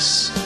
this.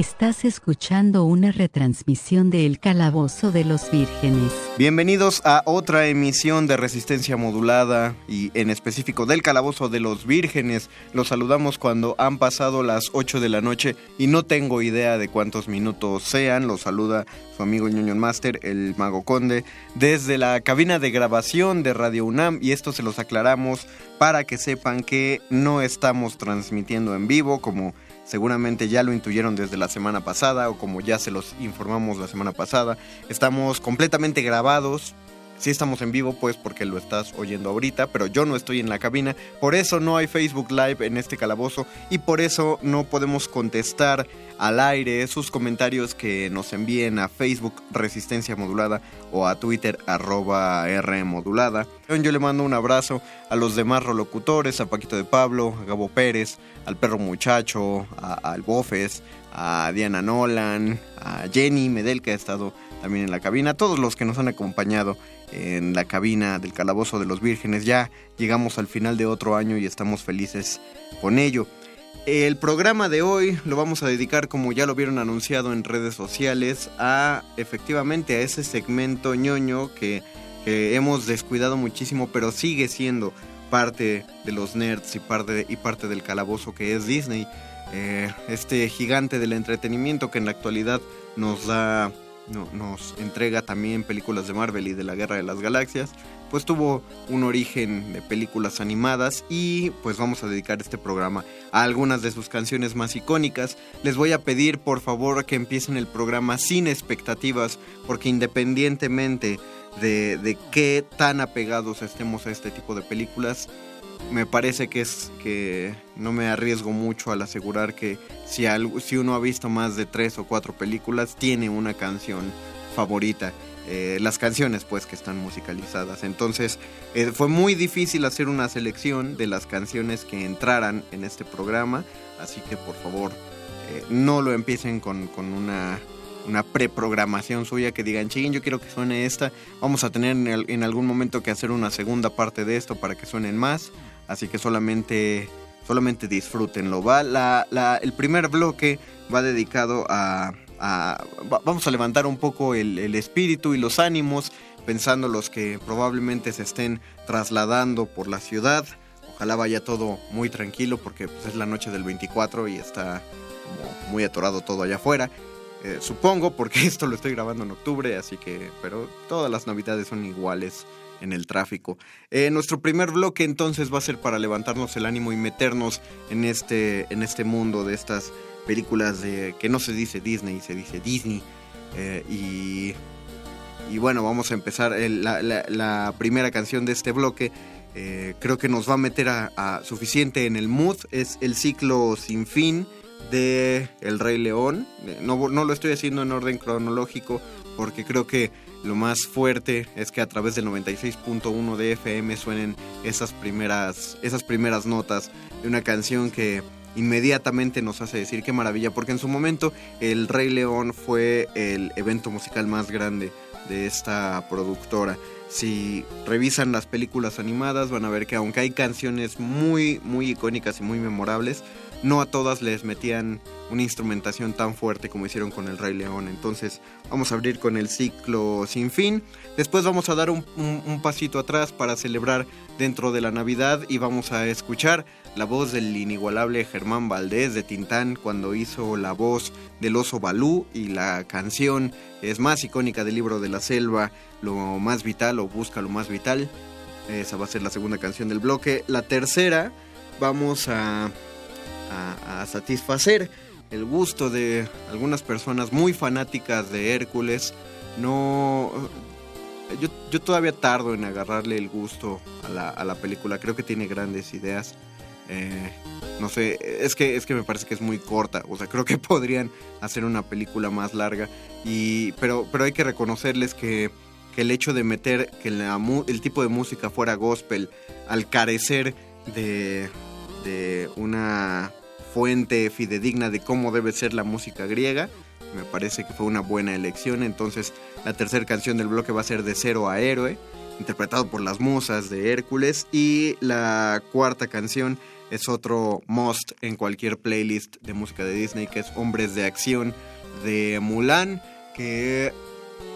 Estás escuchando una retransmisión de El Calabozo de los Vírgenes. Bienvenidos a otra emisión de Resistencia Modulada y en específico del Calabozo de los Vírgenes. Los saludamos cuando han pasado las 8 de la noche y no tengo idea de cuántos minutos sean. Los saluda su amigo Ñoño Master, el Mago Conde, desde la cabina de grabación de Radio UNAM y esto se los aclaramos para que sepan que no estamos transmitiendo en vivo como seguramente ya lo intuyeron desde la semana pasada o como ya se los informamos la semana pasada. Estamos completamente grabados. Si estamos en vivo, pues porque lo estás oyendo ahorita, pero yo no estoy en la cabina. Por eso no hay Facebook Live en este calabozo y por eso no podemos contestar al aire sus comentarios que nos envíen a Facebook Resistencia Modulada o a Twitter arroba R Modulada. Yo le mando un abrazo a los demás rolocutores, a Paquito de Pablo, a Gabo Pérez, al Perro Muchacho, al Bofes, a Diana Nolan, a Jenny Medel que ha estado también en la cabina, a todos los que nos han acompañado en la cabina del Calabozo de los Vírgenes. Ya llegamos al final de otro año y estamos felices con ello. El programa de hoy lo vamos a dedicar, como ya lo vieron anunciado en redes sociales, a efectivamente a ese segmento ñoño que, hemos descuidado muchísimo, pero sigue siendo parte de los nerds y parte, y parte del calabozo que es Disney. Eh, este gigante del entretenimiento que en la actualidad nos da nos entrega también películas de Marvel y de la Guerra de las Galaxias, pues tuvo un origen de películas animadas y pues vamos a dedicar este programa a algunas de sus canciones más icónicas. Les voy a pedir por favor que empiecen el programa sin expectativas porque independientemente de, de qué tan apegados estemos a este tipo de películas, me parece que es que no me arriesgo mucho al asegurar que si, si uno ha visto más de tres o cuatro películas, tiene una canción favorita. Eh, las canciones pues que están musicalizadas. Entonces eh, fue muy difícil hacer una selección de las canciones que entraran en este programa. Así que por favor eh, no lo empiecen con, una, una preprogramación suya que digan, ching, yo quiero que suene esta. Vamos a tener en, en algún momento que hacer una segunda parte de esto para que suenen más. Así que solamente, solamente disfrútenlo. Va la, el primer bloque va dedicado a, vamos a levantar un poco el, espíritu y los ánimos, pensando los que probablemente se estén trasladando por la ciudad. Ojalá vaya todo muy tranquilo porque pues, es la noche del 24 y está muy atorado todo allá afuera. Eh, supongo porque esto lo estoy grabando en octubre, así que, pero todas las navidades son iguales en el tráfico. Eh, nuestro primer bloque entonces va a ser para levantarnos el ánimo y meternos en este, en este mundo de estas películas de que no se dice Disney, se dice Disney. Eh, y, y, bueno, vamos a empezar la, primera canción de este bloque. Eh, creo que nos va a meter a, suficiente en el mood. Es el ciclo sin fin de El Rey León. No, no lo estoy haciendo en orden cronológico porque creo que lo más fuerte es que a través del 96.1 de FM suenen esas primeras, esas primeras notas de una canción que inmediatamente nos hace decir qué maravilla, porque en su momento El Rey León fue el evento musical más grande de esta productora. Si revisan las películas animadas van a ver que aunque hay canciones muy muy icónicas y muy memorables, no a todas les metían una instrumentación tan fuerte como hicieron con el Rey León. Entonces vamos a abrir con el ciclo sin fin. Después vamos a dar un, pasito atrás para celebrar dentro de la Navidad y vamos a escuchar la voz del inigualable Germán Valdés de Tintán cuando hizo la voz del oso Balú y la canción es más icónica del libro de la selva, Lo más vital o Busca lo más vital. Esa va a ser la segunda canción del bloque. La tercera vamos a a, satisfacer el gusto de algunas personas muy fanáticas de Hércules. No. Yo, todavía tardo en agarrarle el gusto a la, película. Creo que tiene grandes ideas. Eh, no sé, es que, es que me parece que es muy corta. O sea, creo que podrían hacer una película más larga. Y, pero, pero hay que reconocerles que, el hecho de meter que el tipo de música fuera gospel al carecer de, de una fuente fidedigna de cómo debe ser la música griega, me parece que fue una buena elección. Entonces, la tercera canción del bloque va a ser De Cero a Héroe, interpretado por las musas de Hércules. Y la cuarta canción es otro must en cualquier playlist de música de Disney, que es Hombres de Acción de Mulan, que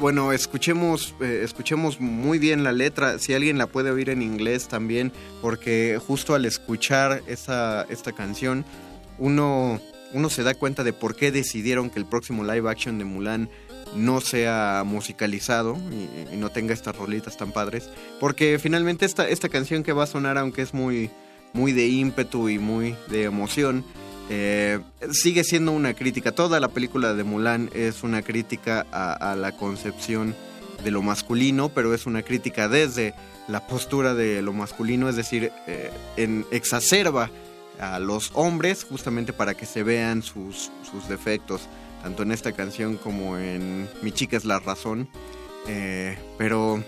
bueno, escuchemos, eh, escuchemos muy bien la letra, si alguien la puede oír en inglés también, porque justo al escuchar esta, esta canción, uno, uno se da cuenta de por qué decidieron que el próximo live action de Mulan no sea musicalizado y, no tenga estas rolitas tan padres, porque finalmente esta, esta canción que va a sonar, aunque es muy, muy de ímpetu y muy de emoción. Eh, sigue siendo una crítica. Toda la película de Mulan es una crítica a, la concepción de lo masculino, pero es una crítica desde la postura de lo masculino, es decir, eh, en, exacerba a los hombres justamente para que se vean sus, sus, defectos, tanto en esta canción como en Mi chica es la razón. Eh, pero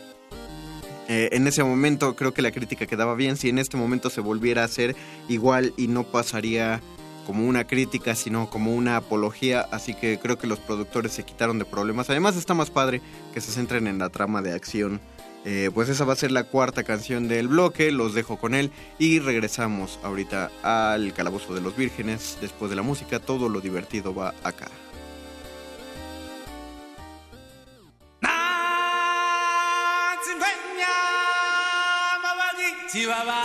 eh, en ese momento creo que la crítica quedaba bien. Si en este momento se volviera a hacer igual y no pasaría como una crítica, sino como una apología. Así que creo que los productores se quitaron de problemas. Además está más padre que se centren en la trama de acción. Eh, pues esa va a ser la cuarta canción del bloque. Los dejo con él y regresamos ahorita al Calabozo de los Vírgenes. Después de la música, todo lo divertido va acá. Chihuahua.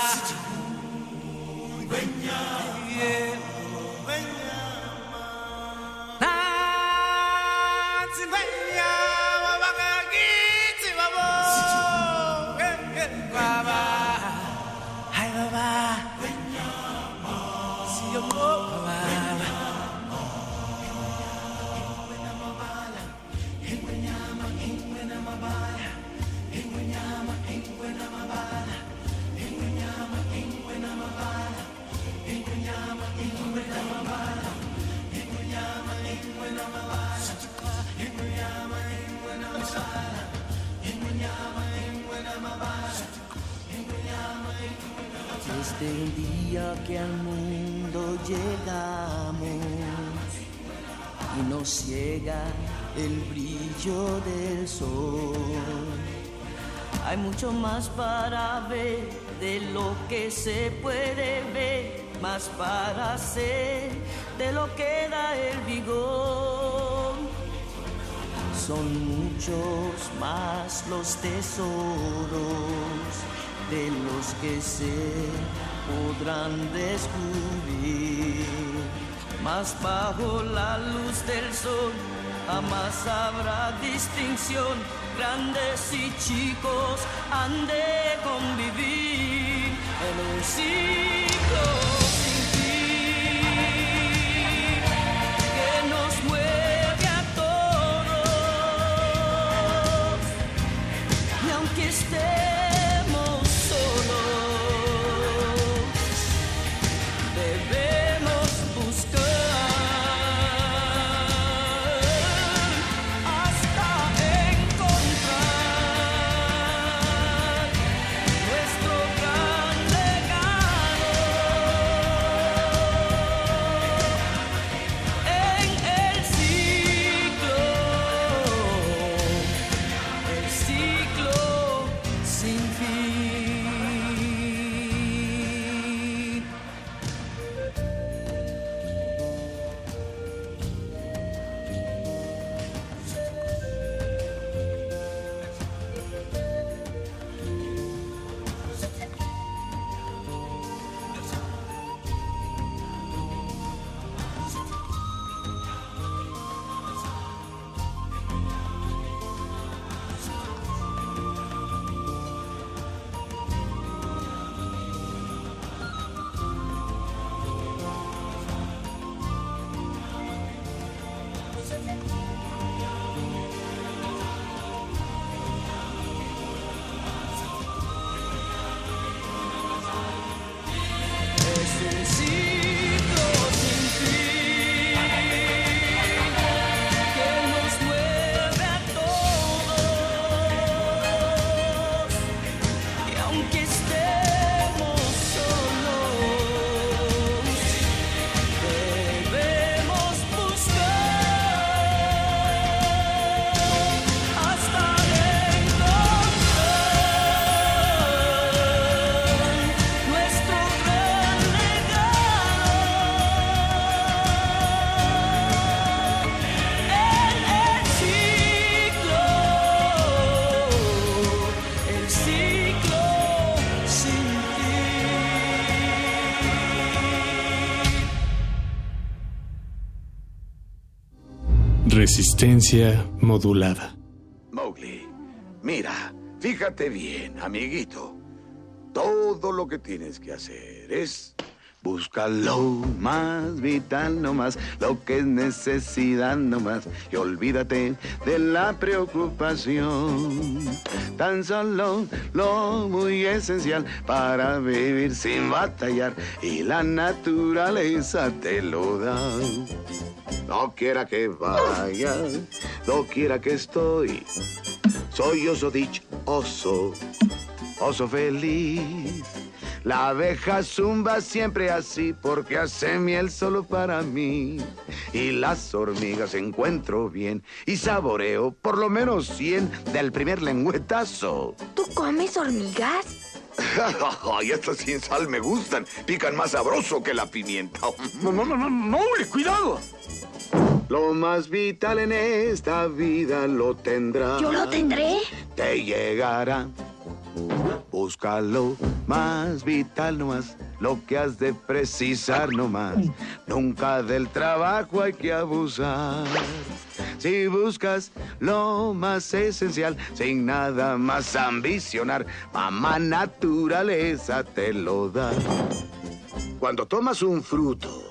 Mucho más para ver de lo que se puede ver, más para hacer de lo que da el vigor. Son muchos más los tesoros de los que se podrán descubrir. Mas bajo la luz del sol jamás habrá distinción. Grandes y chicos han de convivir en un ciclo. Resistencia modulada. Mowgli, mira, fíjate bien, amiguito. Todo lo que tienes que hacer es Busca lo más vital nomás, lo que es necesidad nomás, y olvídate de la preocupación. Tan solo lo muy esencial para vivir sin batallar, y la naturaleza te lo da. No quiera que vaya, no quiera que estoy, soy oso oso, oso feliz la abeja zumba siempre así porque hace miel solo para mí. Y las hormigas encuentro bien y saboreo por lo menos 100 del primer lengüetazo. ¿Tú comes hormigas? Ay, estas sin sal me gustan. Pican más sabroso que la pimienta. No, no, no, no, no, cuidado. Lo más vital en esta vida lo tendrá. ¿Yo lo tendré? Te llegará Búscalo más vital nomás, lo que has de precisar nomás. Nunca del trabajo hay que abusar. Si buscas lo más esencial, sin nada más ambicionar, mamá naturaleza te lo da. Cuando tomas un fruto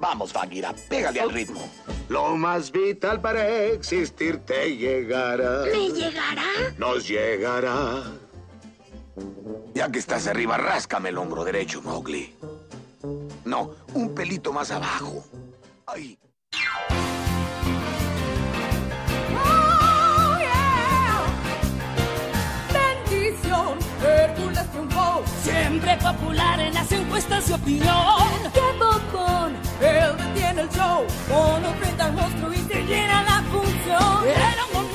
Vamos, Bagheera, pégale al ritmo. Lo más vital para existir te llegará. ¿Me llegará? Nos llegará. Ya que estás arriba, ráscame el hombro derecho, Mowgli. No, un pelito más abajo. Ahí. Oh, yeah. Bendición, Hércules triunfó, siempre popular en las encuestas de opinión. ¡Qué bombón! Él detiene el show, con frente al monstruo y se llena la función. Era un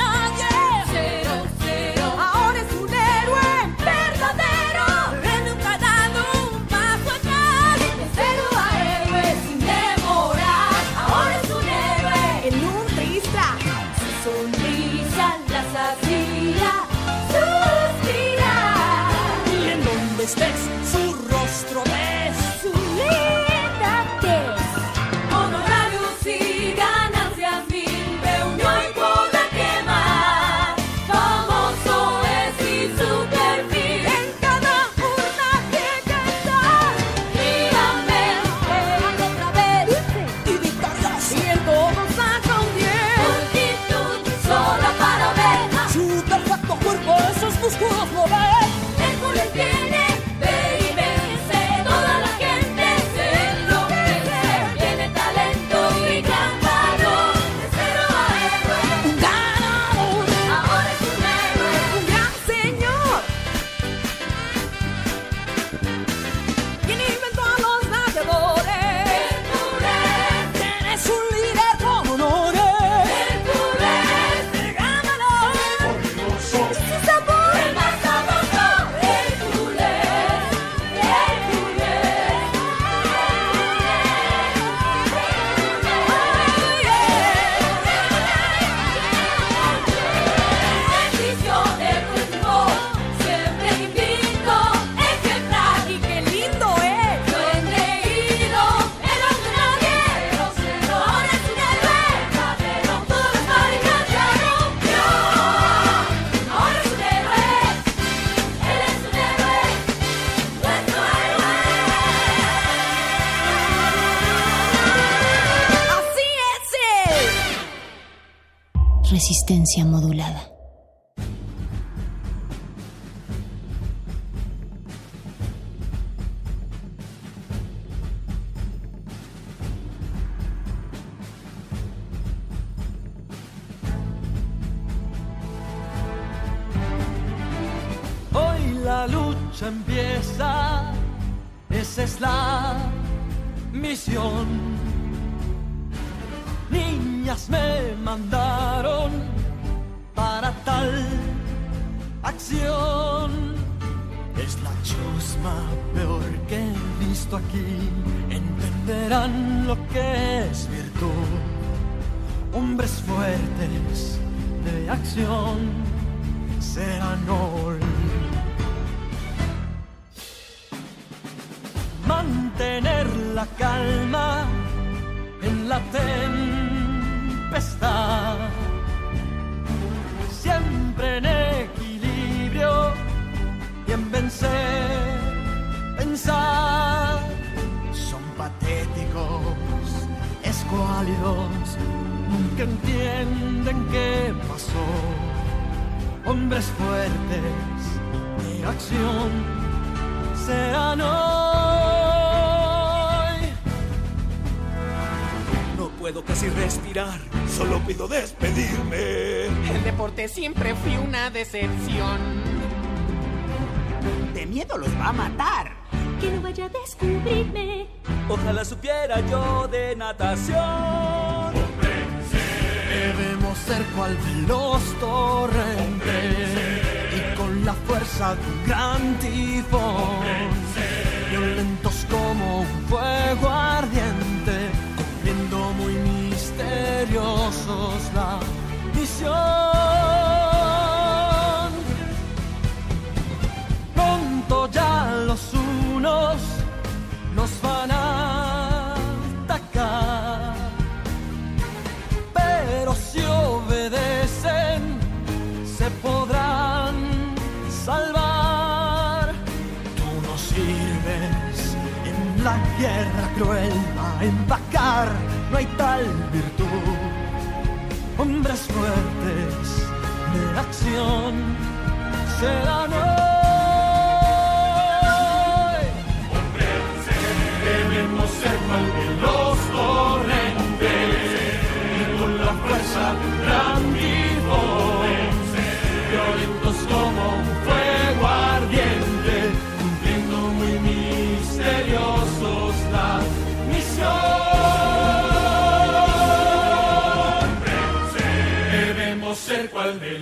Resistencia modulada. Siempre fue una decepción. De miedo los va a matar. Que no vaya a descubrirme. Ojalá supiera yo de natación. Debemos ser cual veloz torrente y con la fuerza de un gran tifón, violentos como un fuego ardiente, cumpliendo muy misteriosos la misión. Cruel a empacar, no hay tal virtud. Hombres fuertes de acción serán hoy. Debemos ser mal torrentes y con la fuerza de un gran tifón, violentos como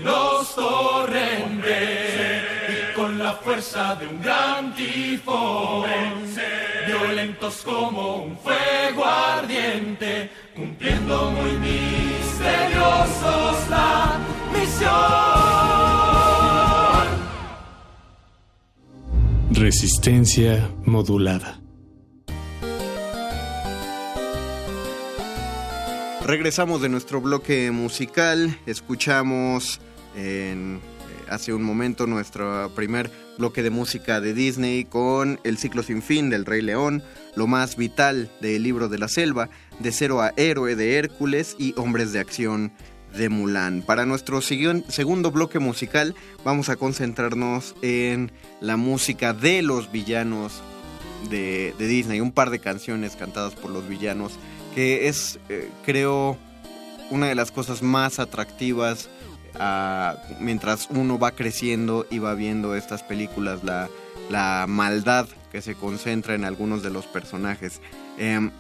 los torrentes y con la fuerza de un gran tifón, violentos como un fuego ardiente, cumpliendo muy misteriosos la misión. Resistencia modulada. Regresamos de nuestro bloque musical, escuchamos en, eh, hace un momento nuestro primer bloque de música de Disney con El ciclo sin fin del Rey León, Lo más vital del Libro de la Selva, De cero a héroe de Hércules y Hombres de Acción de Mulan. Para nuestro segundo bloque musical vamos a concentrarnos en la música de los villanos de, de Disney, un par de canciones cantadas por los villanos, que es, eh, creo, una de las cosas más atractivas ah, mientras uno va creciendo y va viendo estas películas, la, la maldad que se concentra en algunos de los personajes. Em,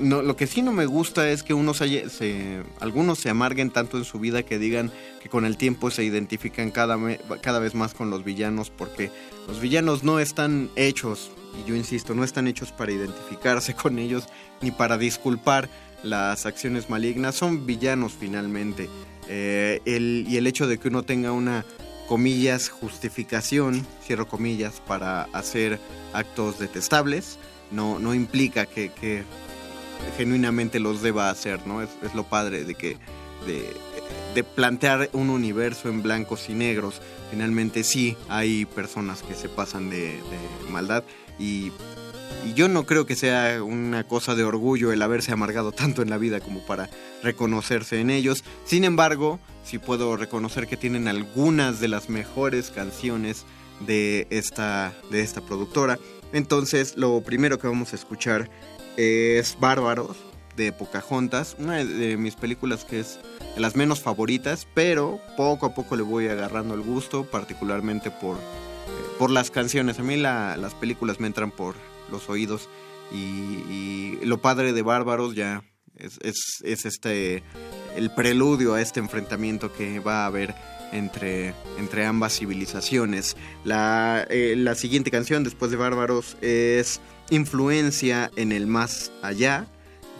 lo que sí no me gusta es que unos se, algunos se amarguen tanto en su vida que digan que con el tiempo se identifican cada, cada vez más con los villanos porque los villanos no están hechos, y yo insisto, no están hechos para identificarse con ellos ni para disculpar las acciones malignas, son villanos finalmente. Eh, el- y el hecho de que uno tenga una comillas justificación, cierro comillas, para hacer actos detestables, no, no implica que, genuinamente los deba hacer, ¿no? Es, es lo padre de que de, plantear un universo en blancos y negros. Finalmente sí hay personas que se pasan de maldad y, y yo no creo que sea una cosa de orgullo el haberse amargado tanto en la vida como para reconocerse en ellos. Sin embargo, sí puedo reconocer que tienen algunas de las mejores canciones de esta, de esta productora. Entonces, lo primero que vamos a escuchar es Bárbaros de Pocahontas, una de- mis películas que es de las menos favoritas, pero poco a poco le voy agarrando el gusto, particularmente por, por las canciones. A mí la- las películas me entran por los oídos y, y lo padre de Bárbaros ya es, es- es este el preludio a este enfrentamiento que va a haber entre, entre ambas civilizaciones. La, eh, la siguiente canción, después de Bárbaros, es Influencia en el Más Allá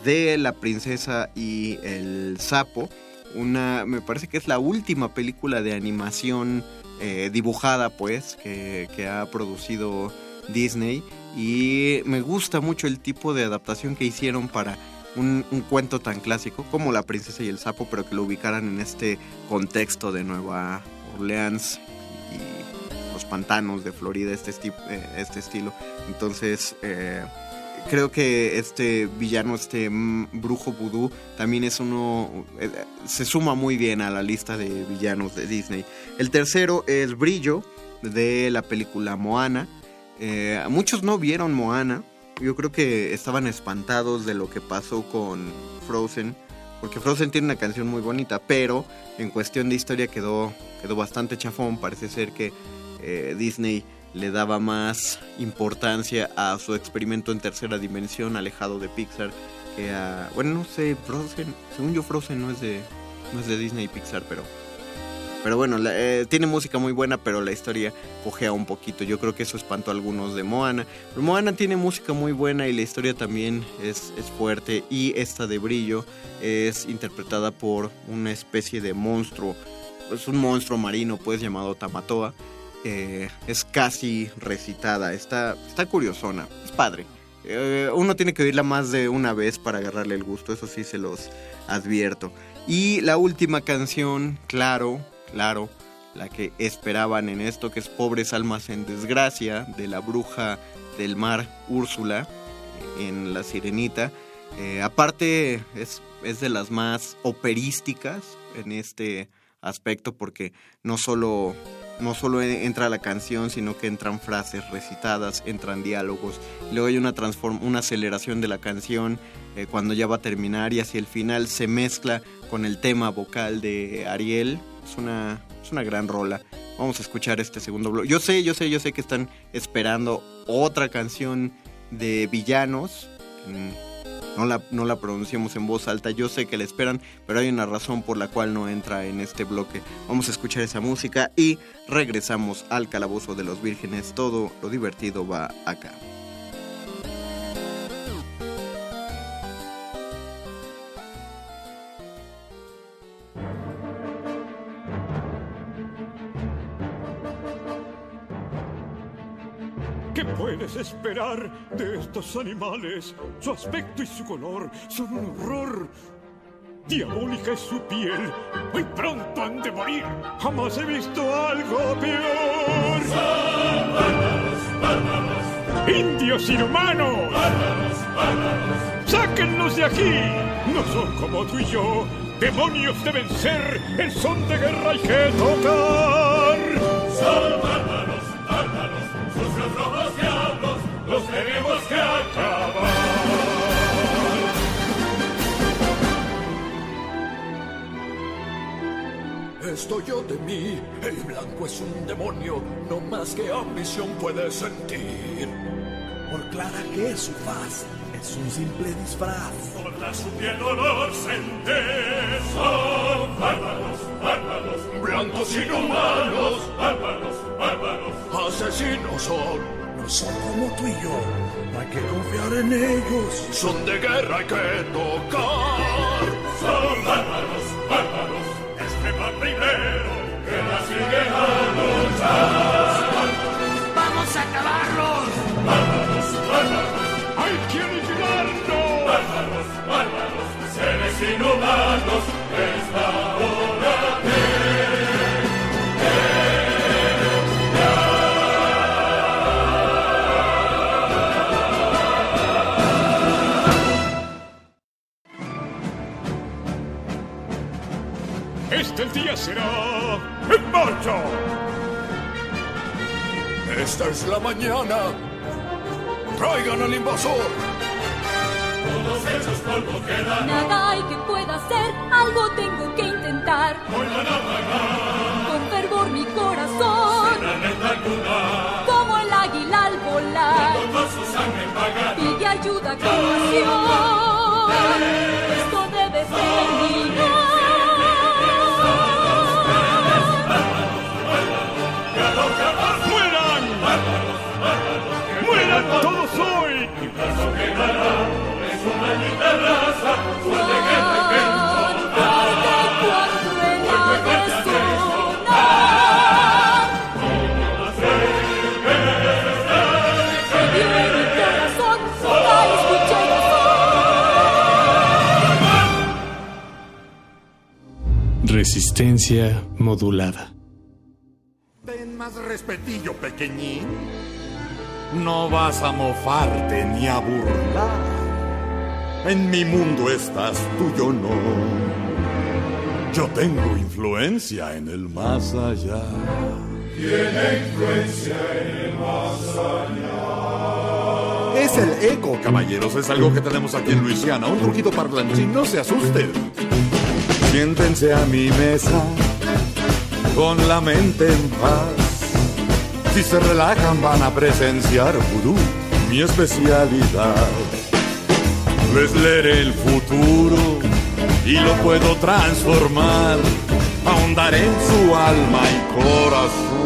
de La Princesa y el Sapo. Una, me parece que es la última película de animación eh, dibujada, pues, que, ha producido Disney. Y me gusta mucho el tipo de adaptación que hicieron para un, cuento tan clásico como La Princesa y el Sapo, pero que lo ubicaran en este contexto de Nueva Orleans y los pantanos de Florida, este, eh, este estilo. Entonces, eh, creo que este villano, este brujo vudú, también es uno. Eh, se suma muy bien a la lista de villanos de Disney. El tercero es Brillo, de la película Moana. Eh, muchos no vieron Moana. Yo creo que estaban espantados de lo que pasó con Frozen. Porque Frozen tiene una canción muy bonita, pero en cuestión de historia quedó, quedó bastante chafón. Parece ser que eh, Disney le daba más importancia a su experimento en tercera dimensión alejado de Pixar que a... Bueno, no sé, Frozen, según yo Frozen no es de, no es de Disney y Pixar, pero... Pero bueno, eh, tiene música muy buena, pero la historia cojea un poquito. Yo creo que eso espantó a algunos de Moana. Pero Moana tiene música muy buena y la historia también es, es fuerte. Y esta de Brillo es interpretada por una especie de monstruo. Es un monstruo marino, pues, llamado Tamatoa. Eh, es casi recitada. Está, está curiosona. Es padre. Eh, uno tiene que oírla más de una vez para agarrarle el gusto. Eso sí se los advierto. Y la última canción, claro, claro, la que esperaban en esto, que es Pobres Almas en Desgracia, de la bruja del mar Úrsula, en La Sirenita. Eh, aparte, es, es de las más operísticas en este aspecto, porque no solo, no solo entra la canción, sino que entran frases recitadas, entran diálogos, luego hay una, una aceleración de la canción eh, cuando ya va a terminar y hacia el final se mezcla con el tema vocal de Ariel, es una, es una gran rola. Vamos a escuchar este segundo blog. Yo sé, yo sé, yo sé que están esperando otra canción de villanos. No la, no la pronunciamos en voz alta, yo sé que la esperan, pero hay una razón por la cual no entra en este bloque. Vamos a escuchar esa música y regresamos al calabozo de los vírgenes. Todo lo divertido va acá. ¿Qué puedes esperar de estos animales? Su aspecto y su color son un horror. Diabólica es su piel. Muy pronto han de morir. Jamás he visto algo peor. Son bárbaros. Indios inhumanos. Bárbaros, bárbaros. Sáquenlos de aquí. No son como tú y yo. Demonios deben ser. El son de guerra hay que tocar. Son. Los tenemos que acabar. Esto yo de mí, el blanco es un demonio, no más que ambición puede sentir. Por clara que es su faz, es un simple disfraz. Por su piel dolor sentir. Son bárbaros, bárbaros. Blancos inhumanos, bárbaros, bárbaros. Asesinos son. No son como tú y yo, no hay que confiar en ellos. Son de guerra, hay que tocar. Son bárbaros, bárbaros. Extremar primero, que la sigue a luchar. ¡Vamos a acabarlos! Bárbaros, bárbaros. ¡Hay que aniquilarnos! Bárbaros, bárbaros. Seres inhumanos, es la Este día será en marcha. Esta es la mañana. Traigan al invasor. Todos hechos polvo quedan. Nada hay que pueda hacer, algo tengo que intentar. Hoy van a pagar. Con fervor mi corazón, como el águila al volar, Con su sangre paga. pide ayuda con pasión. Esto debe terminar. soy. Mi brazo es una que Resistencia modulada. Ten más respetillo, pequeñín. No vas a mofarte ni a burlar. En mi mundo estás tú, yo no. Yo tengo influencia en el más allá. Tiene influencia en el más allá. Es el eco, caballeros. Es algo que tenemos aquí en Luisiana. Un truquito parlanchín, no se asusten. Siéntense a mi mesa con la mente en paz. Si se relajan van a presenciar vudú, mi especialidad. Les leeré el futuro y lo puedo transformar. Ahondaré en su alma y corazón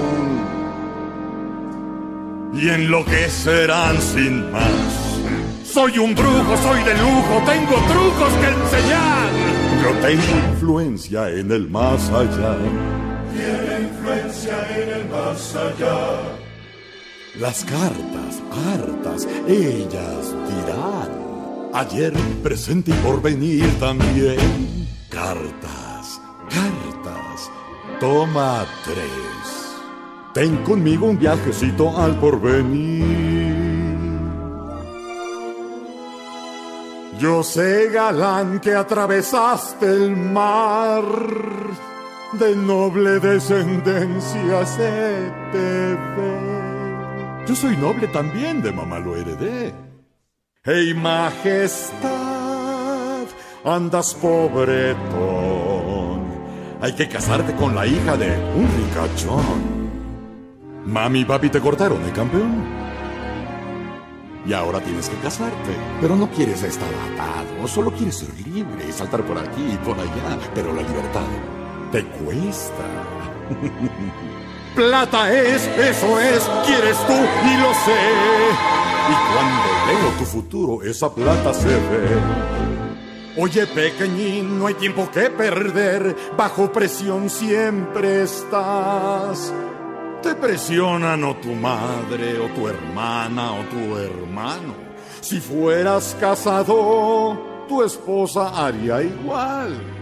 y enloquecerán sin más. Soy un brujo, soy de lujo, tengo trucos que enseñar. Yo tengo influencia en el más allá. En el más allá. Las cartas, cartas, ellas dirán. Ayer, presente y por venir también. Cartas, cartas. Toma tres. Ten conmigo un viajecito al porvenir. Yo sé, galán, que atravesaste el mar. De noble descendencia se te ve. Yo soy noble también, de mamá lo heredé. ¡Hey, majestad! Andas pobretón. Hay que casarte con la hija de un ricachón. Mami y papi te cortaron, ¿eh, campeón? Y ahora tienes que casarte. Pero no quieres estar atado, solo quieres ser libre, saltar por aquí y por allá. Pero la libertad te cuesta. Plata es, eso es, quieres tú y lo sé. Y cuando leo tu futuro, esa plata se ve. Oye, pequeñín, no hay tiempo que perder. Bajo presión siempre estás. Te presionan o tu madre, o tu hermana, o tu hermano. Si fueras casado, tu esposa haría igual.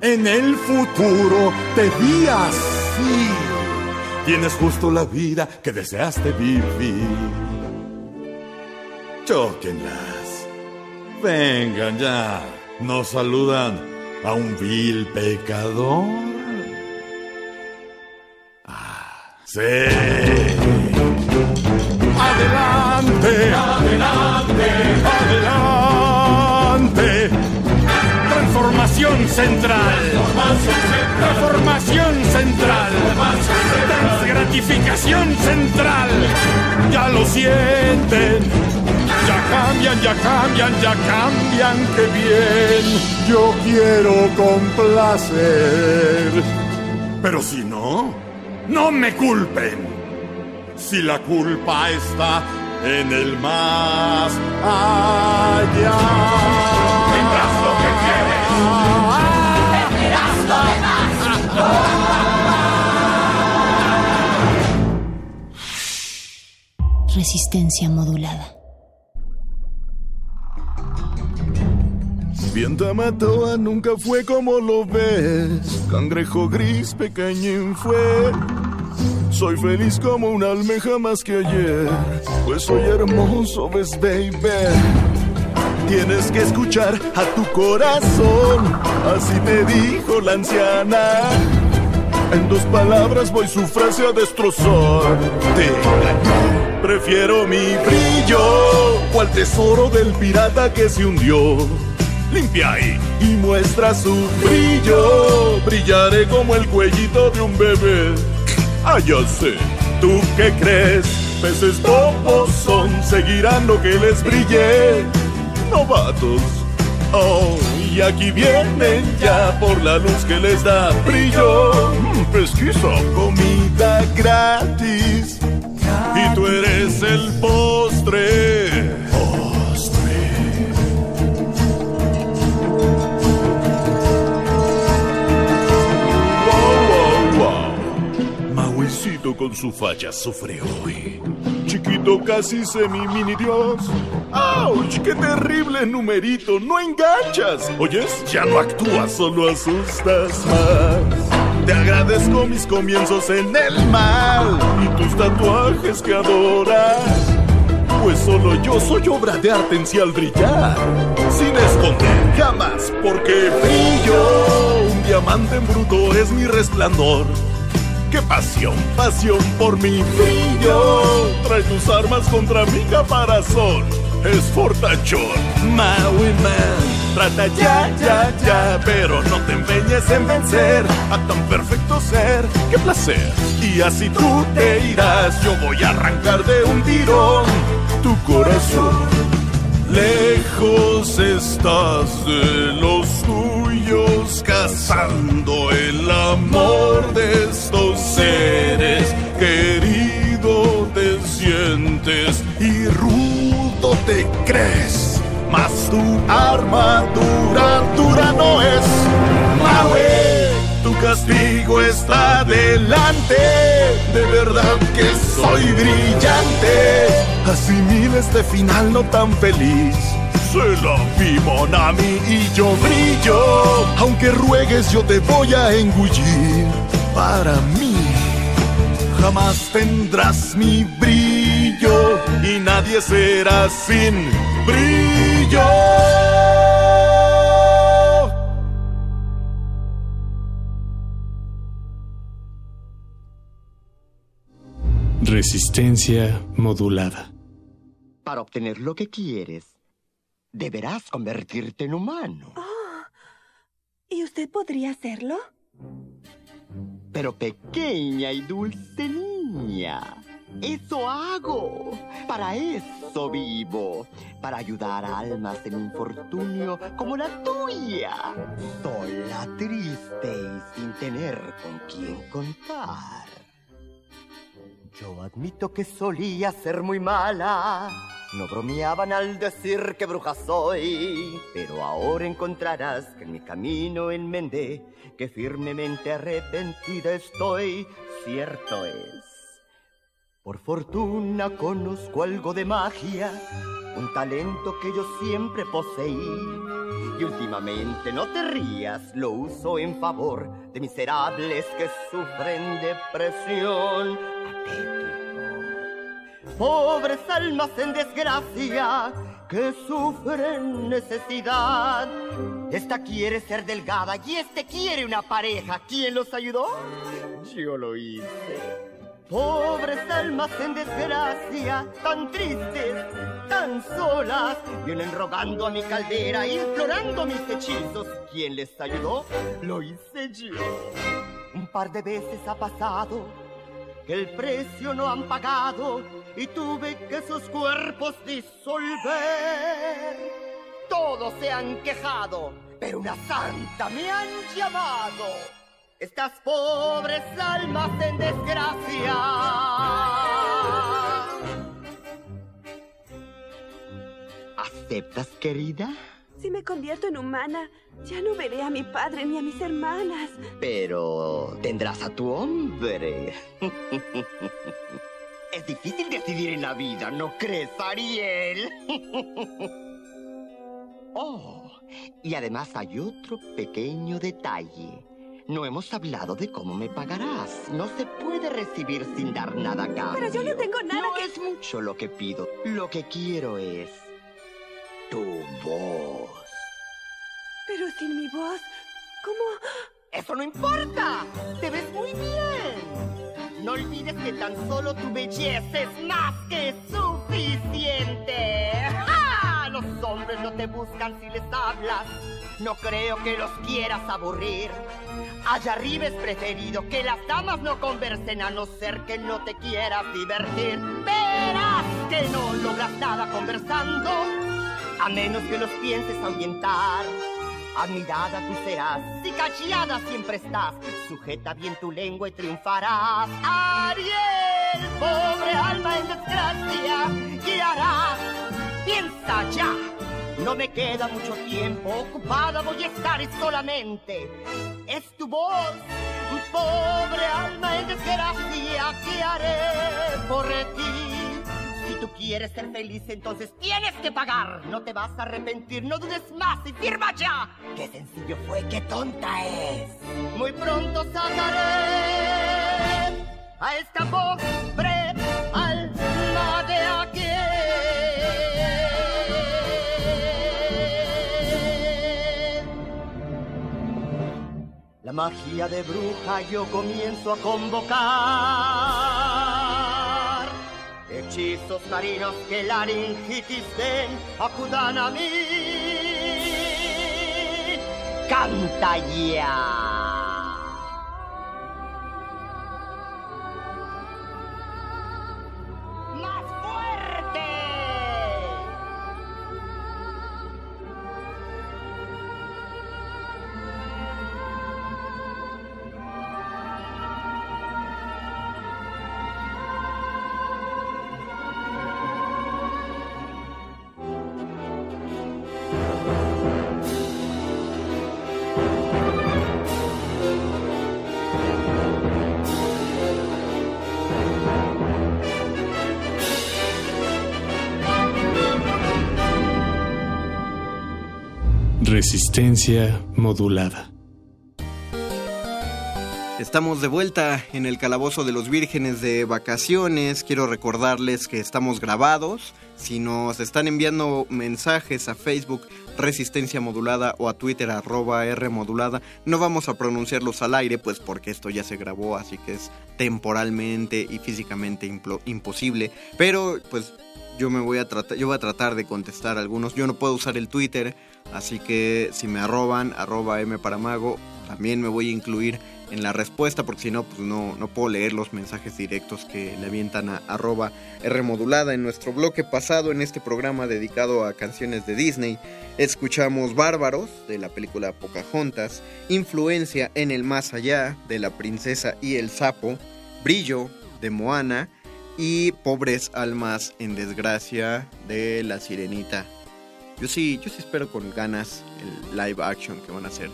En el futuro te vi así. Tienes justo la vida que deseaste vivir. Chóquenlas. Vengan ya. Nos saludan a un vil pecador. Sí. Adelante, adelante, adelante. Transformación central. Transformación central. Transgratificación central. Ya lo sienten. Ya cambian, ya cambian, ya cambian, qué bien. Yo quiero complacer. Pero si no, no me culpen. Si la culpa está en el más allá. Resistencia modulada. Bien Tamatoa nunca fue como lo ves. Cangrejo gris pequeñín fue. Soy feliz como una almeja más que ayer. Pues soy hermoso, ves, baby. Tienes que escuchar a tu corazón. Así te dijo la anciana. En dos palabras voy su frase a destrozar. Te. Prefiero mi brillo. O al tesoro del pirata que se hundió limpia ahí y muestra su brillo. Brillaré como el cuellito de un bebé. Ah, ya sé, ¿tú qué crees? Peces bobos son, seguirán lo que les brille. Novatos, oh, y aquí vienen ya por la luz que les da brillo. Mm, pesquisa, comida gratis. y tú eres el postre. Postre. Wow, wow, wow. Con su falla sufre hoy. Chiquito casi semi mini dios. ¡Auch! ¡Qué terrible numerito! ¡No enganchas! ¿Oyes? Ya no actúas, solo asustas más. Te agradezco mis comienzos en el mal y tus tatuajes que adoras. Pues solo yo soy obra de arte en sí al brillar. Sin esconder jamás, porque brillo. Un diamante en bruto es mi resplandor. ¡Qué pasión, pasión por mi brillo! Trae tus armas contra mi caparazón. Es fortachón, Maui Man. Trata ya, ya, ya, pero no te empeñes en vencer a tan perfecto ser. ¡Qué placer! Y así tú te irás, yo voy a arrancar de un tirón tu corazón. Lejos estás de los tuyos, cazando el amor de estos seres. Querido, te sientes y rudo te crees, mas tu armadura dura no es. Maui, tu castigo está delante, de verdad que soy brillante. Asimila este final no tan feliz. Se la vi Monami y yo brillo. Aunque ruegues, yo te voy a engullir. Para mí, jamás tendrás mi brillo y nadie será sin brillo. Resistencia modulada. Para obtener lo que quieres, deberás convertirte en humano. ¿Y usted podría hacerlo? Pero pequeña y dulce niña, eso hago. Para eso vivo. Para ayudar a almas en infortunio como la tuya. Sola, triste y sin tener con quién contar. Yo admito que solía ser muy mala. No bromeaban al decir que bruja soy. Pero ahora encontrarás que en mi camino enmendé, que firmemente arrepentida estoy. Cierto es. Por fortuna conozco algo de magia, un talento que yo siempre poseí. Y últimamente, no te rías, lo uso en favor de miserables que sufren depresión. Patético. Pobres almas en desgracia que sufren necesidad. Esta quiere ser delgada y este quiere una pareja. ¿Quién los ayudó? Yo lo hice. Pobres almas en desgracia, tan tristes, tan solas, vienen rogando a mi caldera, implorando mis hechizos. ¿Quién les ayudó? Lo hice yo. Un par de veces ha pasado que el precio no han pagado y tuve que sus cuerpos disolver. Todos se han quejado, pero una santa me han llamado. Estas pobres almas en desgracia. ¿Aceptas, querida? Si me convierto en humana, ya no veré a mi padre ni a mis hermanas. Pero tendrás a tu hombre. Es difícil decidir en la vida, ¿no crees, Ariel? Oh, y además hay otro pequeño detalle. No hemos hablado de cómo me pagarás. No se puede recibir sin dar nada a cambio. Pero yo no tengo nada No que- es mucho lo que pido. Lo que quiero es tu voz. Pero sin mi voz, ¿cómo? ¡Eso no importa! ¡Te ves muy bien! No olvides que tan solo tu belleza es más que suficiente. ¡Ja! Los hombres no te buscan si les hablas. No creo que los quieras aburrir. Allá arriba es preferido que las damas no conversen a no ser que no te quieras divertir. Verás que no logras nada conversando, a menos que los pienses ahuyentar. Admirada tú serás, si callada siempre estás. Sujeta bien tu lengua y triunfarás. Ariel, pobre alma en desgracia, ¿qué hará? Piensa ya. No me queda mucho tiempo, ocupada voy a estar solamente. Es tu voz, pobre alma en desgracia, ¿qué haré por ti? Tú quieres ser feliz, entonces tienes que pagar. No te vas a arrepentir, no dudes más y firma ya. Qué sencillo fue, qué tonta es. Muy pronto sacaré a esta pobre alma de aquí. La magia de bruja yo comienzo a convocar. Hechizos marinos que laringitis den, acudan a mí. Canta ya. Resistencia modulada. Estamos de vuelta en el calabozo de los vírgenes de vacaciones. Quiero recordarles que estamos grabados. Si nos están enviando mensajes a Facebook Resistencia Modulada o a Twitter arroba R Modulada, no vamos a pronunciarlos al aire, pues porque esto ya se grabó, así que es temporalmente y físicamente imposible. Pero pues yo me voy a tratar, yo voy a tratar de contestar algunos. Yo no puedo usar el Twitter, así que si me arroban, arroba M para Mago, también me voy a incluir en la respuesta, porque si no, pues no, no puedo leer los mensajes directos que le avientan a arroba R modulada. En nuestro bloque pasado, en este programa dedicado a canciones de Disney, escuchamos Bárbaros de la película Pocahontas, Influencia en el Más Allá de la Princesa y el Sapo, Brillo de Moana y Pobres Almas en Desgracia de La Sirenita. Yo sí, yo sí espero con ganas el live action que van a hacer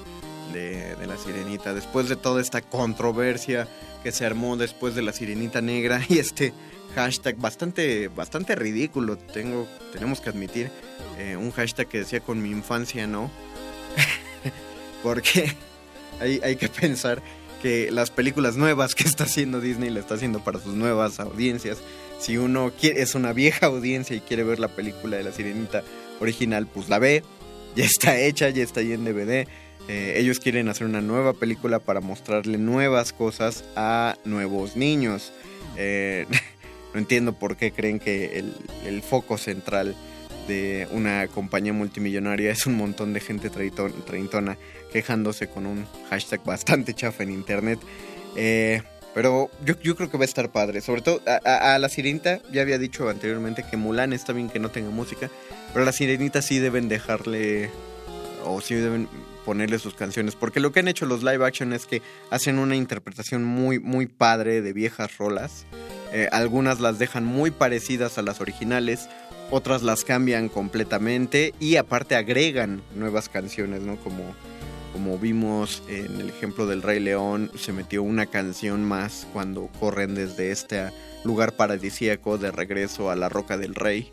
de, de La Sirenita. Después de toda esta controversia que se armó después de La Sirenita Negra y este hashtag bastante, bastante ridículo, tengo, tenemos que admitir. eh, un hashtag que decía con mi infancia no. Porque hay, hay que pensar que las películas nuevas que está haciendo Disney la está haciendo para sus nuevas audiencias. Si uno quiere, es una vieja audiencia y quiere ver la película de la sirenita original, pues la ve. Ya está hecha, ya está ahí en DVD. Eh, ellos quieren hacer una nueva película para mostrarle nuevas cosas a nuevos niños. Eh, no entiendo por qué creen que el, el foco central de una compañía multimillonaria es un montón de gente treintona quejándose con un hashtag bastante chafa en internet. Eh, pero yo, yo creo que va a estar padre. Sobre todo a la sirenita, ya había dicho anteriormente que Mulan está bien que no tenga música, pero a la sirenita sí deben dejarle o sí deben ponerle sus canciones. Porque lo que han hecho los live action es que hacen una interpretación muy, muy padre de viejas rolas. Eh, algunas las dejan muy parecidas a las originales, otras las cambian completamente y aparte agregan nuevas canciones, ¿no? Como, como vimos en el ejemplo del Rey León, se metió una canción más cuando corren desde este lugar paradisíaco de regreso a la Roca del Rey.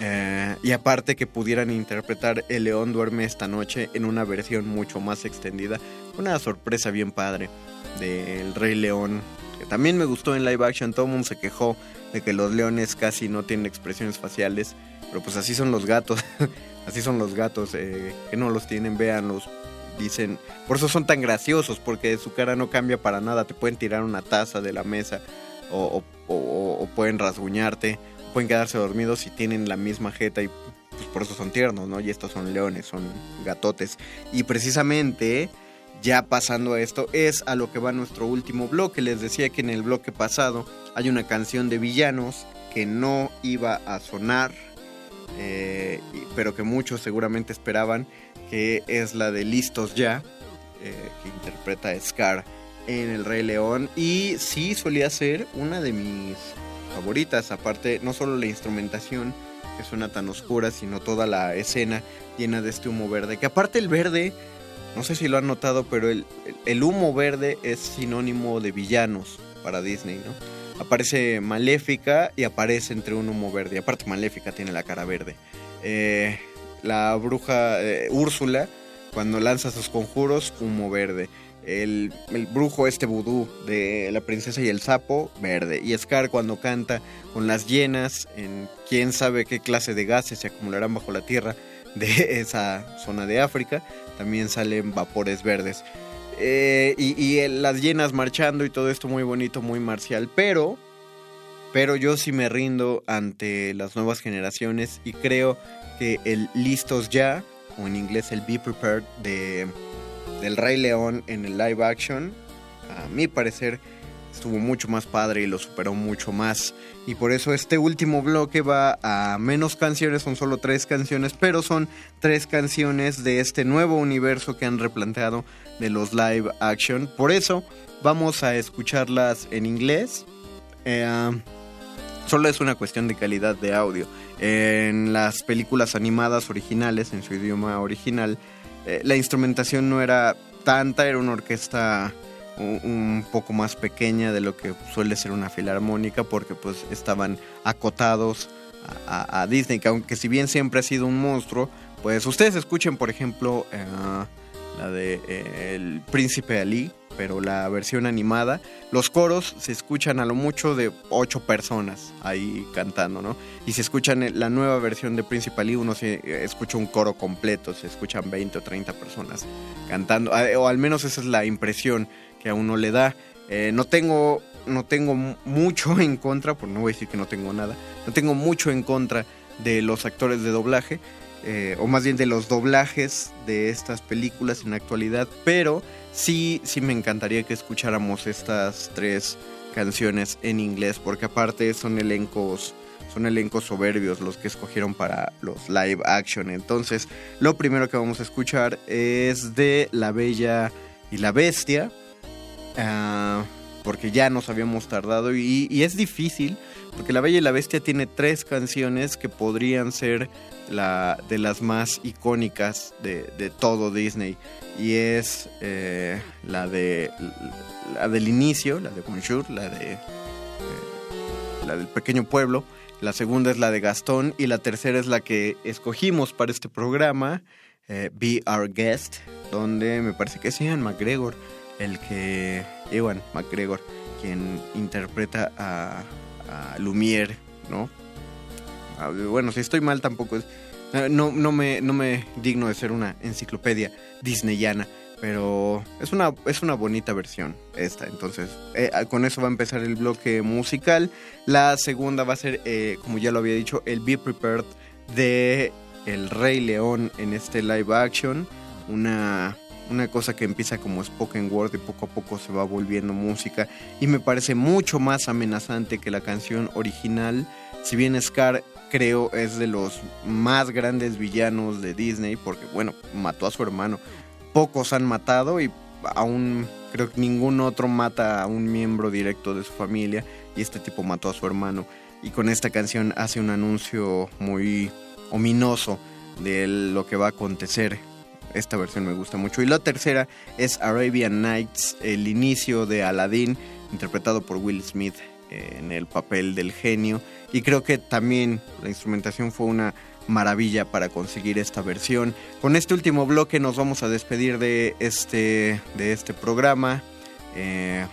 Eh, y aparte que pudieran interpretar El León duerme esta noche en una versión mucho más extendida. Una sorpresa bien padre del Rey León. Que también me gustó en live action. Todo mundo se quejó de que los leones casi no tienen expresiones faciales. Pero pues así son los gatos. así son los gatos. eh, que no los tienen, véanlos. Dicen, por eso son tan graciosos, porque su cara no cambia para nada. Te pueden tirar una taza de la mesa o, o- o- o pueden rasguñarte, pueden quedarse dormidos si tienen la misma jeta y pues por eso son tiernos, ¿no? Y estos son leones, son gatotes. Y precisamente, ya pasando a esto, es a lo que va nuestro último bloque. Les decía que en el bloque pasado hay una canción de villanos que no iba a sonar, eh, pero que muchos seguramente esperaban, que es la de Listos Ya, eh, que interpreta Scar en El Rey León. Y sí solía ser una de mis favoritas. Aparte, no solo la instrumentación que suena tan oscura, sino toda la escena llena de este humo verde. Que aparte el verde, no sé si lo han notado, pero el, humo verde es sinónimo de villanos para Disney, ¿no? Aparece Maléfica y aparece entre un humo verde. Aparte Maléfica tiene la cara verde. Eh, la bruja eh, Úrsula, cuando lanza sus conjuros, humo verde. El, el, brujo este vudú de la princesa y el sapo, verde. Y Scar cuando canta con las llenas, en quién sabe qué clase de gases se acumularán bajo la tierra de esa zona de África, también salen vapores verdes. Eh, y, y el, las llenas marchando y todo esto muy bonito, muy marcial. Pero, pero yo sí me rindo ante las nuevas generaciones y creo que el listos ya, o en inglés el be prepared de del Rey León en el live action, a mi parecer estuvo mucho más padre y lo superó mucho más. Y por eso este último bloque va a menos canciones, son solo tres canciones, pero son tres canciones de este nuevo universo que han replanteado de los live action. Por eso vamos a escucharlas en inglés. Eh, solo es una cuestión de calidad de audio. En las películas animadas originales, en su idioma original, eh, la instrumentación no era tanta, era una orquesta un, poco más pequeña de lo que suele ser una filarmónica porque pues estaban acotados a, Disney, que aunque si bien siempre ha sido un monstruo, pues ustedes escuchen por ejemplo eh, la de eh, El Príncipe Ali, pero la versión animada, los coros se escuchan a lo mucho de ocho personas ahí cantando, ¿no? Y si escuchan la nueva versión de Principal uno se escucha un coro completo, se escuchan 20 o 30 personas cantando, o al menos esa es la impresión a uno le da. Eh, no tengo no tengo mucho en contra, pues no voy a decir que no tengo nada, no tengo mucho en contra de los actores de doblaje, eh, o más bien de los doblajes de estas películas en la actualidad, pero sí, sí me encantaría que escucháramos estas tres canciones en inglés, porque aparte son elencos, son elencos soberbios los que escogieron para los live action. Entonces, lo primero que vamos a escuchar es de La Bella y la Bestia, uh, porque ya nos habíamos tardado y, es difícil, porque La Bella y la Bestia tiene tres canciones que podrían ser la, de las más icónicas de, de todo Disney. Y es eh, la de la del inicio, la de Bonjour, la de eh, la del pequeño pueblo, la segunda es la de Gastón y la tercera es la que escogimos para este programa, eh, Be Our Guest, donde me parece que es Ian McGregor el que Ewan McGregor quien interpreta a, a Lumière, ¿no? bueno, si estoy mal tampoco es... No, no, me, no me digno de ser una enciclopedia disneyana, pero es una, es una bonita versión esta. Entonces, eh, con eso va a empezar el bloque musical. La segunda va a ser, eh, como ya lo había dicho, el Be Prepared de El Rey León en este live action. Una, una cosa que empieza como spoken word y poco a poco se va volviendo música. Y me parece mucho más amenazante que la canción original. Si bien Scar creo es de los más grandes villanos de Disney porque bueno, mató a su hermano. Pocos han matado y aún creo que ningún otro mata a un miembro directo de su familia y este tipo mató a su hermano y con esta canción hace un anuncio muy ominoso de lo que va a acontecer. Esta versión me gusta mucho. Y la tercera es Arabian Nights, el inicio de Aladdin, interpretado por Will Smith en el papel del genio y creo que también la instrumentación fue una maravilla para conseguir esta versión. Con este último bloque nos vamos a despedir de este, de este programa. Eh,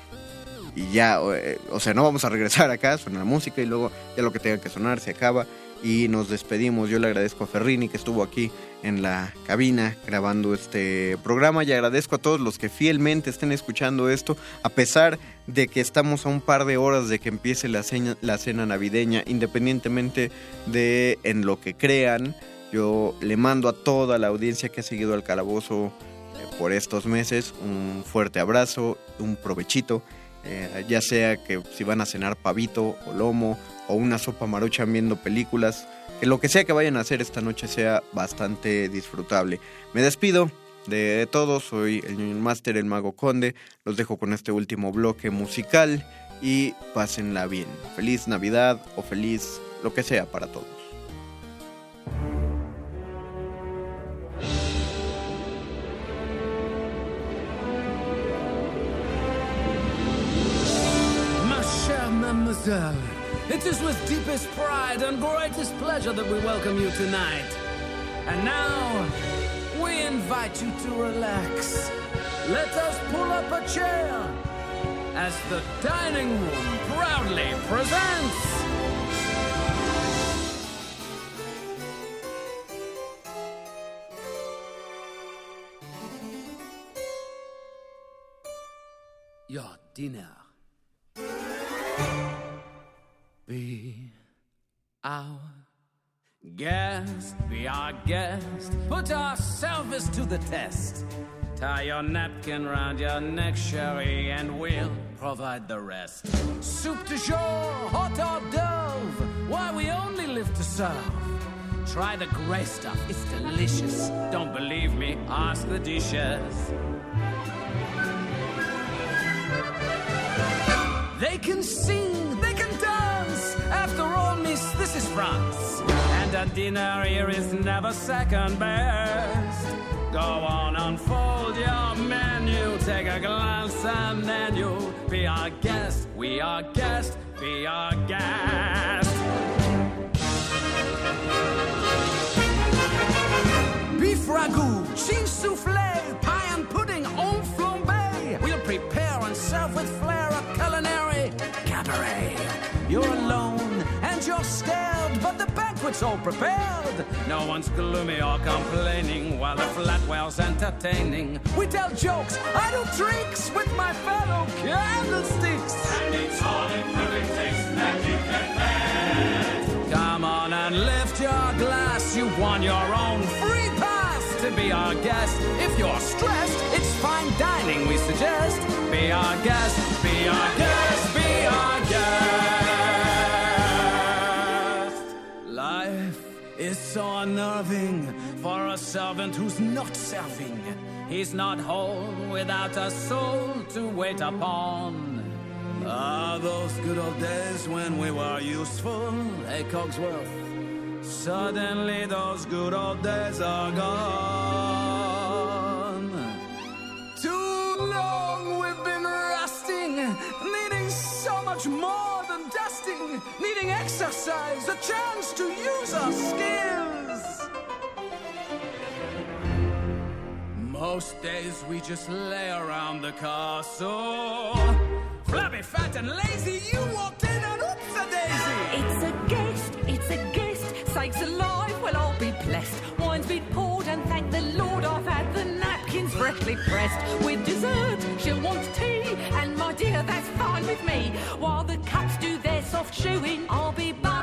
y ya, eh, o sea, no vamos a regresar acá, suena la música y luego ya lo que tenga que sonar se acaba y nos despedimos. Yo le agradezco a Ferrini que estuvo aquí en la cabina grabando este programa y agradezco a todos los que fielmente estén escuchando esto, a pesar de que estamos a un par de horas de que empiece la cena, la cena navideña, independientemente de en lo que crean. Yo le mando a toda la audiencia que ha seguido al calabozo eh, por estos meses un fuerte abrazo, un provechito. Eh, ya sea que si van a cenar pavito o lomo o una sopa maruchan viendo películas, que lo que sea que vayan a hacer esta noche sea bastante disfrutable. Me despido de todos, soy el Master, el Mago Conde, los dejo con este último bloque musical y pásenla bien. Feliz Navidad o feliz lo que sea para todos. Mademoiselle, it is with deepest pride and greatest pleasure that we welcome you tonight. And now, we invite you to relax. Let us pull up a chair as the dining room proudly presents. Your dinner. Be our guest, be our guest. Put our service to the test. Tie your napkin round your neck, Sherry, and we'll provide the rest. Soup to jour, hot hors dove. Why we only live to serve. Try the gray stuff, it's delicious. Don't believe me? Ask the dishes. They can sing. After all, miss, this is France. And a dinner here is never second best. Go on, unfold your menu. Take a glance and then you'll be our guest. We are guest, be our guest. Beef ragout, cheese souffle, banquet's all prepared. No one's gloomy or complaining while the flatware's entertaining. We tell jokes, I do tricks with my fellow candlesticks. And it's all in perfect taste, magic and. Come on and lift your glass. You won your own free pass to be our guest. If you're stressed, it's fine dining we suggest. Be our guest, be our guest, so unnerving for a servant who's not serving. He's not whole without a soul to wait upon. Ah, those good old days when we were useful, hey Cogsworth. Suddenly those good old days are gone. Too long we've been rusting, needing so much more than dusting, needing exercise, a chance to use our skills. Most days we just lay around the castle. Flabby, fat, and lazy, you walked in and oops a daisy. It's a guest, it's a guest. Sakes alive, well, I'll be blessed. Wine's been poured, and thank freshly pressed. With dessert, she'll want tea, and my dear, that's fine with me. While the cups do their soft chewing, I'll be bubbling,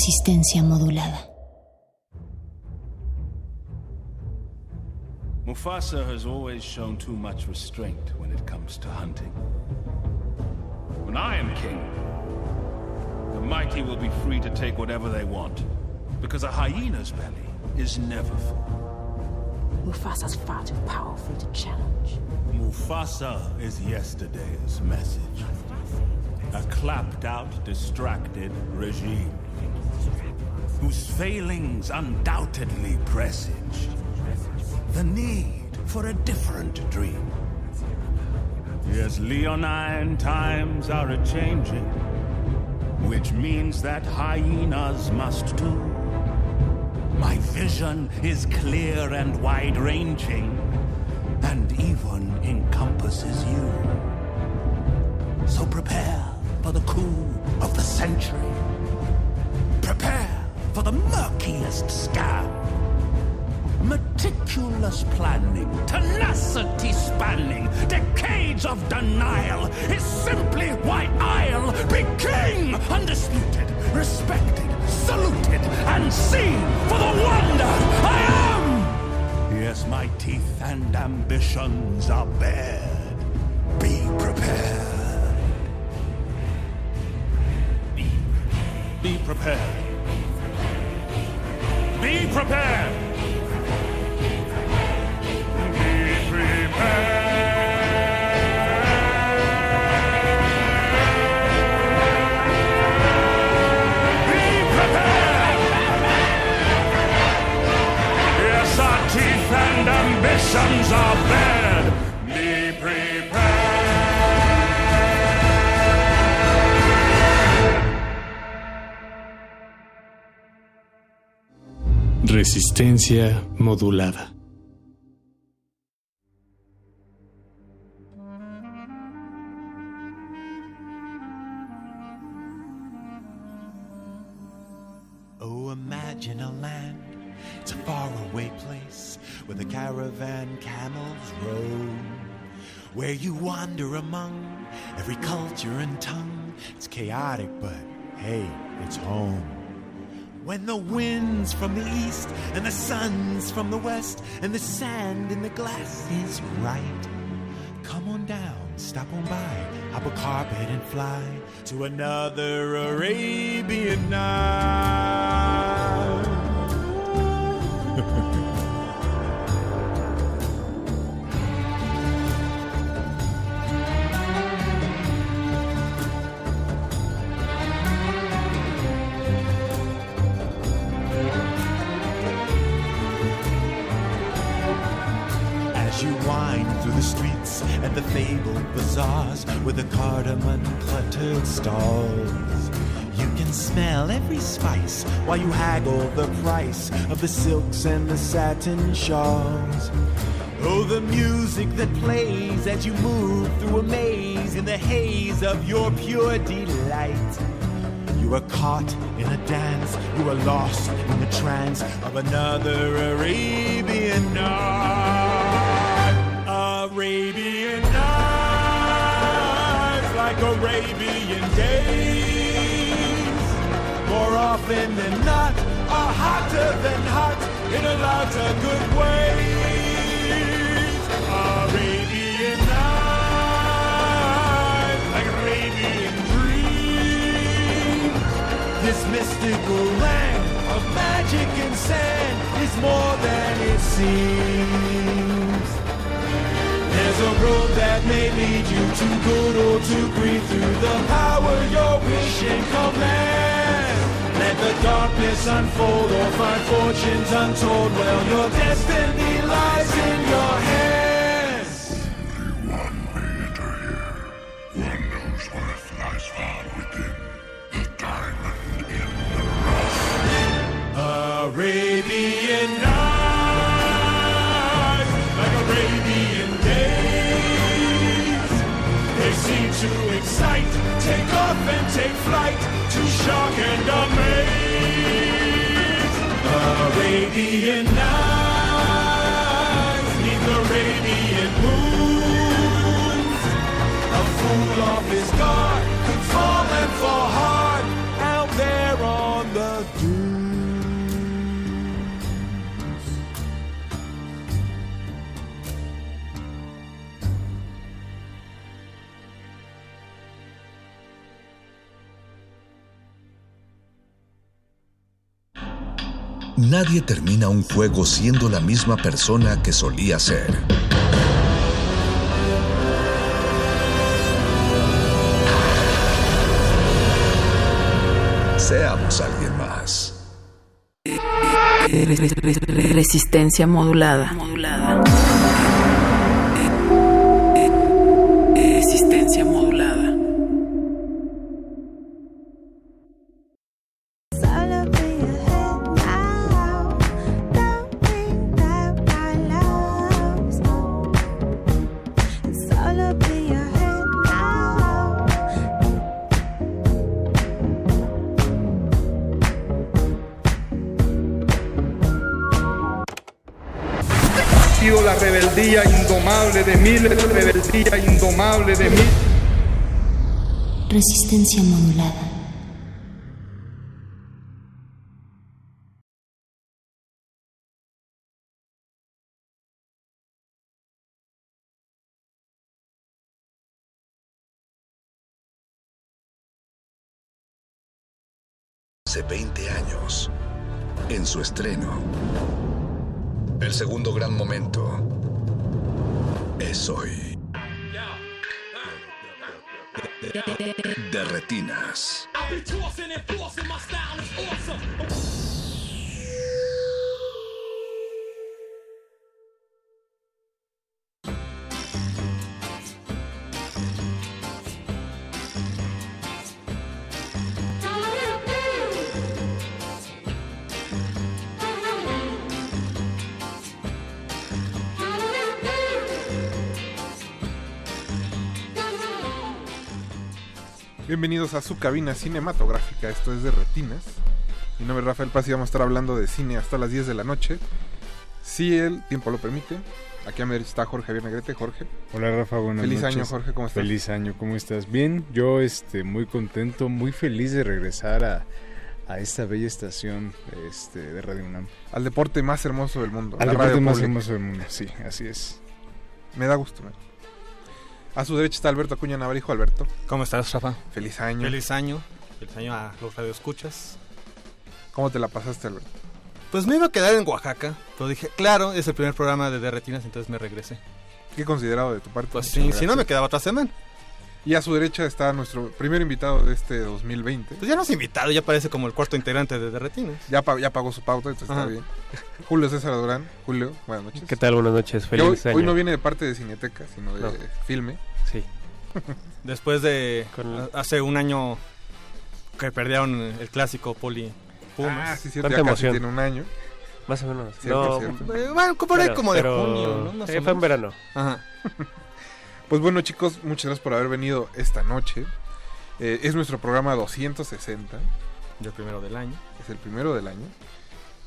Resistencia modulada. Mufasa has always shown too much restraint when it comes to hunting. When I am king, the mighty will be free to take whatever they want, because a hyena's belly is never full. Mufasa's far too powerful to challenge. Mufasa is yesterday's message. A clapped out, distracted regime whose failings undoubtedly presage the need for a different dream. Yes, leonine times are a changing, which means that hyenas must too. My vision is clear and wide ranging, and even encompasses you. So prepare for the coup of the century. For scam. Meticulous planning, tenacity spanning, decades of denial is simply why I'll be king! Undisputed, respected, saluted, and seen for the wonder I am! Yes, my teeth and ambitions are bared. Be prepared. Be prepared. Be prepared! Resistencia modulada. Oh, imagine a land. It's a faraway place where the caravan camels roam. Where you wander among every culture and tongue. It's chaotic, but hey, it's home. When the wind's from the east and the sun's from the west and the sand in the glass is right. Come on down, stop on by, hop a carpet and fly to another Arabian night. the streets and the fabled bazaars with the cardamom cluttered stalls, you can smell every spice while you haggle the price of the silks and the satin shawls. Oh, the music that plays as you move through a maze in the haze of your pure delight. You are caught in a dance, you are lost in the trance of another Arabian night. Arabian nights, like Arabian days. More often than not, are hotter than hot in a lot of good ways. Arabian nights, like Arabian dreams. This mystical land of magic and sand is more than it seems. A road that may lead you to good or to greed through the power your wish and command. Let the darkness unfold or find fortunes untold. Well, your destiny lies in your hands. One knows what lies far within. The diamond in the rough. Arabian take flight, to shock and amaze. Arabian nights, neath Arabian moons. A fool off his guard could fall and fall Nadie termina un juego siendo la misma persona que solía ser. Seamos alguien más. Resistencia modulada. Modulada. Sido la rebeldía indomable de miles, rebeldía indomable de miles. Resistencia modulada. Hace 20 años, en su estreno, el segundo gran momento es hoy. De retinas. Bienvenidos a su cabina cinematográfica, esto es de Retinas. Mi nombre es Rafael Paz y vamos a estar hablando de cine hasta las 10 de la noche. Si el tiempo lo permite. Aquí a mi derecha está Jorge Javier Negrete. Jorge. Hola Rafa, buenas Feliz noches. año Jorge, ¿cómo estás? Feliz año, ¿cómo estás? Bien, yo este, muy contento, muy feliz de regresar a, a esta bella estación este, de Radio UNAM. Al deporte más hermoso del mundo. Al la deporte radio más pública. hermoso del mundo, sí, así es. Me da gusto. me- A su derecha está Alberto Acuña Navarijo. Alberto. ¿Cómo estás, Rafa? Feliz año. Feliz año. Feliz año a los radioescuchas. ¿Cómo te la pasaste, Alberto? Pues me iba a quedar en Oaxaca, pero dije, claro, es el primer programa de Derretinas, entonces me regresé. Qué considerado de tu parte. Pues sí, si no me quedaba otra semana. Y a su derecha está nuestro primer invitado de este 2020. Pues ya no es invitado, ya parece como el cuarto integrante de Derretinas. Ya, pa- ya pagó su pauta, entonces Ajá. está bien. Julio César Durán. Julio, buenas noches. ¿Qué tal? Buenas noches, hoy, feliz año. hoy no viene de parte de Cineteca, sino de No. filme. Sí. Después de hace un año que perdieron el clásico Poli Pumas. Ah, sí, cierto, ya casi tiene un año. Más o menos. Cierto, no, cierto. Eh, bueno, ahí pero- como de pero- junio, ¿no? Más o fue en verano. Ajá. Pues bueno, chicos, muchas gracias por haber venido esta noche. Eh, es nuestro programa 260. Y el primero del año. Es el primero del año.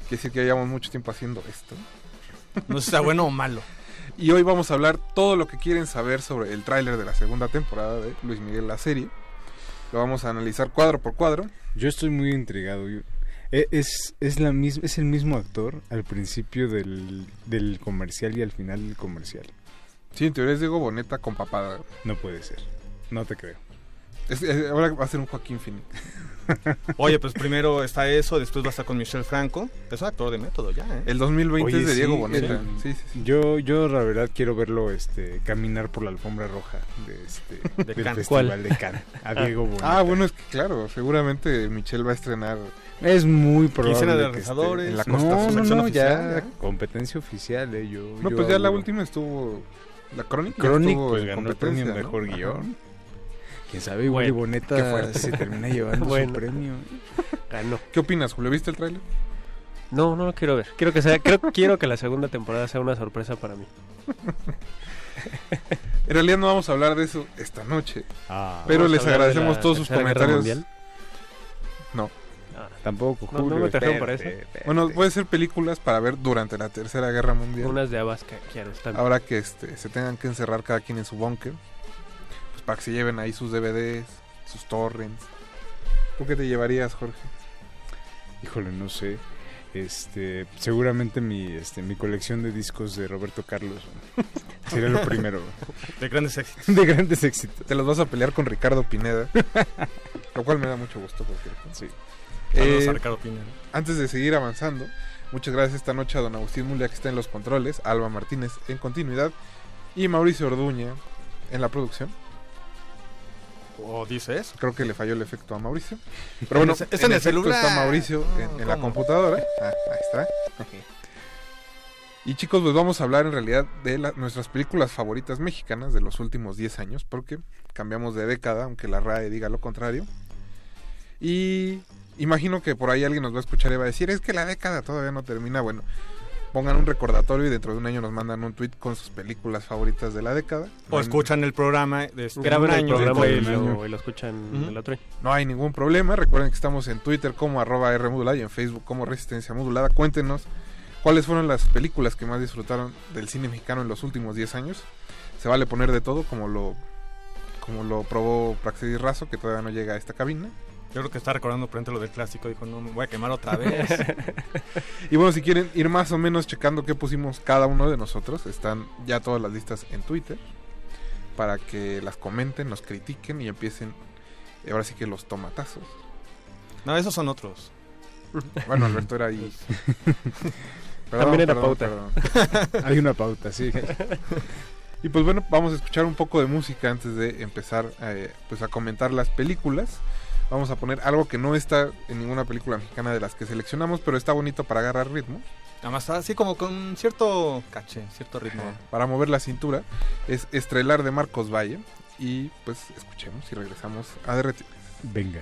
Quiere decir que ya llevamos mucho tiempo haciendo esto. No sé si está bueno o malo. Y hoy vamos a hablar todo lo que quieren saber sobre el tráiler de la segunda temporada de Luis Miguel la serie. Lo vamos a analizar cuadro por cuadro. Yo estoy muy intrigado. yo- e- es, es, la mis- es el mismo actor al principio del, del comercial y al final del comercial. Sí, en teoría es Diego Boneta con papada. No puede ser. No te creo. Es- es- ahora va a ser un Joaquín Phoenix. Oye, pues primero está eso, después va a estar con Michelle Franco. Es un actor de método ya, ¿eh? El 2020 Oye, es de sí, Diego Boneta. el- Sí, sí, sí. Yo, yo la verdad quiero verlo este, caminar por la alfombra roja de este, De del Cannes. Festival ¿Cuál? de Cannes. A Diego Boneta. Ah, bueno, es que claro, seguramente Michelle va a estrenar. Es muy probable Quincena de que esté Realizadores. en la costa No, no, no, oficial, ya ¿eh? competencia oficial, eh, yo, No, yo pues ya la última estuvo. La Crónica. Chronic pues ganó el premio ¿no? mejor Ajá. guion. Quién sabe, igual Bueno, y Boneta se termina llevando Bueno. su premio. Ganó. ¿Qué opinas, Julio? ¿Viste el tráiler? No, no lo quiero ver. Quiero que sea, creo, quiero que la segunda temporada sea una sorpresa para mí. En realidad no vamos a hablar de eso esta noche. Ah. pero ¿Vamos a les agradecemos la todos sus comentarios. No. Tampoco, No, no Julio. me trajeron para espérate, eso. espérate. Bueno, puede ser películas para ver durante la Tercera Guerra Mundial. unas de Abasca quiero. está bien. Ahora que este, se tengan que encerrar cada quien en su búnker. Pues para que se lleven ahí sus DVDs, sus torrents. ¿Tú qué te llevarías, Jorge? Híjole, no sé. Este, seguramente mi, este, mi colección de discos de Roberto Carlos sería lo primero. De grandes éxitos. De grandes éxitos. Te los vas a pelear con Ricardo Pineda. lo cual me da mucho gusto. Porque, Sí. Eh. Antes de seguir avanzando, Muchas gracias esta noche a don Agustín Mulia que está en los controles, Alba Martínez en continuidad y Mauricio Orduña en la producción. ¿O dices? Creo que le falló el efecto a Mauricio. Pero bueno, Está en el efecto celular. está Mauricio en, en la computadora. Ah, ahí está. Y chicos, pues vamos a hablar en realidad de la- nuestras películas favoritas mexicanas de los últimos 10 años, porque cambiamos de década, aunque la RAE diga lo contrario. Y imagino que por ahí alguien nos va a escuchar y va a decir, es que la década todavía no termina. Bueno, pongan un recordatorio y dentro de un año nos mandan un tweet con sus películas favoritas de la década. O escuchan el programa de este Graben un el año programa y lo, y lo escuchan Ujú. el otro. No hay ningún problema. Recuerden que estamos en Twitter como arroba R modulada y en Facebook como Resistencia Modulada. Cuéntenos cuáles fueron las películas que más disfrutaron del cine mexicano en los últimos 10 años. Se vale poner de todo como lo como lo probó Praxedis Razo, que todavía no llega a esta cabina. Yo creo que está recordando por ejemplo lo del clásico. Dijo, no, me voy a quemar otra vez. Y bueno, si quieren ir más o menos checando qué pusimos cada uno de nosotros, están ya todas las listas en Twitter para que las comenten, nos critiquen y empiecen ahora sí que los tomatazos. no, esos son otros. Bueno, Alberto era ahí. También era pauta. Hay una pauta, sí. Y pues bueno, vamos a escuchar un poco de música antes de empezar eh, pues a comentar las películas. Vamos a poner algo que no está en ninguna película mexicana de las que seleccionamos, pero está bonito para agarrar ritmo, Además está así como con cierto caché, cierto ritmo. para mover la cintura. Es Estrelar de Marcos Valle. Y pues escuchemos y regresamos a derretir. Venga.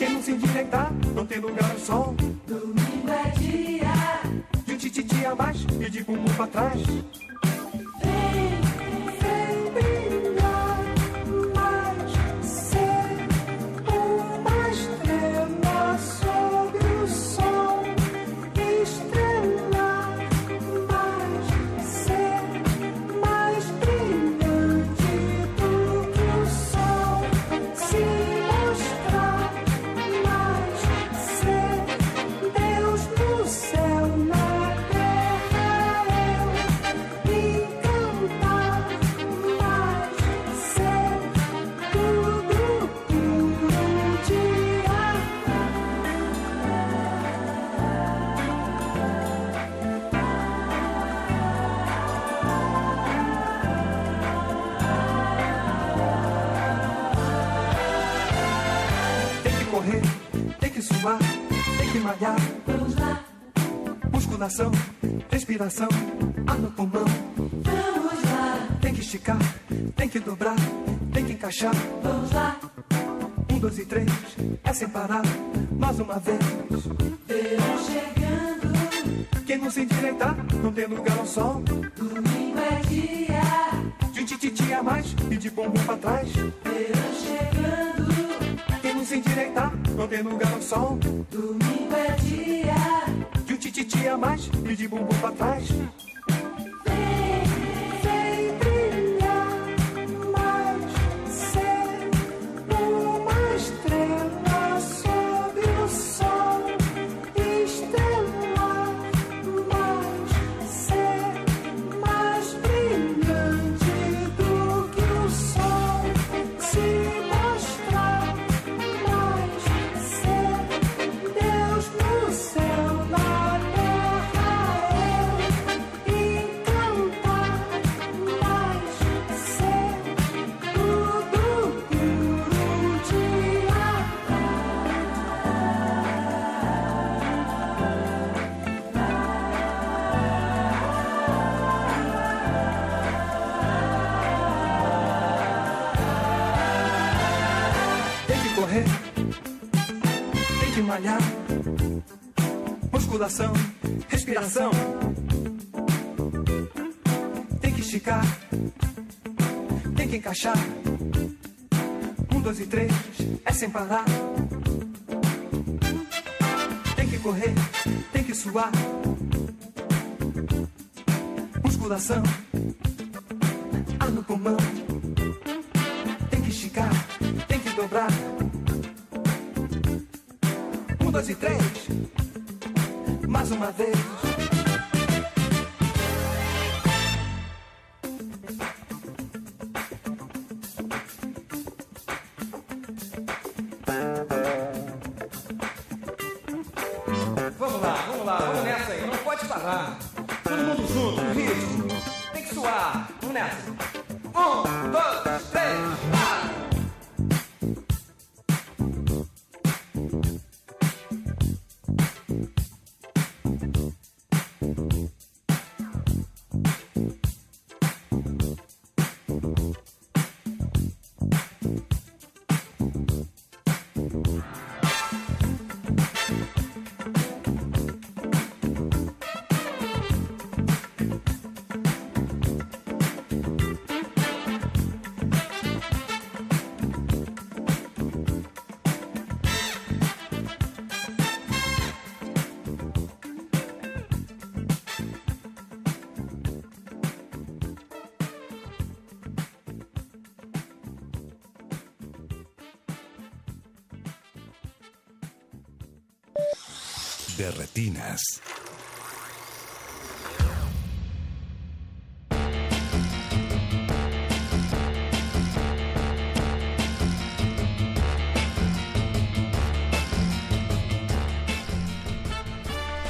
Quem não se endireitar, não tem lugar ao sol. Domingo é dia. De um tititi a mais e de bumbum pra trás. Musculação, respiração, ar no pulmão. Vamos lá. Tem que esticar, tem que dobrar, tem que encaixar. Vamos lá. Um, dois e três, é sem parar. Mais uma vez. Sem parar. Tem que correr, tem que suar. Musculação,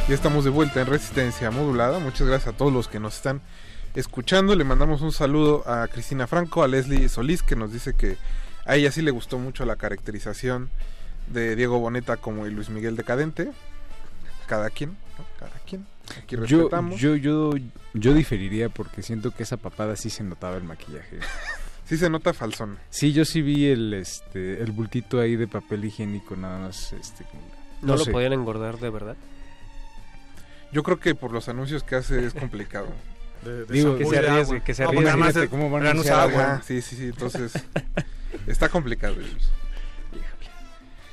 Ya estamos de vuelta en Resistencia Modulada. Muchas gracias a todos los que nos están escuchando. Le mandamos un saludo a Cristina Franco, a Leslie Solís, que nos dice que a ella sí le gustó mucho la caracterización de Diego Boneta como el Luis Miguel decadente. Cada quien, ¿no? cada quien. Aquí Yo, respetamos. yo, yo, yo diferiría porque siento que esa papada sí se notaba el maquillaje. Sí se nota falsón. Sí, yo sí vi el, este, el bultito ahí de papel higiénico nada más, este, como- ¿No, lo podían engordar de verdad? Yo creo que por los anuncios que hace es complicado. De- de Digo, que se arriesgue, que se No, arriesgue. porque además Fíjate es- cómo van a agua. Sí, sí, sí, entonces está complicado. ellos.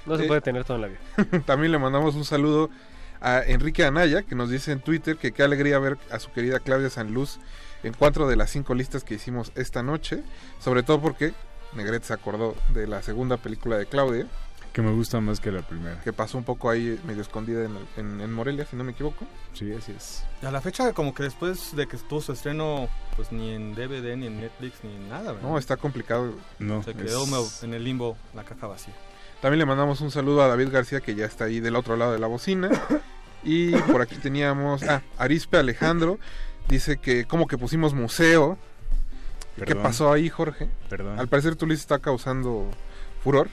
No se Eh, puede tener todo en la vida. También le mandamos un saludo a Enrique Anaya, que nos dice en Twitter que qué alegría ver a su querida Claudia Sanluz en cuatro de las cinco listas que hicimos esta noche. Sobre todo porque Negret se acordó de la segunda película de Claudia. Que me gusta más que la primera. Que pasó un poco ahí medio escondida en, en- en Morelia, si no me equivoco. Sí, así es. A la fecha, como que después de que tuvo su estreno, pues ni en DVD, ni en Netflix, ni en nada, ¿verdad? No, está complicado. No, Se quedó es- en el limbo, la caja vacía. También le mandamos un saludo a David García, que ya está ahí del otro lado de la bocina. Y por aquí teníamos. Ah, Arispe Alejandro. Dice que, como que pusimos museo. ¿Qué pasó ahí, Jorge? Perdón. Al parecer tu lista está causando furor.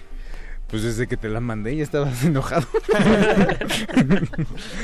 Pues desde que te la mandé ya estabas enojado.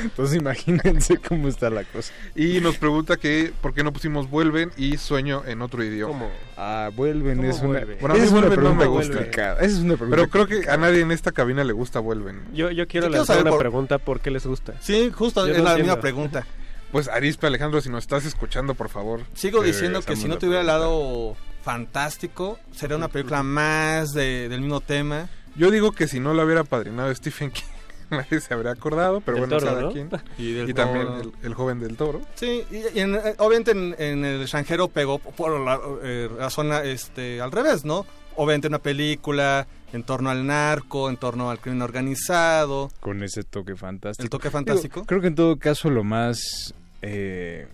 Entonces imagínense cómo está la cosa. Y nos pregunta que por qué no pusimos vuelven y sueño en otro idioma. Ah, vuelven ¿Cómo es una? Bueno, es una vuelven no pregunta me gusta. complicada. Esa es una pregunta Pero creo que a nadie en esta cabina le gusta vuelven. Yo, yo quiero lanzar una por- pregunta, ¿por qué les gusta? Sí, justo, Yo es no la entiendo. misma pregunta. Pues Arispe Alejandro, si nos estás escuchando, por favor. Sigo diciendo que si no tuviera el lado fantástico, sería una película más de- del mismo tema. Yo digo que si no lo hubiera padrinado Stephen King, nadie se habría acordado, pero Del bueno, Toro, ¿no? quien. Y del también el, el joven del toro. Sí, y, y en- eh, obviamente en, en el extranjero pegó por la eh, razón este, al revés, ¿no? Obviamente una película en torno al narco, en torno al crimen organizado. Con ese toque fantástico. El toque fantástico. Digo, creo que en todo caso lo más... eh,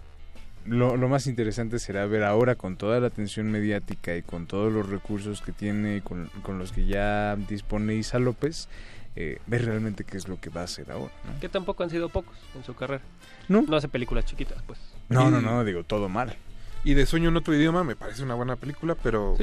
lo, lo más interesante será ver ahora con toda la atención mediática y con todos los recursos que tiene, con, con los que ya dispone Isa López, eh, ver realmente qué es lo que va a hacer ahora. ¿no? Que tampoco han sido pocos en su carrera. No. No hace películas chiquitas, pues. No, no, no, digo, todo mal. Y de Sueño en otro idioma me parece una buena película, pero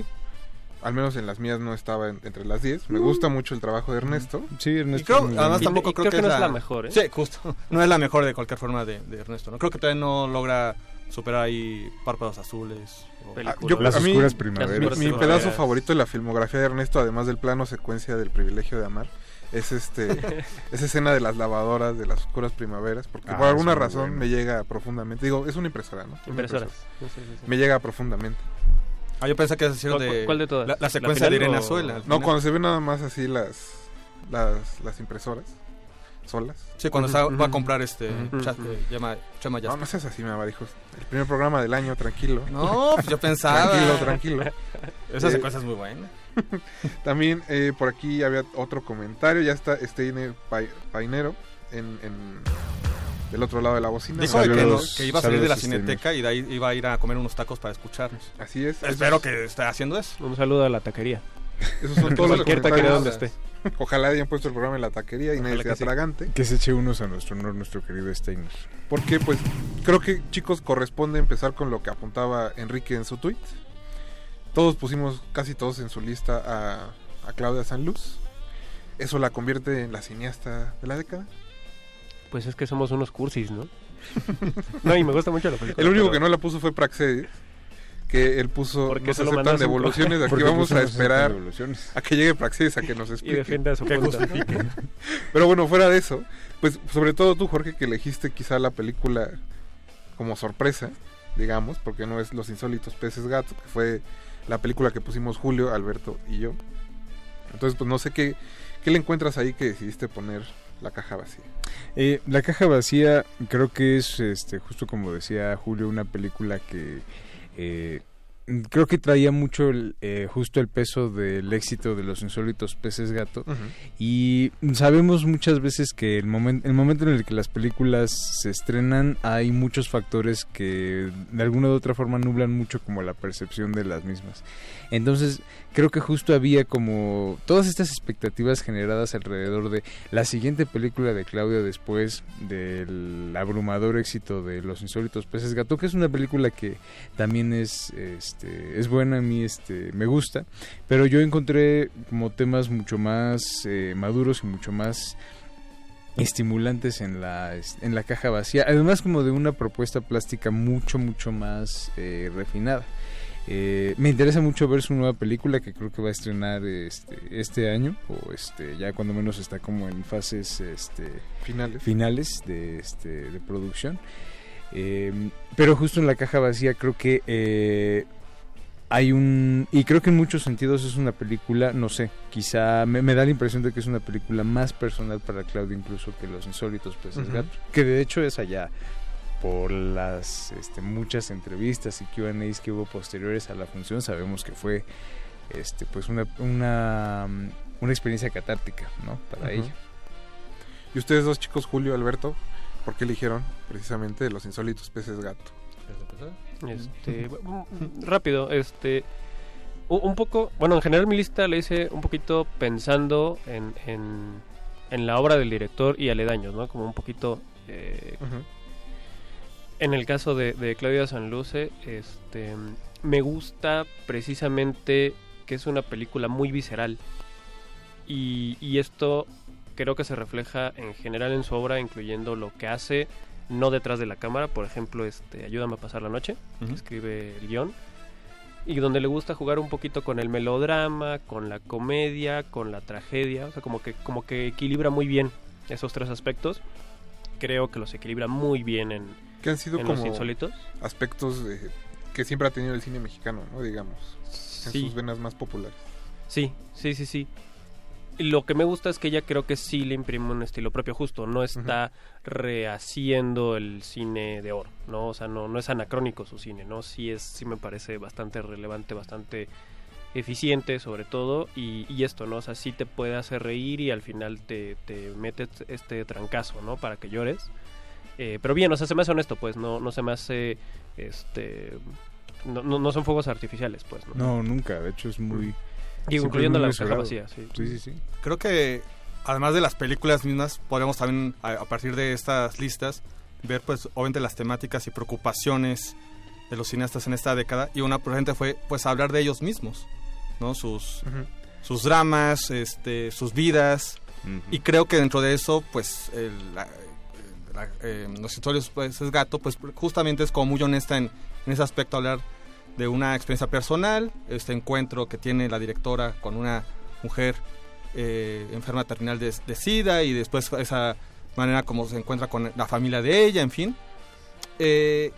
al menos en las mías no estaba en- entre las 10. Me No. gusta mucho el trabajo de Ernesto. Sí, Y creo, además tampoco creo, que, es la, mejor, ¿eh? Sí, justo. No es la mejor de cualquier forma de, de Ernesto. ¿no? Creo que todavía no logra superar ahí Párpados Azules. o- Ah, yo- Las a mí, oscuras mi- primaveras. Mi, Las mi oscuras pedazo favorito de la filmografía de Ernesto, además del plano secuencia del privilegio de amar, es este esa escena de las lavadoras de las oscuras primaveras, porque Ah, por alguna razón bueno. me llega profundamente. Digo, es una impresora, ¿no? Impresoras. impresora. Sí, sí, sí. Me llega profundamente. Ah, yo pensé que es ¿Cuál- de cuál de todas? La, la ¿La secuencia de Irene o- Azuela. No, final. cuando se ven nada más así las las, las impresoras solas. Sí, cuando está- va a comprar este Ujú. Cha- eh, llama, No, Jasper. no seas así, me abarijos. El primer programa del año, tranquilo. No, pues yo pensaba. tranquilo, tranquilo. Esa Eh, secuencia es muy buena. También eh, por aquí había otro comentario. Ya está Steiner Pai- Painero en, en- del otro lado de la bocina. Dijo de que, que iba a salir de la cineteca y de ahí iba a ir a comer unos tacos para escucharnos. Así es. Espero que esté haciendo eso. Un saludo a la taquería. Esos son todos los Cualquier taquería donde comentarios. esté. Ojalá hayan puesto el programa en la taquería y nadie sea que sí. Que se eche unos a nuestro honor, nuestro querido Steiner. Porque pues creo que chicos corresponde empezar con lo que apuntaba Enrique en su tweet. Todos pusimos, casi todos en su lista a, a Claudia Sanluz. Eso la convierte en la cineasta de la década. Pues es que somos unos cursis, ¿no? no, y me gusta mucho la película. El único pero- que no la puso fue Praxedis. Que él puso, Porque no se aceptan devoluciones, aquí Porque vamos a esperar devoluciones. a que llegue Praxedis a que nos Y explique. defiende a su Que punto. Pero bueno, fuera de eso, pues sobre todo tú, Jorge, que elegiste quizá la película como sorpresa, digamos, porque no es Los Insólitos Peces Gato, que fue la película que pusimos Julio, Alberto y yo. Entonces, pues no sé qué, qué le encuentras ahí que decidiste poner la caja vacía. Eh, la caja vacía creo que es, este, justo como decía Julio, una película que eh, creo que traía mucho el, eh, justo el peso del éxito de los insólitos peces gato y sabemos muchas veces que el, momen- el momento en el que las películas se estrenan hay muchos factores que de alguna u otra forma nublan mucho como la percepción de las mismas. Entonces creo que justo había como todas estas expectativas generadas alrededor de la siguiente película de Claudia después del abrumador éxito de Los insólitos peces gato, que es una película que también es este es buena a mí este me gusta, pero yo encontré como temas mucho más eh, maduros y mucho más estimulantes en la en la caja vacía, además como de una propuesta plástica mucho mucho más eh, refinada. Eh, me interesa mucho ver su nueva película que creo que va a estrenar este, este año o este ya cuando menos está como en fases este, Finales. finales de, este, de producción. Eh, pero justo en la caja vacía creo que eh, hay un... Y creo que en muchos sentidos es una película, no sé, quizá me, me da la impresión de que es una película más personal para Claudia incluso que Los Insólitos Peces Ujú. Gato. Que de hecho es allá por las este, muchas entrevistas y Q&As que hubo posteriores a la función, sabemos que fue este pues una, una, una experiencia catártica, ¿no? Para ella. Y ustedes dos chicos, Julio, Alberto, ¿por qué eligieron precisamente Los Insólitos Peces Gato? Este, rápido, este, un poco, bueno, en general mi lista la hice un poquito pensando en, en, en la obra del director y aledaños, ¿no? Como un poquito, eh, en el caso de, de Claudia Sanluce, este, me gusta precisamente que es una película muy visceral y, y esto creo que se refleja en general en su obra, incluyendo lo que hace no detrás de la cámara, por ejemplo, este Ayúdame a pasar la noche, que escribe el guion, y donde le gusta jugar un poquito con el melodrama, con la comedia, con la tragedia, o sea, como que, como que equilibra muy bien esos tres aspectos. Creo que los equilibra muy bien en, Que han sido en como Los Insólitos. aspectos de- que siempre ha tenido el cine mexicano, ¿no? Digamos, en Sí. sus venas más populares. Sí, sí, sí, sí. Lo que me gusta es que ella creo que sí le imprime un estilo propio justo, no está rehaciendo el cine de oro, ¿no? O sea, no, no es anacrónico su cine, ¿no? Sí es, sí me parece bastante relevante, bastante eficiente sobre todo, y, y esto, ¿no? O sea, sí te puede hacer reír y al final te, te mete este trancazo, ¿no? Para que llores. Eh, pero bien, o sea, se me hace honesto, pues, no, no se me hace, este... No, no, no son fuegos artificiales, pues, ¿no? No, nunca, de hecho es muy... incluyendo la vacía, sí. Sí, sí, sí. Creo que además de las películas mismas, podemos también a, a partir de estas listas ver pues obviamente las temáticas y preocupaciones de los cineastas en esta década y una presente fue pues hablar de ellos mismos, ¿no? Sus sus dramas, este, sus vidas y creo que dentro de eso pues el, la- la- eh, los historias pues es gato, pues justamente es como muy honesta en, en ese aspecto hablar de una experiencia personal, este encuentro que tiene la directora con una mujer eh, enferma terminal de, SIDA y después esa manera como se encuentra con la familia de ella, en fin. Eh,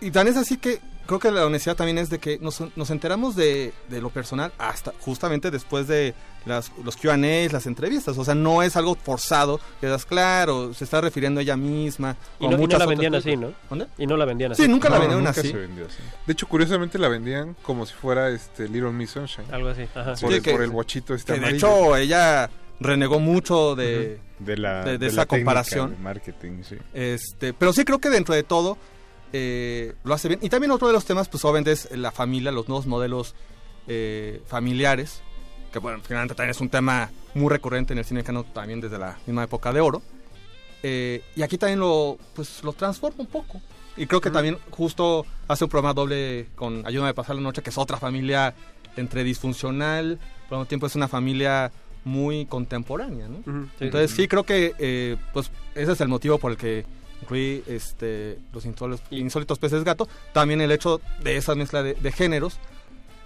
y tan es así que creo que la honestidad también es de que nos, nos enteramos de, de lo personal hasta justamente después de las, los QAs, las entrevistas. O sea, no es algo forzado, quedas claro, se está refiriendo a ella misma. Y no, y no muchas la vendían así. ¿no? ¿Dónde? Y no la vendían así. Sí, nunca la nunca así. se vendió así. De hecho, curiosamente la vendían como si fuera este Little Miss Sunshine. Algo así, ajá. Por, Sí, el, que- por el bochito este que de hecho ella renegó mucho de, de la, de- de de esa la comparación. de marketing, sí. Este, pero sí creo que dentro de todo eh, lo hace bien. Y también otro de los temas, pues obviamente es la familia, los nuevos modelos eh, familiares, que bueno, finalmente también es un tema muy recurrente en el cine mexicano también desde la misma época de oro. Eh, y aquí también lo, pues, lo transforma un poco. Y creo que también justo hace un programa doble con Ayúdame a pasar la noche, que es otra familia entre disfuncional, pero al mismo tiempo es una familia muy contemporánea, ¿no? Ujú, sí, Entonces sí. sí creo que eh, pues ese es el motivo por el que incluí este los insólitos, insólitos peces gato, también el hecho de esa mezcla de, de géneros,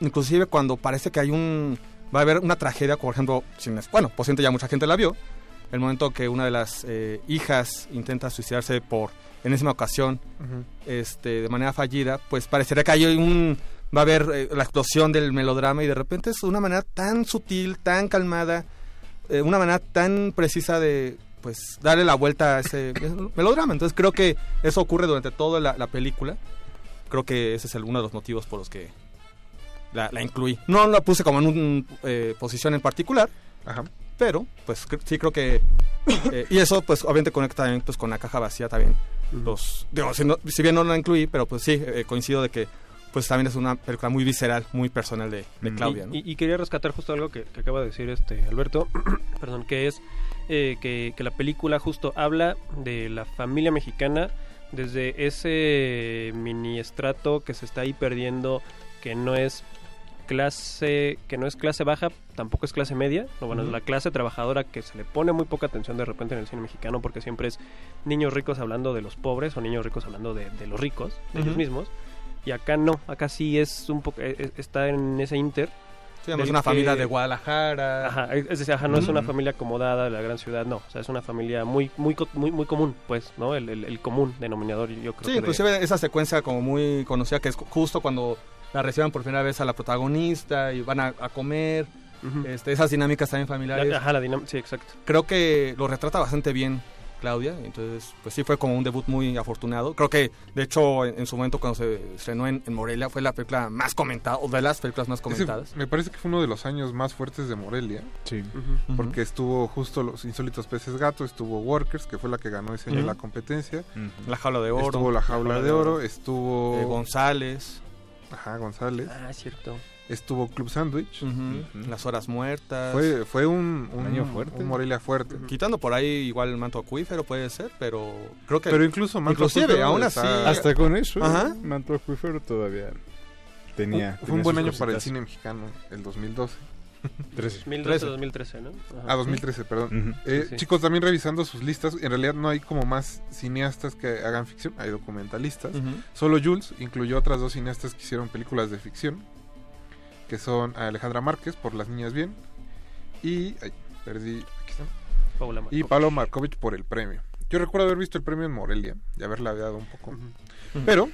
inclusive cuando parece que hay un va a haber una tragedia, por ejemplo, sin, bueno, por cierto ya mucha gente la vio, el momento que una de las eh, hijas intenta suicidarse por enésima ocasión este de manera fallida, pues parecería que hay un va a haber eh, la explosión del melodrama y de repente es una manera tan sutil, tan calmada, eh, una manera tan precisa de pues darle la vuelta a ese melodrama. Entonces creo que eso ocurre durante toda la, la película. Creo que ese es el- uno de los motivos por los que la, la incluí. No la puse como en una posición en particular, pero pues sí creo que... eh, y eso pues obviamente conecta también pues, con la caja vacía también. Los, digo, si, no- si bien no la incluí, pero pues sí, eh, coincido de que pues también es una película muy visceral, muy personal de, de Claudia. ¿no? Y, quería rescatar justo algo que, que acaba de decir este Alberto, perdón, que es eh, que, que la película justo habla de la familia mexicana desde ese mini estrato que se está ahí perdiendo, que no es clase, que no es clase baja, tampoco es clase media, no, bueno, es la clase trabajadora que se le pone muy poca atención de repente en el cine mexicano porque siempre es niños ricos hablando de los pobres o niños ricos hablando de, de los ricos, de ellos mismos. Y acá no, acá sí es un poco, eh, eh, está en ese inter. Sí, del una familia de Guadalajara. Ajá, es es decir, ajá, no es una Ujú. familia acomodada de la gran ciudad, no, o sea, es una familia muy muy muy, muy común, pues, ¿no? El, el- el común denominador, yo creo Sí, que de- inclusive esa secuencia como muy conocida que es ju- justo cuando la reciban por primera vez a la protagonista y van a, a comer, este, esas dinámicas también familiares. Ajá, la dinámica, sí, exacto. Creo que lo retrata bastante bien Claudia, entonces pues sí fue como un debut muy afortunado. Creo que de hecho en, en su momento cuando se estrenó en, en Morelia fue la película más comentada, o de las películas más Ese comentadas. me parece que fue uno de los años más fuertes de Morelia. Sí. Ujú. Porque estuvo justo Los Insólitos Peces Gato, estuvo Workers, que fue la que ganó ese año la competencia. La Jaula de Oro. Estuvo La Jaula de Oro, estuvo... Eh, González. Ajá, González. Ah, cierto. Estuvo Club Sandwich. Las horas muertas. Fue, fue un, un, Año fuerte. un Morelia fuerte. Quitando por ahí igual el manto acuífero puede ser, pero creo que... Pero incluso Manto Inclusive, Acuífero aún así... Hasta con eso, Ajá. ¿eh? Manto Acuífero todavía tenía. Fue tenía un buen año para el cine mexicano, el 2012. 13. 2012, 2013, ¿no? Ajá. Ah, 2013, perdón. Eh, Sí, sí. Chicos, también revisando sus listas, en realidad no hay como más cineastas que hagan ficción, hay documentalistas. Solo Jules incluyó otras dos cineastas que hicieron películas de ficción, que son Alejandra Márquez por Las Niñas Bien y... Ay, perdí... Aquí están. Paula Y. Pablo Markovich por el premio. Yo recuerdo haber visto el premio en Morelia y haberla dado un poco. Pero,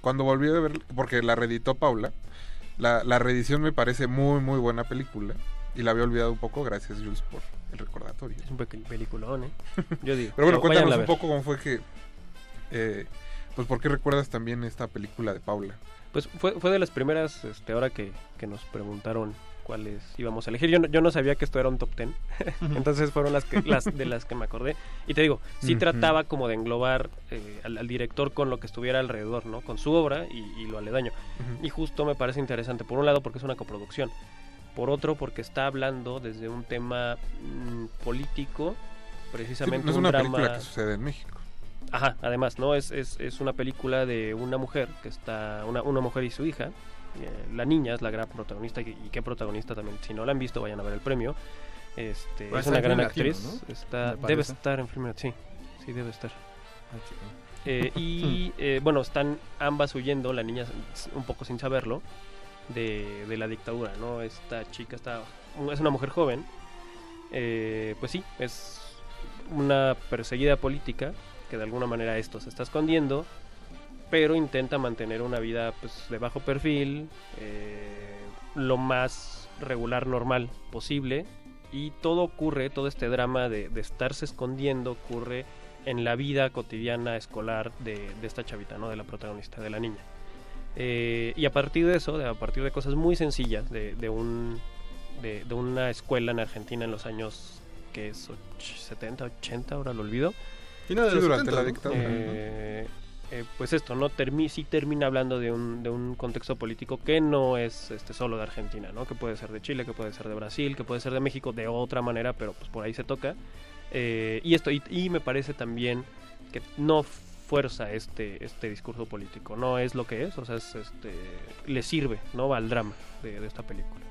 cuando volví a ver, porque la reeditó Paula, la, la reedición me parece muy, muy buena película. Y la había olvidado un poco, gracias Jules por el recordatorio. Es un pe- peliculón, ¿eh? Yo digo. Pero bueno, cuéntanos a un poco cómo fue que... eh, pues, ¿por qué recuerdas también esta película de Paula? Pues fue, fue de las primeras, este, ahora que, que nos preguntaron cuáles íbamos a elegir. Yo no, yo no sabía que esto era un top ten. Entonces fueron las, que, las de las que me acordé. Y te digo, sí trataba como de englobar eh, al, al director con lo que estuviera alrededor, ¿no? Con su obra y, y lo aledaño. Y justo me parece interesante, por un lado porque es una coproducción, por otro porque está hablando desde un tema mm, político, Sí, precisamente no es un una drama... película que sucede en México. Ajá, además, ¿no? Es, es, es una película de una mujer que está, una, una mujer y su hija. Eh, la niña es la gran protagonista y, y qué protagonista también. Si no la han visto, vayan a ver el premio. Este, a es una gran Latino, actriz. ¿no? Está, debe estar en Film sí, sí debe estar. Eh, y eh, bueno, están ambas huyendo, la niña un poco sin saberlo, de, de la dictadura, ¿no? Esta chica está, es una mujer joven, eh, pues sí, es una perseguida política que de alguna manera esto se está escondiendo, pero intenta mantener una vida pues de bajo perfil, eh, lo más regular, normal posible, y todo ocurre, todo este drama de, de estarse escondiendo ocurre en la vida cotidiana escolar de, esta chavita, ¿no? De la protagonista, de la niña. Eh, y a partir de eso, a partir de cosas muy sencillas, de, de un, de, una escuela en Argentina en los años que es och- 70, 80, ahora lo olvido. Final de Sí, los durante 70, la ¿no? dictadura. Eh, eh, pues esto, ¿no? Termi sí termina hablando de un, de un contexto político que no es este, solo de Argentina, ¿no? Que puede ser de Chile, que puede ser de Brasil, que puede ser de México de otra manera, pero pues por ahí se toca. Eh, y esto, y, y me parece también que no fuerza este, este discurso político, no es lo que es, o sea, es, este, le sirve, ¿no? Al drama de, de esta película.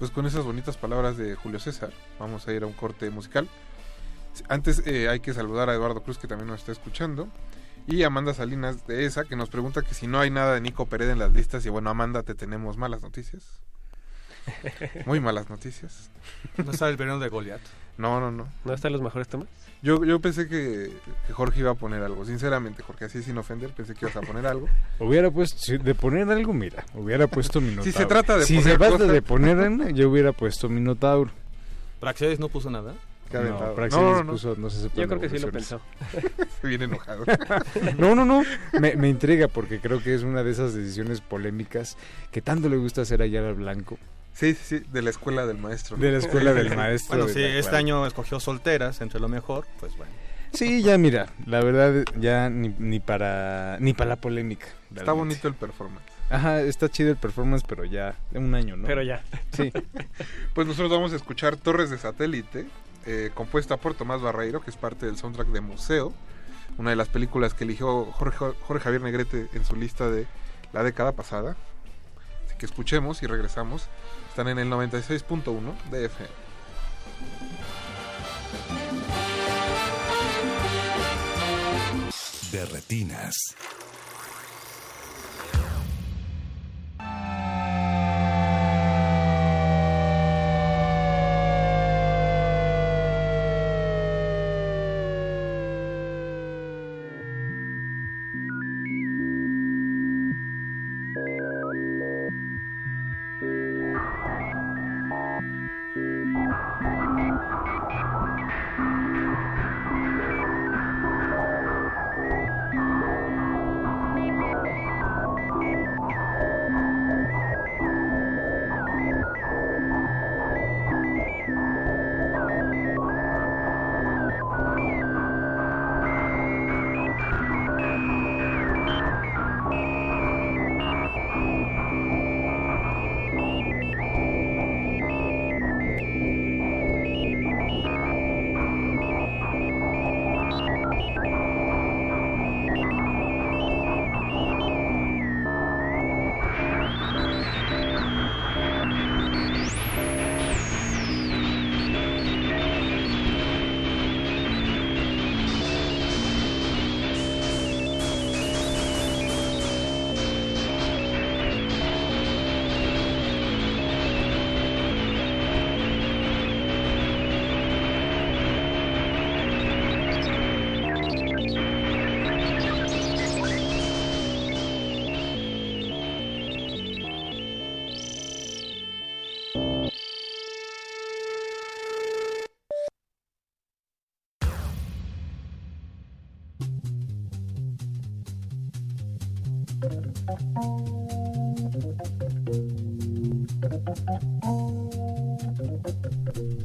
Pues con esas bonitas palabras de Julio César, vamos a ir a un corte musical. Antes eh, hay que saludar a Eduardo Cruz que también nos está escuchando. Y Amanda Salinas de ESA que nos pregunta que si no hay nada de Nico Pérez en las listas. Y bueno, Amanda, te tenemos malas noticias. Muy malas noticias. ¿No está el veneno de Goliat? No, no, no. ¿No están los mejores temas? Yo, yo pensé que, que Jorge iba a poner algo. Sinceramente, Jorge, así sin ofender, pensé que ibas a poner algo. Hubiera puesto, si de poner algo, mira, hubiera puesto Minotauro. Si se trata de si poner se trata cosas- de poner, yo hubiera puesto Minotauro. ¿Praxedes no puso nada? Qué No, aventado. No, no, no. puso, no se Yo creo que sí lo pensó. Se viene enojado. No, no, no. Me, me intriga porque creo que es una de esas decisiones polémicas que tanto le gusta hacer a Yara Blanco. Sí, sí, sí, de la escuela del maestro. ¿no? De la escuela del maestro. Bueno, si la este año escogió solteras entre lo mejor, pues bueno. Sí, ya mira, la verdad, ya ni, ni para ni para la polémica. Está bonito el performance. Ajá, está chido el performance, pero ya, de un año, ¿no? Pero ya. Sí. Pues nosotros vamos a escuchar Torres de Satélite, eh, compuesta por Tomás Barreiro, que es parte del soundtrack de Museo, una de las películas que eligió Jorge, Jorge Javier Negrete en su lista de la década pasada. Así que escuchemos y regresamos. Están en el 96.1 de FM. De retinas.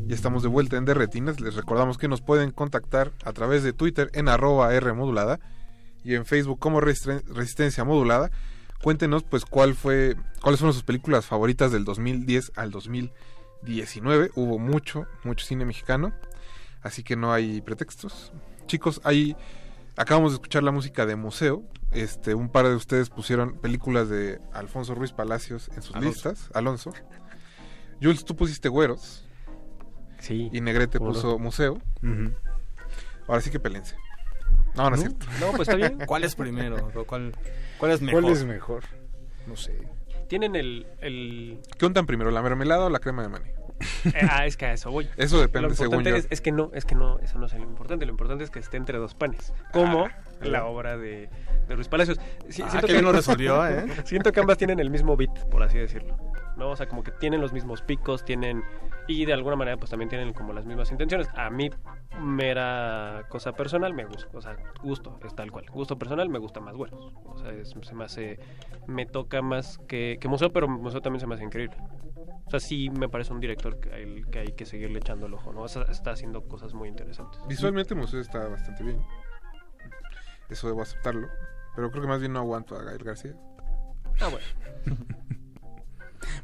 Ya estamos de vuelta en Derretinas. Les recordamos que nos pueden contactar a través de Twitter en arroba R modulada y en Facebook como Resisten- Resistencia Modulada. Cuéntenos pues cuál fue, cuáles fueron sus películas favoritas del 2010 al 2019. Hubo mucho, mucho cine mexicano, así que no hay pretextos. Chicos, ahí acabamos de escuchar la música de Museo. Este, un par de ustedes pusieron películas de Alfonso Ruiz Palacios en sus Alonso. listas. Alonso. Jules, tú pusiste Güeros. Sí. Y Negrete no. puso Museo. Ujú. Ahora sí que pelense. No, no es cierto. No, pues está bien. ¿Cuál es primero? ¿O ¿Cuál, cuál es mejor? ¿Cuál es mejor? No sé. Tienen el... el... ¿Qué untan primero, la mermelada o la crema de maní? Eh, ah, es que a eso voy. Eso depende, Lo según importante yo. Es, es que no, es que no, eso no es lo importante. Lo importante es que esté entre dos panes. Como Ah, la obra de, de Ruiz Palacios. Si- Ah, qué bien lo resolvió, ¿eh? Siento que ambas tienen el mismo beat, por así decirlo. ¿no? O sea, como que tienen los mismos picos, tienen... Y de alguna manera, pues también tienen como las mismas intenciones. A mí, mera cosa personal, me gusta. O sea, gusto, es tal cual. Gusto personal, me gusta más Güeros. O sea, es- se me hace... Me toca más que, que Museo, pero Museo también se me hace increíble. O sea, sí me parece un director que hay que, hay que seguirle echando el ojo, ¿no? O sea, está haciendo cosas muy interesantes. Visualmente Museo está bastante bien. Eso debo aceptarlo. Pero creo que más bien no aguanto a Gael García. Ah, bueno.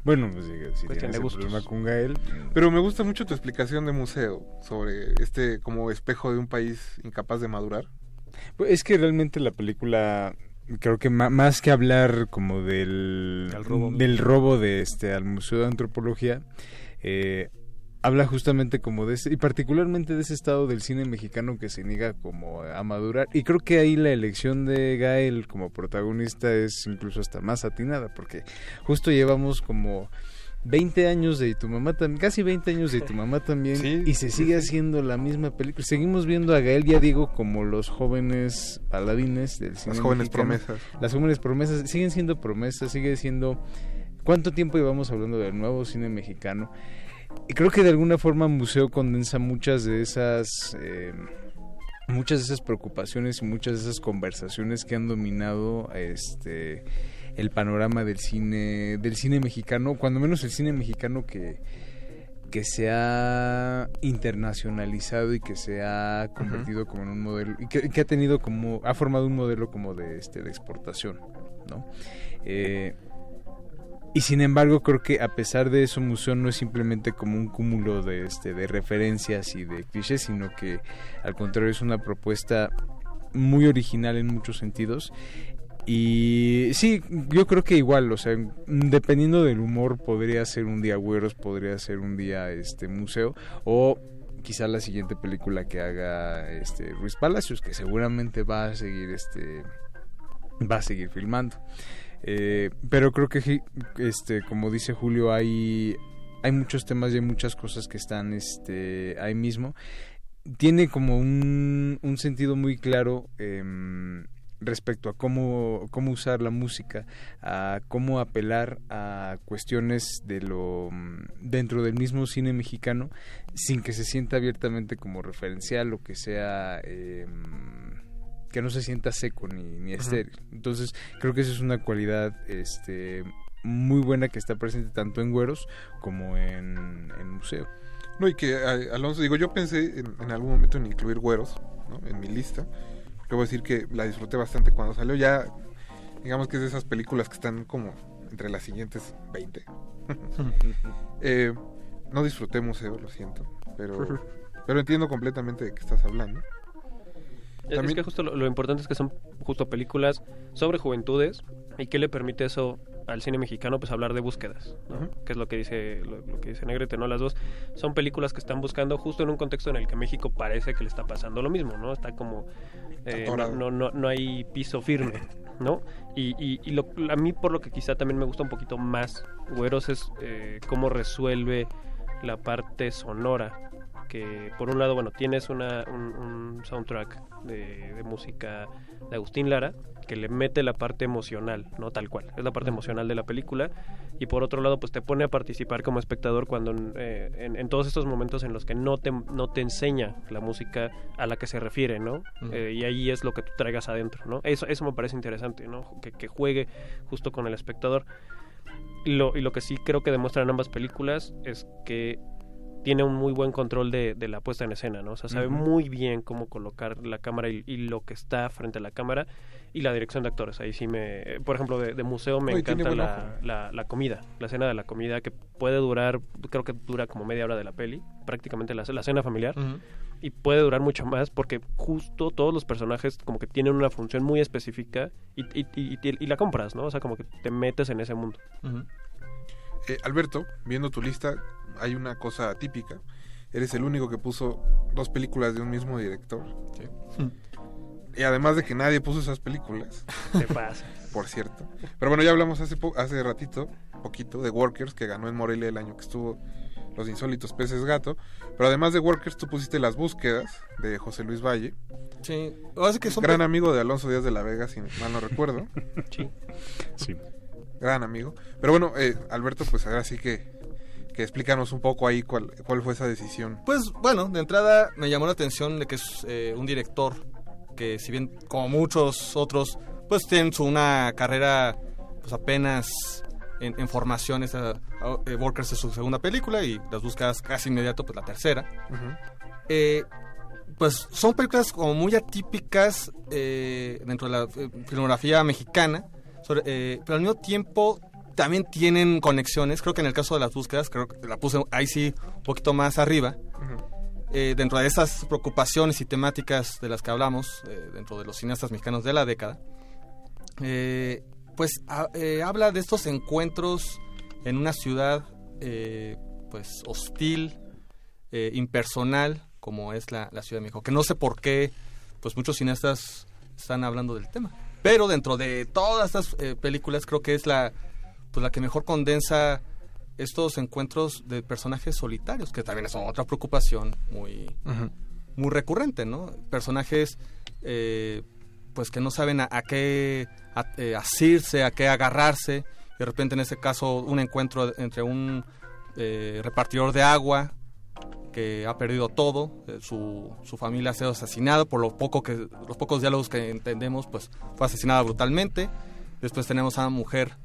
Bueno, pues si Cuestión tienes el problema con Gael. Pero me gusta mucho tu explicación de museo sobre este como espejo de un país incapaz de madurar. Pues es que realmente la película creo que más que hablar como del Del robo. del robo de este al museo de antropología eh, habla justamente como de ese y particularmente de ese estado del cine mexicano que se niega como a madurar y creo que ahí la elección de Gael como protagonista es incluso hasta más atinada porque justo llevamos como 20 años de tu mamá también, casi 20 años de tu mamá también, y se sigue haciendo la misma película. Seguimos viendo a Gael, ya digo, como los jóvenes paladines del cine. jóvenes mexicano. promesas. Las jóvenes promesas siguen siendo promesas, sigue siendo. ¿Cuánto tiempo llevamos hablando del nuevo cine mexicano? Y creo que de alguna forma Museo condensa muchas de esas. eh, muchas de esas preocupaciones y muchas de esas conversaciones que han dominado este el panorama del cine del cine mexicano cuando menos el cine mexicano que que se ha internacionalizado y que se ha convertido como en un modelo y que, que ha tenido como ha formado un modelo como de este de exportación no Eh, y sin embargo creo que a pesar de eso Museo no es simplemente como un cúmulo de este de referencias y de clichés sino que al contrario es una propuesta muy original en muchos sentidos y sí, yo creo que igual, o sea, dependiendo del humor podría ser un día Güeros, podría ser un día este museo o quizá la siguiente película que haga este Ruiz Palacios, que seguramente va a seguir este va a seguir filmando. Eh, pero creo que este como dice Julio hay hay muchos temas y hay muchas cosas que están este ahí mismo. Tiene como un, un sentido muy claro em, respecto a cómo, cómo usar la música, a cómo apelar a cuestiones de lo mm, dentro del mismo cine mexicano sin que se sienta abiertamente como referencial o que sea em, que no se sienta seco ni, estéril. Entonces creo que esa es una cualidad este muy buena que está presente tanto en Güeros como en, en Museo. No, y que Alonso, digo, yo pensé en, en algún momento en incluir Güeros ¿no? en mi lista. A decir que la disfruté bastante cuando salió. Ya, digamos que es de esas películas que están como entre las siguientes 20. Eh, no disfruté museo, lo siento. Pero, pero entiendo completamente de qué estás hablando. Es- Es que justo lo, lo importante es que son justo películas sobre juventudes y que le permite eso al cine mexicano pues hablar de búsquedas, ¿no? Que es lo que dice lo, lo que dice Negrete, ¿no? Las dos son películas que están buscando justo en un contexto en el que México parece que le está pasando lo mismo, ¿no? Está como eh, no, no, no hay piso firme, ¿no? Y, y, y lo- a mí por lo que quizá también me gusta un poquito más Güeros es eh, cómo resuelve la parte sonora que por un lado, bueno, tienes una, un, un soundtrack de, de música de Agustín Lara que le mete la parte emocional, no tal cual, es la parte emocional de la película y por otro lado pues te pone a participar como espectador cuando eh, en, en todos estos momentos en los que no te, no te enseña la música a la que se refiere, ¿no? Ujú. Eh, y ahí es lo que tú traigas adentro, ¿no? Eso, eso me parece interesante, ¿no? Que, que juegue justo con el espectador. Lo, y lo que sí creo que demuestran ambas películas es que tiene un muy buen control de, de la puesta en escena, ¿no? O sea, sabe muy bien cómo colocar la cámara y, y lo que está frente a la cámara y la dirección de actores. Ahí sí me... eh, Por ejemplo, de, de museo me No, encanta buen la, ojo. la, la comida, la escena de la comida que puede durar, creo que dura como media hora de la peli, prácticamente la, la cena familiar. Y puede durar mucho más porque justo todos los personajes como que tienen una función muy específica y, y, y- y- y la compras, ¿no? O sea, como que te metes en ese mundo. Eh, Alberto, viendo tu lista, hay una cosa típica. Eres el único que puso dos películas de un mismo director. Y además de que nadie puso esas películas. Te pasa. Por cierto. Pero bueno, ya hablamos hace, po- hace ratito, poquito, de Workers, que ganó en Morelia el año que estuvo Los Insólitos Peces Gato. Pero además de Workers, tú pusiste Las Búsquedas de José Luis Valle. Sí, sí que son Gran amigo de Alonso Díaz de la Vega, si mal no recuerdo. Sí. Sí. Gran amigo. Pero bueno, eh, Alberto, pues ahora sí que, que explícanos un poco ahí cuál, cuál fue esa decisión. Pues bueno, de entrada me llamó la atención de que es eh, un director que si bien como muchos otros, pues tienen su una carrera pues apenas en, en formación. Esa, eh, Workers es su segunda película y las buscas casi inmediato, pues la tercera. Eh, pues son películas como muy atípicas eh, dentro de la eh, filmografía mexicana, sobre- eh, pero al mismo tiempo también tienen conexiones. Creo que en el caso de las búsquedas, creo que la puse ahí sí un poquito más arriba. Eh, dentro de esas preocupaciones y temáticas de las que hablamos, eh, dentro de los cineastas mexicanos de la década, eh, pues ha- habla de estos encuentros en una ciudad pues hostil, impersonal, como es la, la Ciudad de México. Que no sé por qué, pues muchos cineastas están hablando del tema. Pero dentro de todas estas eh, películas creo que es la, pues la que mejor condensa estos encuentros de personajes solitarios, que también es otra preocupación muy, muy recurrente, ¿no? Personajes eh, pues que no saben a, a qué a- eh, asirse, a qué agarrarse. De repente en este caso un encuentro entre un eh, repartidor de agua que ha perdido todo, eh, su, su familia ha sido asesinada, por lo poco que, los pocos diálogos que entendemos, pues fue asesinada brutalmente. Después tenemos a una mujer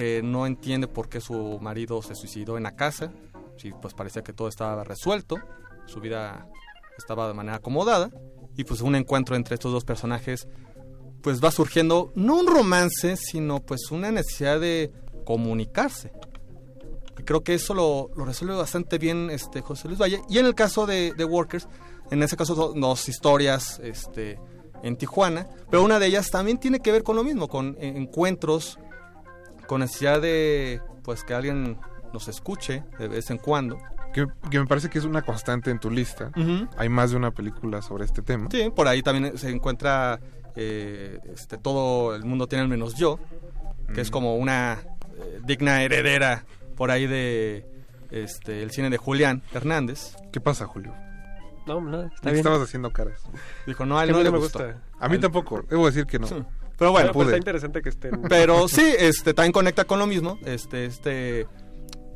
que no entiende por qué su marido se suicidó en la casa, sí, pues parecía que todo estaba resuelto, su vida estaba de manera acomodada, y pues un encuentro entre estos dos personajes, pues va surgiendo no un romance, sino pues una necesidad de comunicarse. Y creo que eso lo, lo resuelve bastante bien este José Luis Valle. Y en el caso de, de Workers, en ese caso dos historias este, en Tijuana, pero una de ellas también tiene que ver con lo mismo, con eh, encuentros, con necesidad de pues que alguien nos escuche de vez en cuando. Que, que me parece que es una constante en tu lista. Hay más de una película sobre este tema. Sí, por ahí también se encuentra eh, este, todo el mundo tiene al menos yo, que es como una eh, digna heredera por ahí de este el cine de Julián Hernández. ¿Qué pasa, Julio? No, nada, está ¿Qué bien. estabas haciendo caras? Dijo, no, a él Que no, no le me gustó. gusta. A mí tampoco, debo decir que no. Pero bueno, Pero, pues, pude. está interesante que estén. Pero sí, este también conecta con lo mismo, este, este,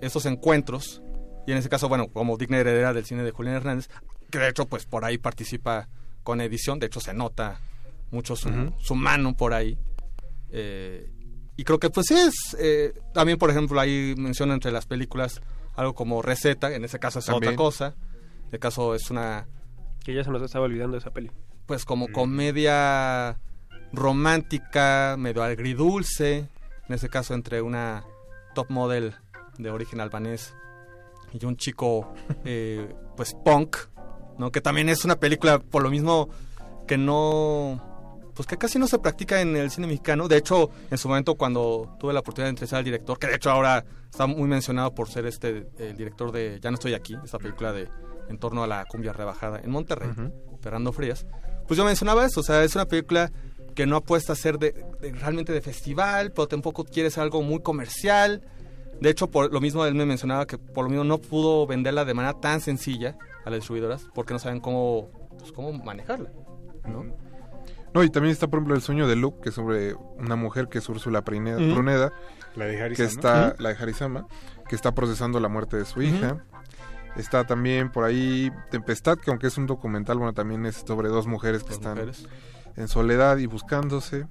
estos encuentros. Y en ese caso, bueno, como digna heredera del cine de Julián Hernández, que de hecho, pues por ahí participa con edición, de hecho se nota mucho su, mano por ahí. Eh, y creo que pues sí es, eh, también por ejemplo ahí menciona entre las películas algo como receta, en ese caso es También. otra cosa. En el caso es una Que ya se nos estaba olvidando esa peli. pues como comedia romántica, medio agridulce, en ese caso entre una top model de origen albanés y un chico eh, pues punk, ¿no? Que también es una película por lo mismo que no pues que casi no se practica en el cine mexicano. De hecho, en su momento cuando tuve la oportunidad de entrevistar al director, que de hecho ahora está muy mencionado por ser este el director de Ya no estoy aquí, esta película de en torno a la cumbia rebajada en Monterrey, Fernando Frías. Pues yo mencionaba eso, o sea, es una película que no apuesta a ser de, de- realmente de festival, pero tampoco quiere ser algo muy comercial. De hecho, por lo mismo él me mencionaba que por lo mismo no pudo venderla de manera tan sencilla a las distribuidoras porque no saben cómo, pues, cómo manejarla. ¿no? No, y también está, por ejemplo, El sueño de Luke, que es sobre una mujer que es Úrsula. Pruneda. La de Que Harisama. está, la de Harisama, que está procesando la muerte de su hija. Está también por ahí Tempestad, que aunque es un documental, bueno, también es sobre dos mujeres que Dos están mujeres. En soledad y buscándose.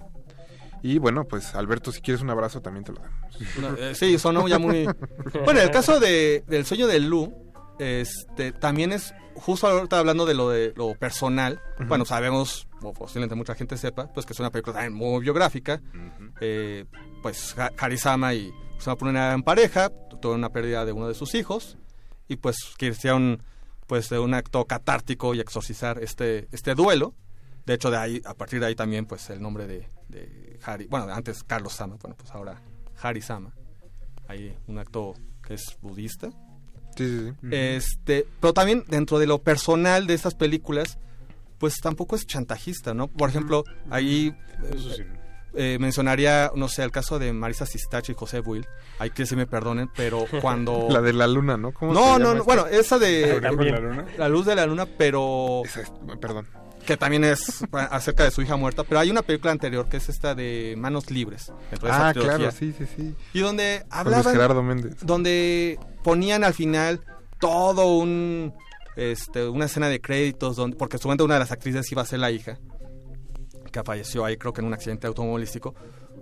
Y bueno, pues Alberto, si quieres un abrazo, también te lo damos. No, eh, sí, sonó ya muy... Bueno, en el caso de, del sueño de Lu, este, también es, justo ahorita hablando de lo de lo personal, bueno, sabemos, o posiblemente mucha gente sepa, pues que es una película también muy biográfica, eh, pues Ha- Harisama y Usama Pruneda en pareja, tuvo una pérdida de uno de sus hijos, y pues quisieron pues de un acto catártico y exorcizar este, este duelo. De hecho, de ahí, a partir de ahí también, pues el nombre de, de Hari, bueno, antes Carlos Sama, bueno, pues ahora Hari Sama. Hay un acto que es budista. Sí, sí, sí. Este, pero también dentro de lo personal de estas películas, pues tampoco es chantajista, ¿no? Por ejemplo, ahí Eso sí. eh, mencionaría, no sé, el caso de Marisa Sistachi y José Buil. Hay que se me perdonen, pero cuando... La de la luna, ¿no? ¿Cómo No, se no, llama no, esta? bueno, esa de... ¿La luz de la luna? La luz de la luna, pero... Perdón. Que también es acerca de su hija muerta. Pero hay una película anterior que es esta de Manos Libres. de Ah, claro, sí, sí, sí. Y donde hablaban... Gerardo Méndez. Donde ponían al final todo un... Este, una escena de créditos donde porque supuestamente una de las actrices iba a ser la hija que falleció ahí creo que en un accidente automovilístico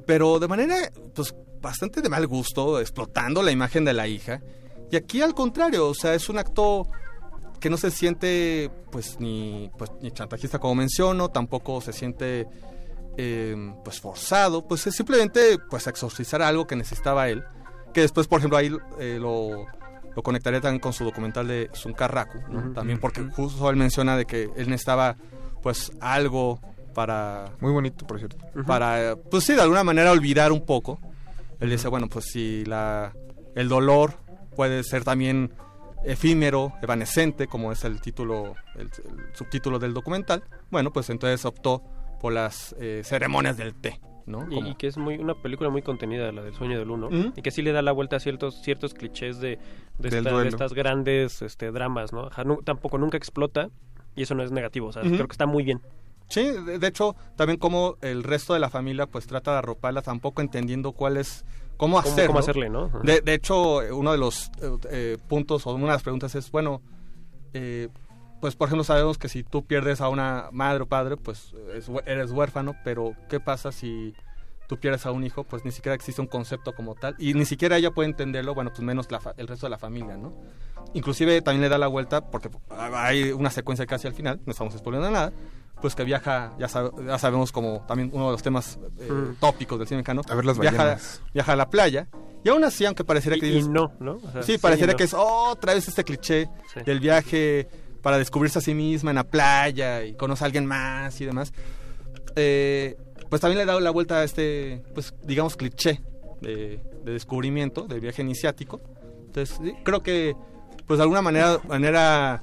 pero de manera pues bastante de mal gusto explotando la imagen de la hija y aquí al contrario o sea es un acto que no se siente pues ni pues ni chantajista como menciono tampoco se siente eh, pues forzado pues es simplemente pues exorcizar algo que necesitaba él que después por ejemplo ahí eh, lo lo conectaría también con su documental de Sunkar Raku, ¿no? También porque justo él menciona de que él necesitaba pues algo para Muy bonito, por cierto. para pues sí de alguna manera olvidar un poco él dice bueno pues si la el dolor puede ser también efímero evanescente como es el título el, el subtítulo del documental bueno pues entonces optó por las eh, ceremonias del té no Y, que es muy una película muy contenida, la del sueño del uno, y que sí le da la vuelta a ciertos ciertos clichés de, de, Del esta- de duelo. estas grandes este, dramas, ¿no? Tampoco nunca explota, y eso no es negativo, o sea, creo que está muy bien. Sí, de, de hecho, también como el resto de la familia pues trata de arroparla tampoco entendiendo cuál es cómo hacerlo. cómo hacerle. De, de hecho, uno de los eh, puntos o una de las preguntas es, bueno, eh, pues por ejemplo sabemos que si tú pierdes a una madre o padre, pues eres huérfano, pero ¿qué pasa si tú pierdes a un hijo? Pues ni siquiera existe un concepto como tal y ni siquiera ella puede entenderlo, bueno, pues menos la el resto de la familia, ¿no? Inclusive también le da la vuelta porque hay una secuencia casi al final, no estamos exponiendo nada, pues que viaja, ya, sab- ya sabemos como también uno de los temas eh, Mm. tópicos del cine mexicano, A ver las viaja, viaja a la playa y aún así, aunque pareciera que Y- dices- y no, ¿no? O sea, sí, sí pareciera no. que es otra vez este cliché Sí. del viaje para descubrirse a sí misma en la playa y conoce a alguien más y demás. Eh, pues también le he dado la vuelta a este, pues digamos, cliché de, de descubrimiento, del viaje iniciático. Entonces, sí, creo que, pues de alguna manera, manera,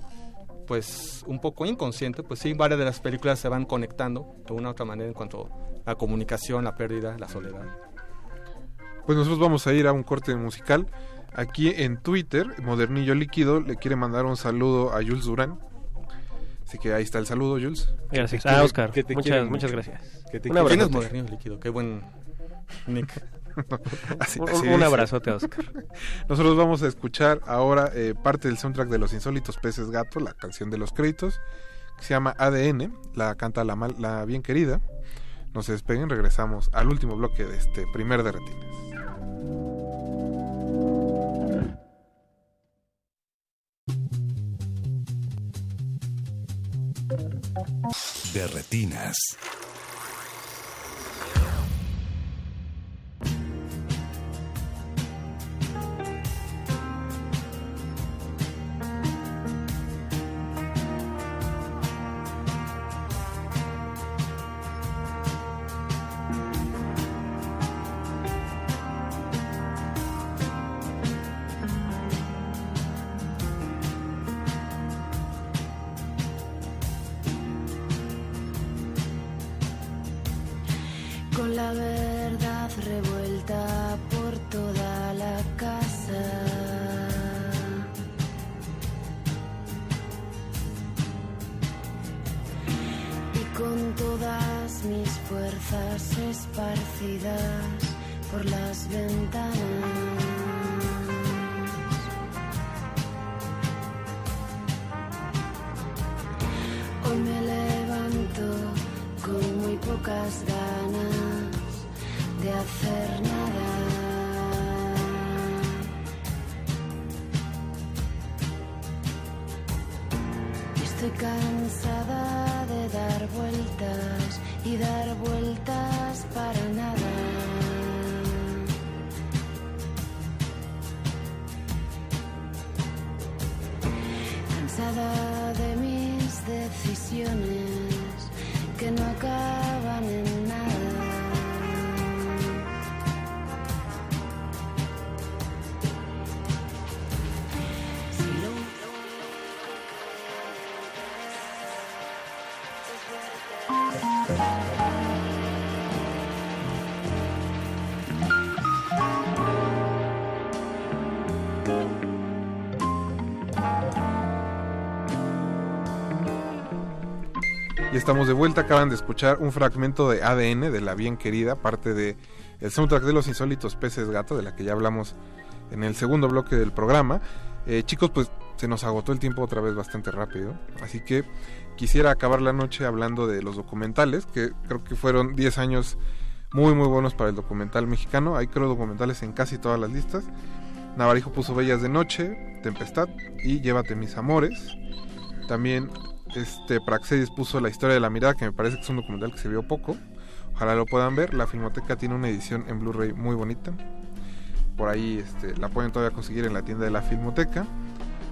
pues un poco inconsciente, pues sí, varias de las películas se van conectando de una u otra manera en cuanto a la comunicación, la pérdida, la soledad. Pues nosotros vamos a ir a un corte musical. Aquí en Twitter, Modernillo Líquido le quiere mandar un saludo a Jules Durán. Así que ahí está el saludo, Jules. Gracias. Ah, Oscar, que te muchas- gracias. Que te Un ¿Quién abrazo. es. Modernillo Líquido? Qué buen nick. Así- Un- así un abrazote Oscar. Nosotros vamos a escuchar ahora eh, parte del soundtrack de Los Insólitos Peces Gato, la canción de los créditos, que se llama ADN, la canta la, mal- la bien querida. No se despeguen, regresamos al último bloque de este primer de retinas. De retinas. La verdad revuelta por toda la casa. Y con todas mis fuerzas esparcidas por las ventanas. Estamos de vuelta, acaban de escuchar un fragmento de ADN de La Bien Querida, parte de el soundtrack de Los Insólitos Peces Gato, de la que ya hablamos en el segundo bloque del programa. Eh, chicos, pues se nos agotó el tiempo otra vez bastante rápido, así que quisiera acabar la noche hablando de los documentales, que creo que fueron 10 años muy muy buenos para el documental mexicano. Hay creo documentales en casi todas las listas. Navarijo puso Bellas de Noche, Tempestad y Llévate mis amores. También este Praxedis puso La historia de la mirada, que me parece que es un documental que se vio poco. Ojalá lo puedan ver. La Filmoteca tiene una edición en Blu-ray muy bonita. Por ahí este, la pueden todavía conseguir en la tienda de la Filmoteca.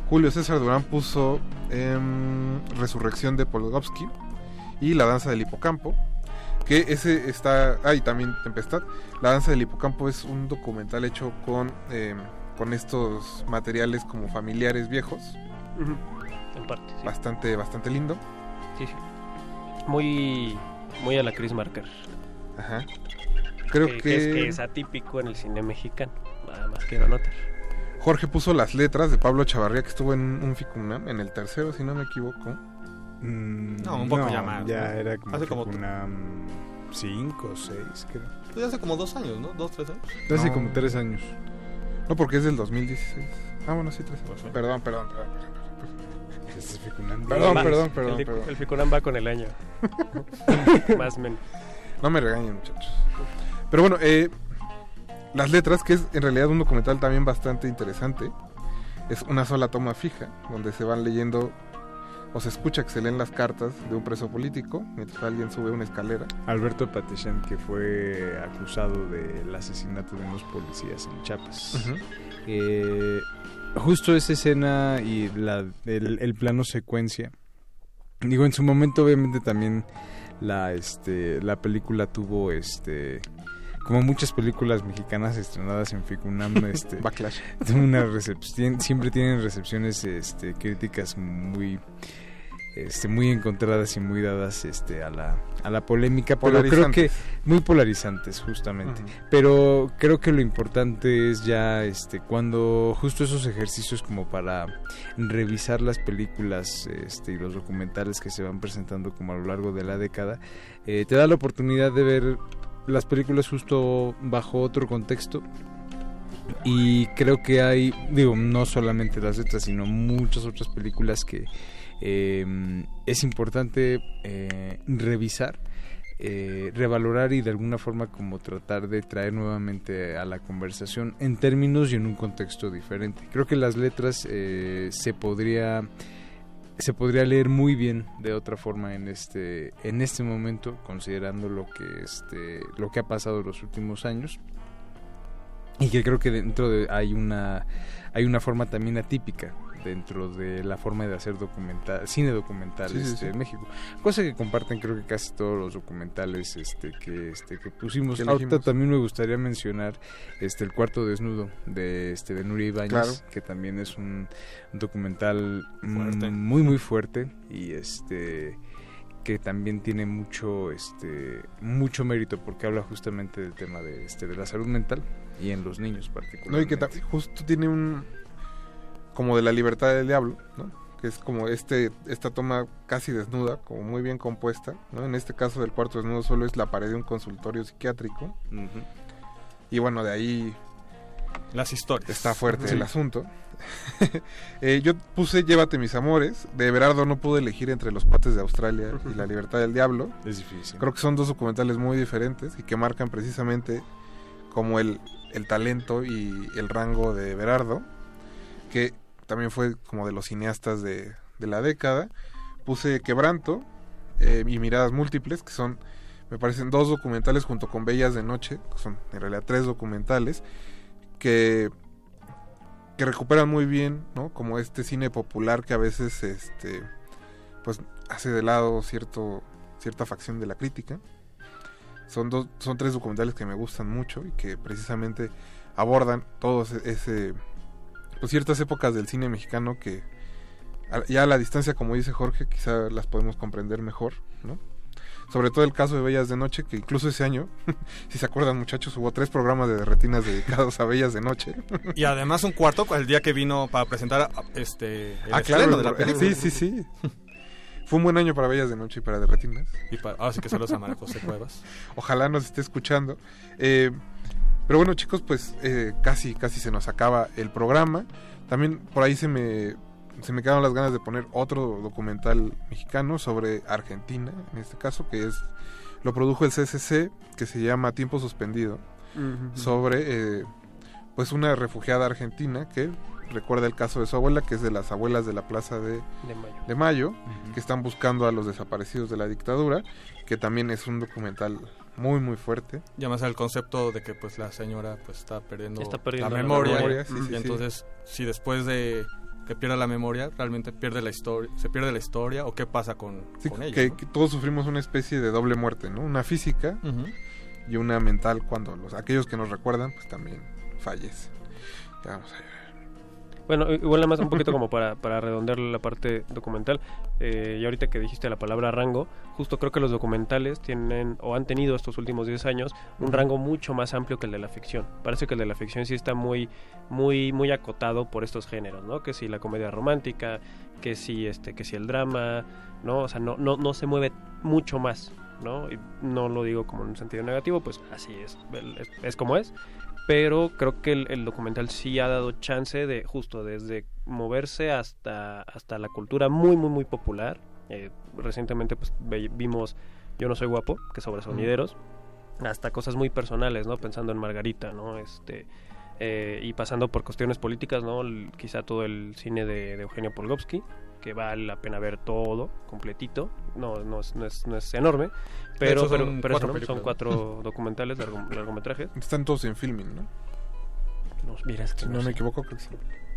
Julio César Durán puso em, Resurrección de Polgovsky y La danza del hipocampo. Que ese está. Ah, y también Tempestad. La danza del hipocampo es un documental hecho con, em, con estos materiales como familiares viejos. En parte, sí. Bastante, bastante lindo. Sí, sí. Muy, muy a la Chris Marker. Ajá. Creo que, que- es, que es atípico en el cine mexicano. Nada más quiero anotar. Jorge puso las letras de Pablo Chavarría, que estuvo en un Ficunam, en el tercero, si no me equivoco. No, un poco ya más, Mm, Ya ¿no? era como, Hace como- una 5 o 6, creo. Pues ya hace como dos años, ¿no? Dos, tres años. Hace No. como 3 años. No, porque es del 2016. Ah, bueno, sí, tres años. Perdón, perdón, perdón. Este. Perdón, Va- perdón, perdón, el, perdón. El Ficunam va con el año. más o menos. No me regañen, muchachos. Pero bueno, eh, las letras, que es en realidad un documental también bastante interesante. Es una sola toma fija, donde se van leyendo o se escucha que se leen las cartas de un preso político mientras alguien sube una escalera. Alberto Patechán, que fue acusado del asesinato de unos policías en Chiapas. Ujú. Eh, justo esa escena y la, el, el plano secuencia. Digo, en su momento obviamente también la, este, la película tuvo este... Como muchas películas mexicanas estrenadas en Ficunam, este, Backlash. una recepción, siempre tienen recepciones este, críticas muy este, muy encontradas y muy dadas este, a, la, a la polémica, pero creo que muy polarizantes justamente. Pero creo que lo importante es ya este, cuando justo esos ejercicios como para revisar las películas este, y los documentales que se van presentando como a lo largo de la década, eh, te da la oportunidad de ver las películas justo bajo otro contexto y creo que hay, digo, no solamente las letras, sino muchas otras películas que eh, es importante eh, revisar, eh, revalorar y de alguna forma como tratar de traer nuevamente a la conversación en términos y en un contexto diferente. Creo que las letras eh, se podría se podría leer muy bien de otra forma en este en este momento considerando lo que este lo que ha pasado en los últimos años y que creo que dentro de hay una hay una forma también atípica dentro de la forma de hacer documental cine documental Sí, este, sí. en México cosa que comparten creo que casi todos los documentales este que este que pusimos ahorita también me gustaría mencionar este el cuarto desnudo de este de Nuria Ibáñez Claro. que también es un documental Fuerte. mm, muy muy fuerte y este que también tiene mucho este mucho mérito porque habla justamente del tema de este de la salud mental y en los niños No, particularmente. y que justo tiene un. Como de la libertad del diablo, ¿no? Que es como este esta toma casi desnuda, como muy bien compuesta, ¿no? En este caso del cuarto desnudo solo es la pared de un consultorio psiquiátrico. Y bueno, de ahí Las historias. está fuerte Sí. el asunto. Eh, yo puse Llévate mis amores. De Berardo no pude elegir entre Los pates de Australia y La libertad del diablo. Es difícil. Creo que son dos documentales muy diferentes y que marcan precisamente como el, el talento y el rango de Berardo, que también fue como de los cineastas de, de la década. Puse Quebranto eh, y Miradas Múltiples, que son, me parecen, dos documentales junto con Bellas de Noche, que son en realidad tres documentales, que, que recuperan muy bien, ¿no? Como este cine popular que a veces, este, pues, hace de lado cierto, cierta facción de la crítica. Son, dos, son tres documentales que me gustan mucho y que precisamente abordan todos e- ese, pues ciertas épocas del cine mexicano que ya a la distancia, como dice Jorge, quizá las podemos comprender mejor, ¿no? sobre todo el caso de Bellas de Noche, que incluso ese año, si se acuerdan muchachos, hubo tres programas de retinas dedicados a Bellas de Noche. Y además un cuarto el día que vino para presentar este el ah, claro, de la película. sí, sí, sí. Fue un buen año para Bellas de Noche y para de retinas. Y para, ahora sí que saludos a María José Cuevas. Ojalá nos esté escuchando. Eh, pero bueno, chicos, pues eh, casi, casi se nos acaba el programa. También por ahí se me, se me quedaron las ganas de poner otro documental mexicano sobre Argentina, en este caso, que es lo produjo el CCC, que se llama Tiempo Suspendido, sobre eh, pues una refugiada argentina que recuerda el caso de su abuela, que es de las abuelas de la Plaza de, De Mayo. de Mayo, que están buscando a los desaparecidos de la dictadura, que también es un documental muy muy fuerte. Y además el concepto de que pues la señora pues está perdiendo, Está perdiendo la la memoria, memoria, sí, y sí, entonces si después de que pierda la memoria realmente pierde la historia se pierde la historia o qué pasa con, Sí, con ella que, ¿no? que todos sufrimos una especie de doble muerte, ¿no? Una física y una mental cuando los aquellos que nos recuerdan pues también fallecen. Ya vamos a ver. Bueno, igual nada más un poquito como para, para redondear la parte documental. Eh, y ahorita que dijiste la palabra rango, justo creo que los documentales tienen o han tenido estos últimos 10 años un rango mucho más amplio que el de la ficción. Parece que el de la ficción sí está muy muy muy acotado por estos géneros, ¿no? Que si la comedia romántica, que si este que si el drama, ¿no? O sea, no no no se mueve mucho más, ¿no? Y no lo digo como en un sentido negativo, pues así es, es, es como es pero creo que el, el documental sí ha dado chance de justo desde moverse hasta hasta la cultura muy muy muy popular. Eh, recientemente pues ve- vimos yo no soy guapo que es sobre sonideros hasta cosas muy personales no pensando en Margarita no este eh, y pasando por cuestiones políticas no El- quizá todo el cine de, de Eugenio Polgovsky que vale la pena ver todo completito no no es, no es, no es enorme pero pero, son pero eso, cuatro ¿no? son cuatro documentales largo- largometrajes Están todos en filming, ¿no? no, mira, es que Si no me sé. equivoco, creo que sí.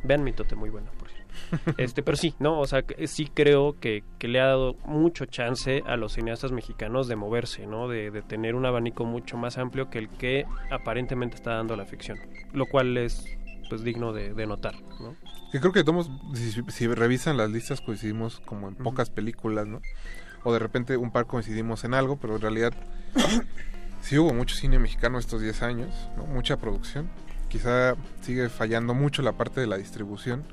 Vean mi tote muy buena, por cierto. este, pero sí, no, o sea, que sí creo que, que le ha dado mucho chance a los cineastas mexicanos de moverse, ¿no? De, de tener un abanico mucho más amplio que el que aparentemente está dando la ficción, lo cual es pues digno de, de notar, ¿no? Que creo que todos, si, si revisan las listas, coincidimos como en pocas películas, ¿no? O de repente un par coincidimos en algo, pero en realidad sí hubo mucho cine mexicano estos 10 años, ¿no? Mucha producción. Quizá sigue fallando mucho la parte de la distribución.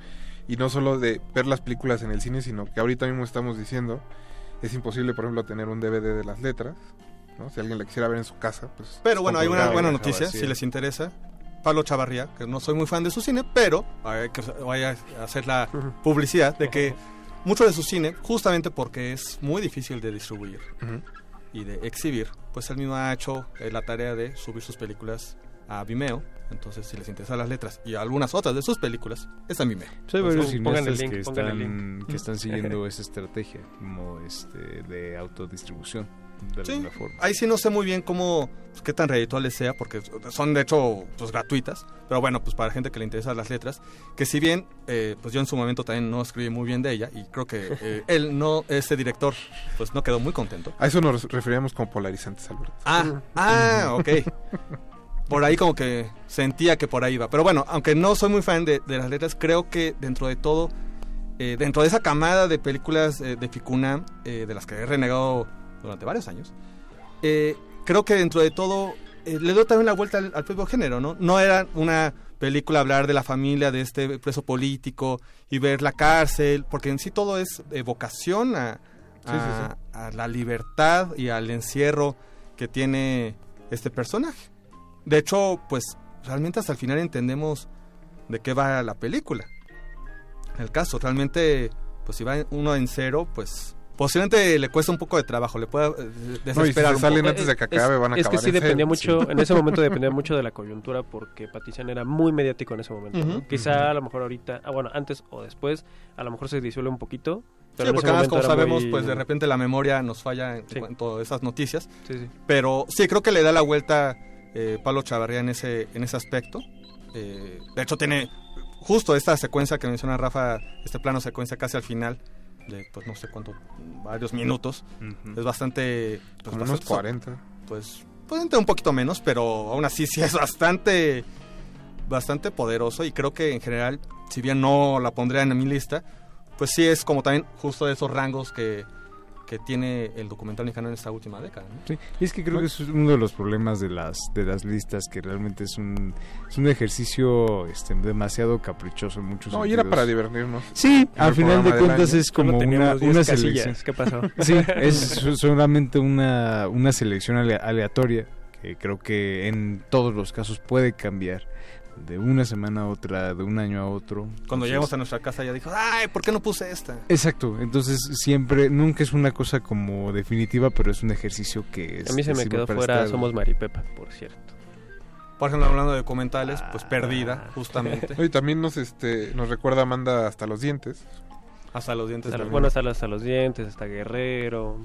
Y no solo de ver las películas en el cine, sino que ahorita mismo estamos diciendo, es imposible, por ejemplo, tener un DVD de las letras, ¿no? Si alguien la quisiera ver en su casa, pues... Pero bueno, hay una buena noticia, si les interesa. Pablo Chavarría, que no soy muy fan de su cine, pero hay que voy a hacer la publicidad de que mucho de su cine, justamente porque es muy difícil de distribuir y de exhibir, pues él mismo ha hecho eh, la tarea de subir sus películas a Vimeo. Entonces, si les interesan las letras y algunas otras de sus películas, está en Vimeo. Pues hay varios el cineastas están, que están siguiendo esa estrategia como este de autodistribución de Sí, alguna forma. ahí sí no sé muy bien cómo, pues, qué tan redituales sea, porque son de hecho pues gratuitas, pero bueno, pues para gente que le interesan las letras, que si bien, eh, pues yo en su momento también no escribí muy bien de ella, y creo que eh, él no, este director, pues no quedó muy contento. A eso nos referíamos como polarizantes, Alberto. Ah, ah, ok. Por ahí como que sentía que por ahí iba. Pero bueno, aunque no soy muy fan de, de las letras, creo que dentro de todo, eh, dentro de esa camada de películas eh, de Ficuna, eh, de las que he renegado durante varios años, eh, creo que dentro de todo eh, le doy también la vuelta al, al propio género, ¿no? No era una película hablar de la familia de este preso político y ver la cárcel, porque en sí todo es evocación a, Sí, sí, a- a la libertad y al encierro que tiene este personaje. De hecho, pues realmente hasta el final entendemos de qué va la película. El caso, realmente, pues si va uno en cero, pues posiblemente le cuesta un poco de trabajo, le puede eh, desesperar salen poco. antes de que Es- acabe, van a es que sí dependía sí. mucho, en ese momento dependía mucho de la coyuntura porque Patician era muy mediático en ese momento. ¿no? Quizá a lo mejor ahorita, ah, bueno, antes o después, a lo mejor se disuelve un poquito. Pero Sí, porque además, como sabemos, muy- pues de repente la memoria nos falla en Sí. cuanto a esas noticias. Sí, sí. Pero sí, creo que le da la vuelta eh, Pablo Chavarría en ese, en ese aspecto. Eh, de hecho, tiene justo esta secuencia que menciona Rafa, este plano secuencia casi al final, de pues no sé cuánto, varios minutos. Es bastante... Pues, Como unos bastante- 40. Pues, pues entre un poquito menos, pero aún así sí es bastante, bastante poderoso y creo que en general, si bien no la pondría en mi lista, pues sí es como también justo de esos rangos que, que tiene el documental mexicano en esta última década. ¿no? Sí, y es que creo que es uno de los problemas de las de las listas que realmente es un es un ejercicio este demasiado caprichoso en muchos No, y era sentidos. para divertirnos. Sí, al final de cuentas año. es como una, teníamos 10 una selección. ¿Qué pasó? Sí, es so- solamente una, una selección ale- aleatoria que creo que en todos los casos puede cambiar de una semana a otra, de un año a otro. Cuando Entonces- llegamos a nuestra casa ya dijo, ay, ¿por qué no puse esta? Exacto, entonces siempre, nunca es una cosa como definitiva, pero es un ejercicio que es... A mí se me quedó fuera estar- Somos Maripepa, por cierto. Por ejemplo, hablando de documentales, pues Perdida, justamente. Y también nos este nos recuerda Amanda hasta los dientes. Hasta los dientes. Hasta bueno, hasta, los- hasta los dientes, hasta Guerrero.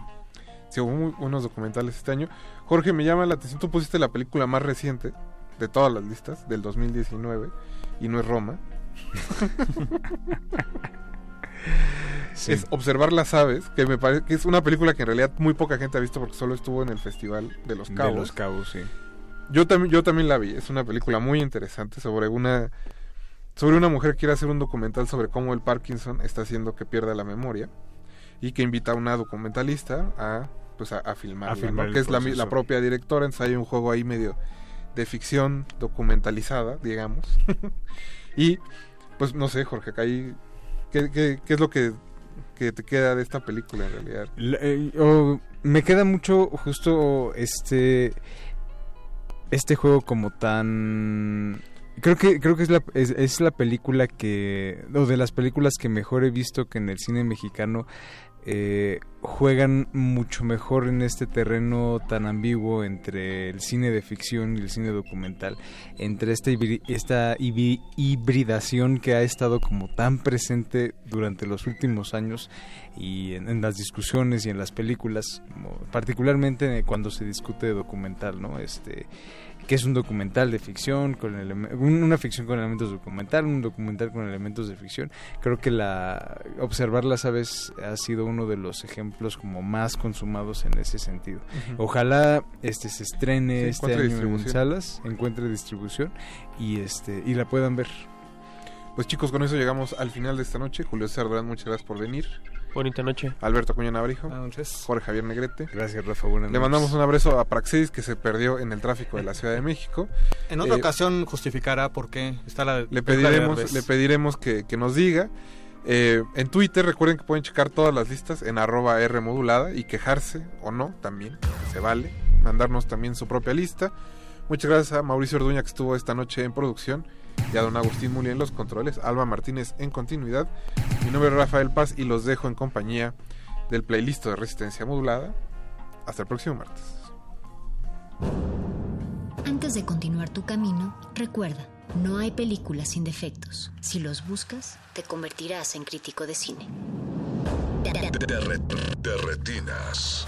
Sí, hubo muy buenos documentales este año. Jorge, me llama la atención, tú pusiste la película más reciente de todas las listas, del 2019, y no es Roma. Sí. Es Observar las aves, que me parece que es una película que en realidad muy poca gente ha visto porque solo estuvo en el Festival de Los De Cabos. Los Cabos, sí. Yo también, yo también la vi. Es una película muy interesante sobre una sobre una mujer que quiere hacer un documental sobre cómo el Parkinson está haciendo que pierda la memoria y que invita a una documentalista a pues a, filmar ¿no? que es la, la propia directora, entonces hay un juego ahí medio de ficción documentalizada, digamos. y pues no sé, Jorge, ¿qué, qué, qué es lo que, que te queda de esta película en realidad? Eh, me queda mucho justo este este juego como tan creo que creo que es la es la película que o de las películas que mejor he visto que en el cine mexicano eh, juegan mucho mejor en este terreno tan ambiguo entre el cine de ficción y el cine documental, entre esta, esta hibridación que ha estado como tan presente durante los últimos años y en, en las discusiones y en las películas, particularmente cuando se discute de documental, ¿no? Este que es un documental de ficción con una ficción con elementos documental, un documental con elementos de ficción. Creo que la observar las aves ha sido uno de los ejemplos como más consumados en ese sentido. Ojalá este se estrene Sí, este año en salas, encuentre distribución y este y la puedan ver. Pues chicos, con eso llegamos al final de esta noche. Julio César Durán, muchas gracias por venir. Bonita noche. Alberto. Buenas noches. Jorge Javier Negrete. Gracias, Rafa. Buenas Le mandamos un abrazo a Praxedis que se perdió en el tráfico de la Ciudad de México. En otra Eh, ocasión justificará por qué está la le pediremos, le pediremos que, que nos diga. Eh, en Twitter recuerden que pueden checar todas las listas en arroba R modulada y quejarse o no también, se vale. Mandarnos también su propia lista. Muchas gracias a Mauricio Orduña que estuvo esta noche en producción y a don Agustín Muli en los controles, Alba Martínez en continuidad. Mi nombre es Rafael Paz y los dejo en compañía del playlist de Resistencia Modulada. Hasta el próximo martes. Antes de continuar tu camino, recuerda, no hay películas sin defectos. Si los buscas, te convertirás en crítico de cine. De, de retinas.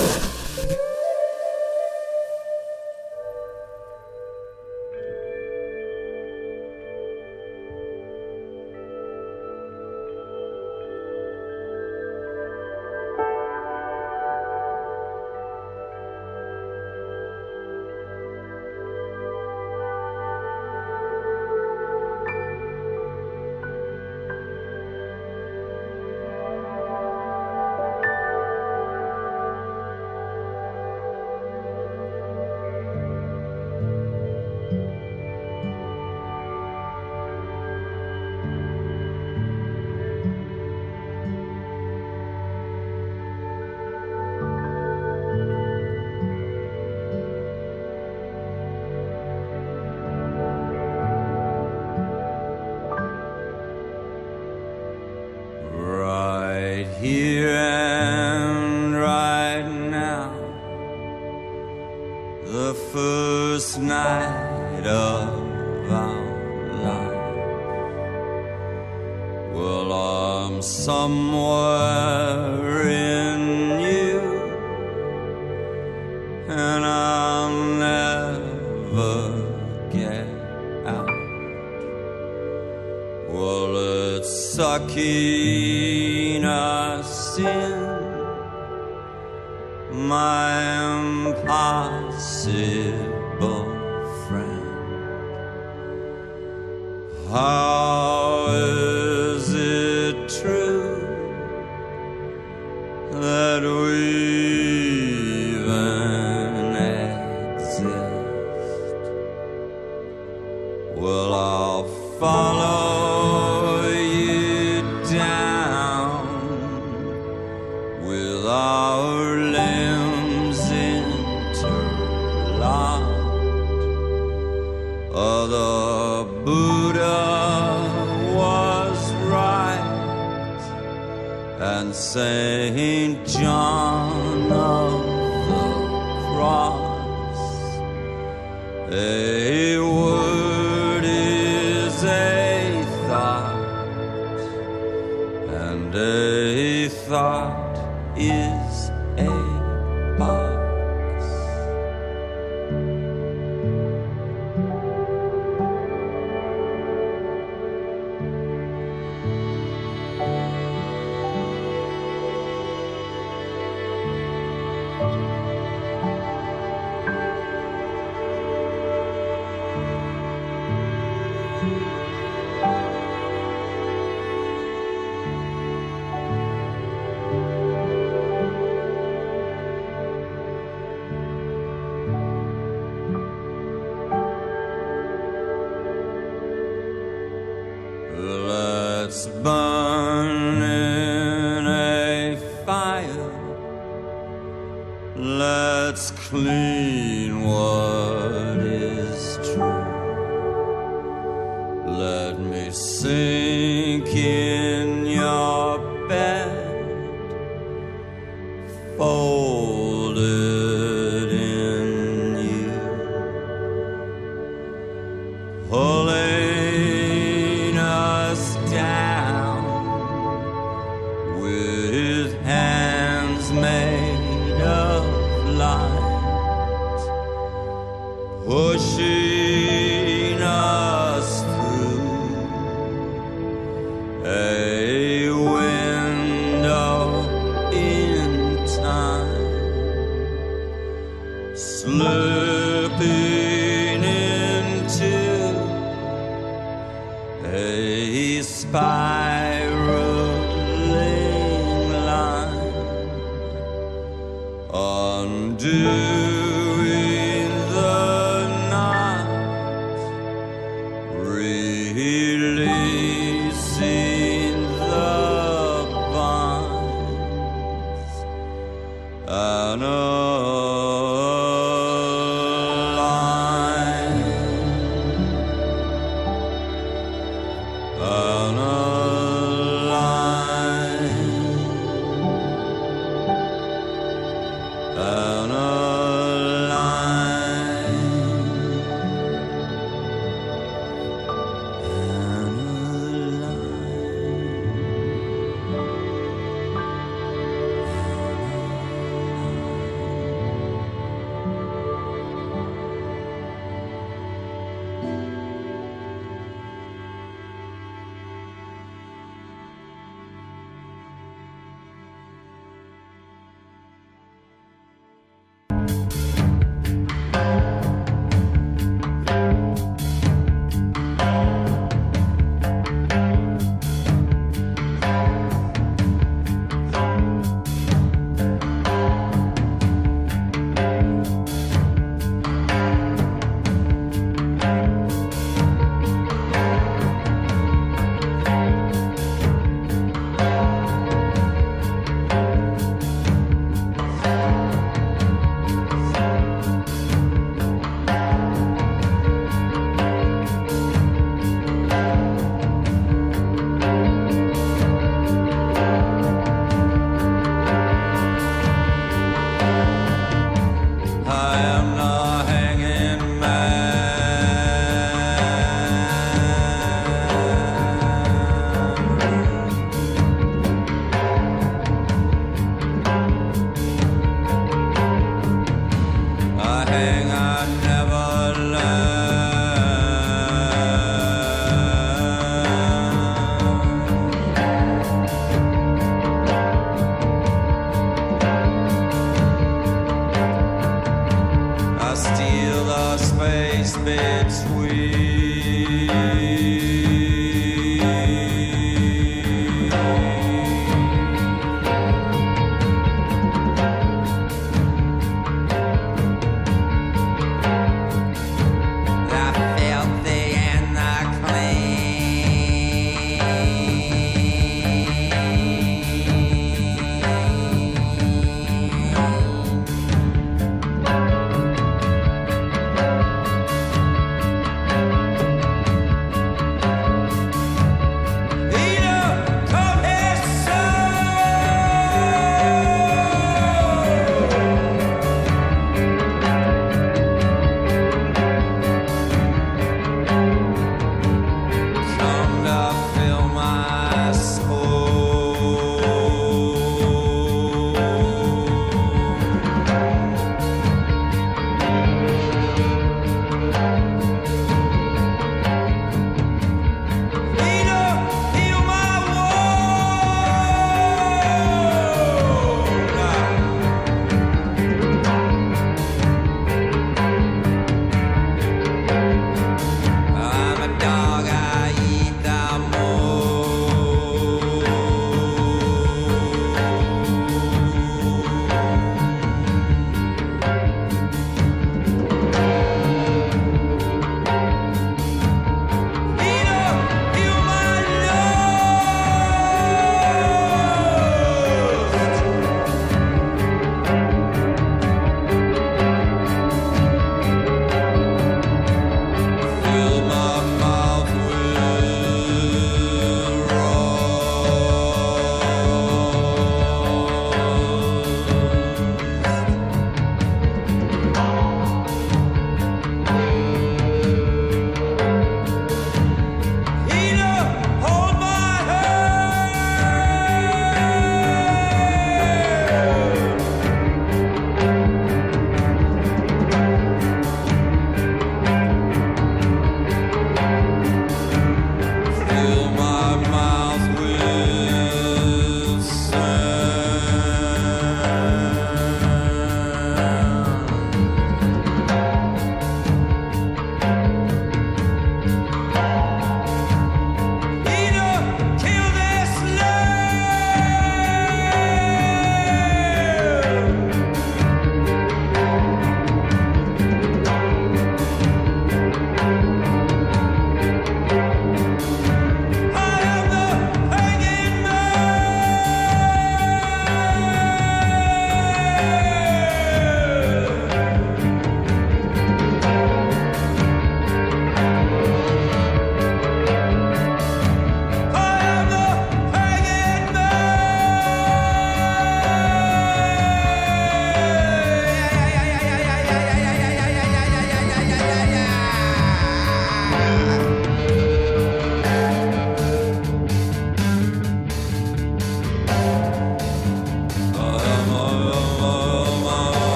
Ugh.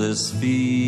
this beat.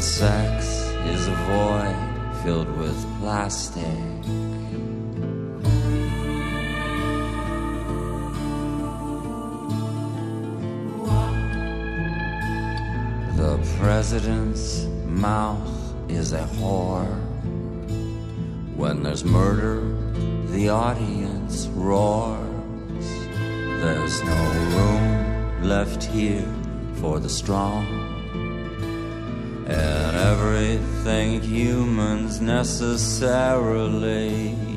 sex is a void filled with plastic. The president's mouth is a whore. When there's murder, the audience roars. There's no room left here for the strong and everything human's necessarily.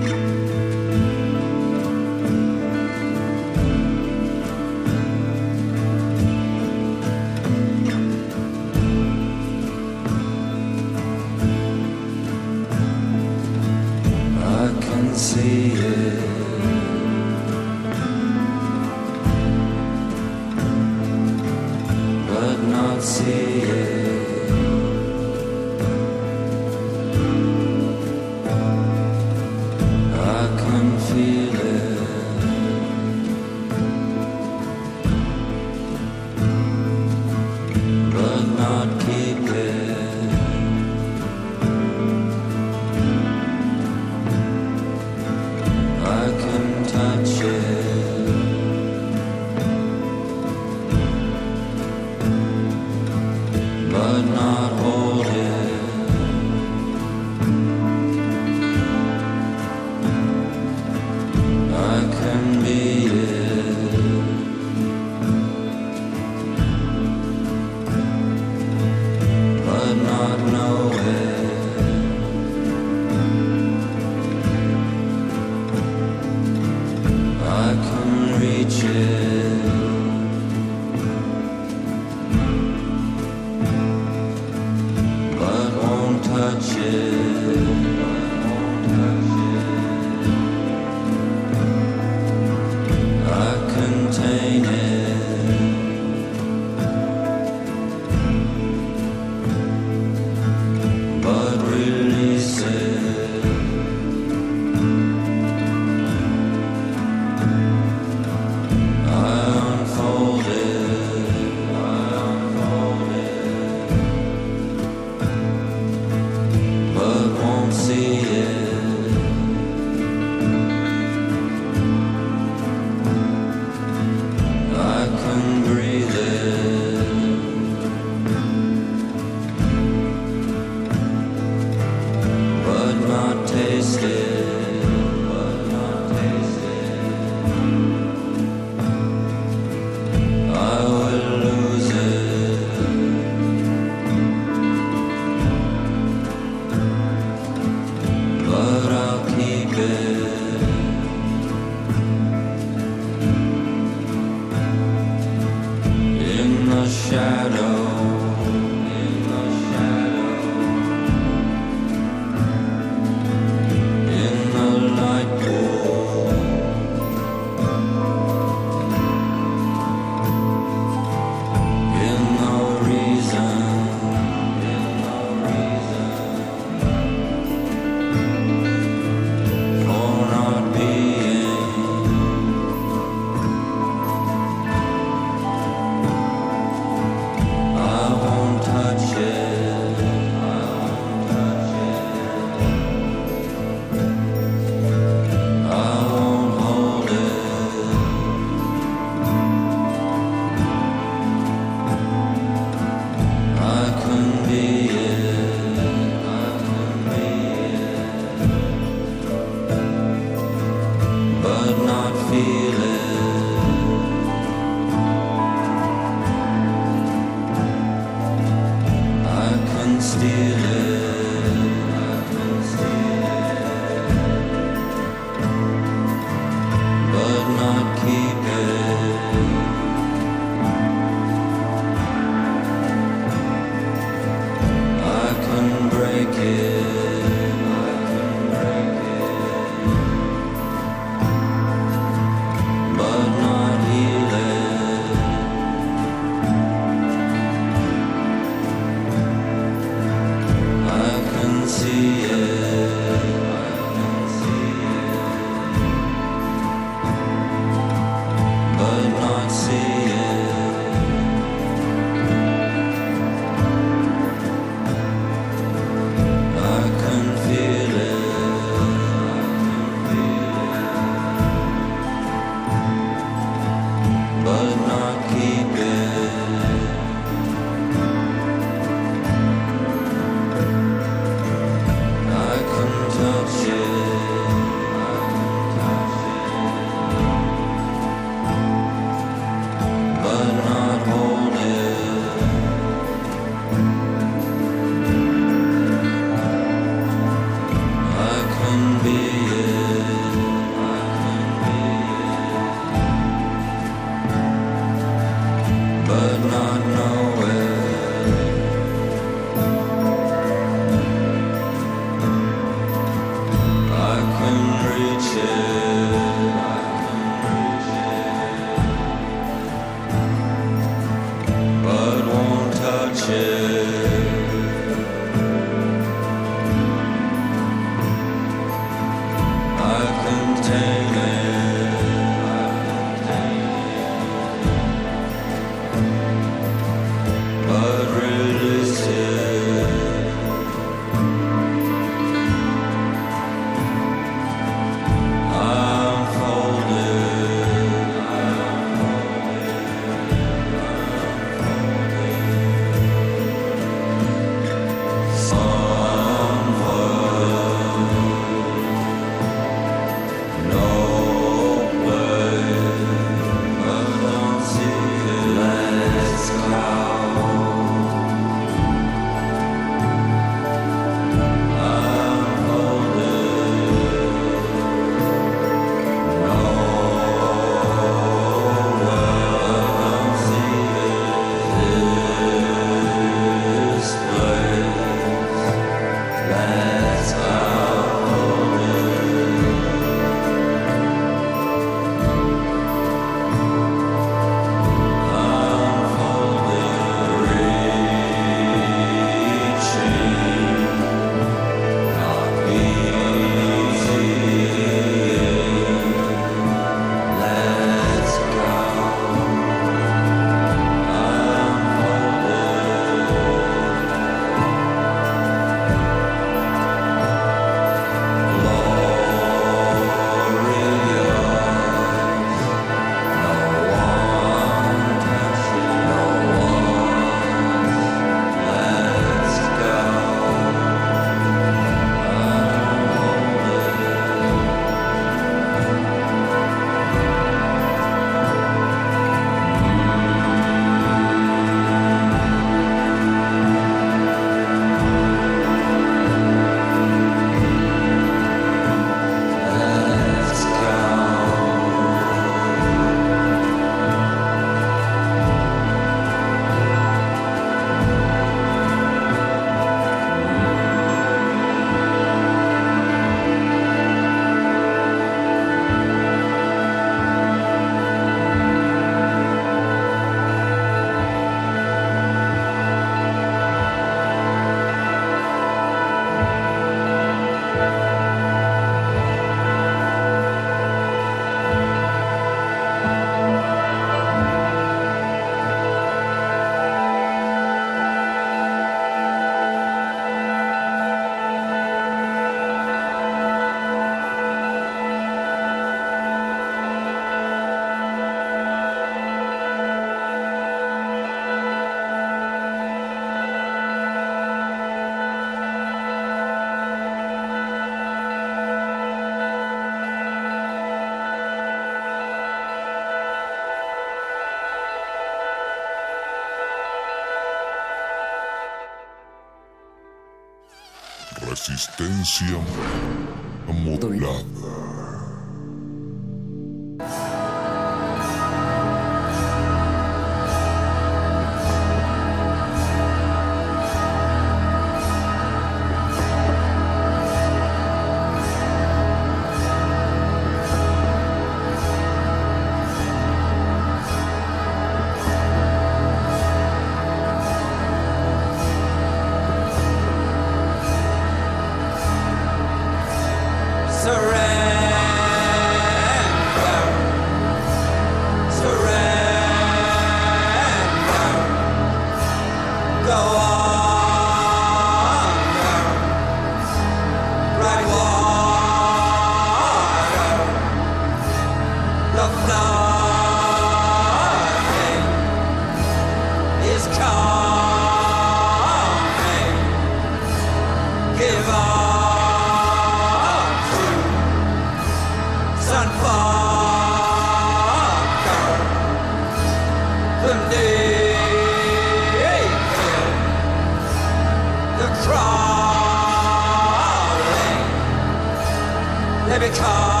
They become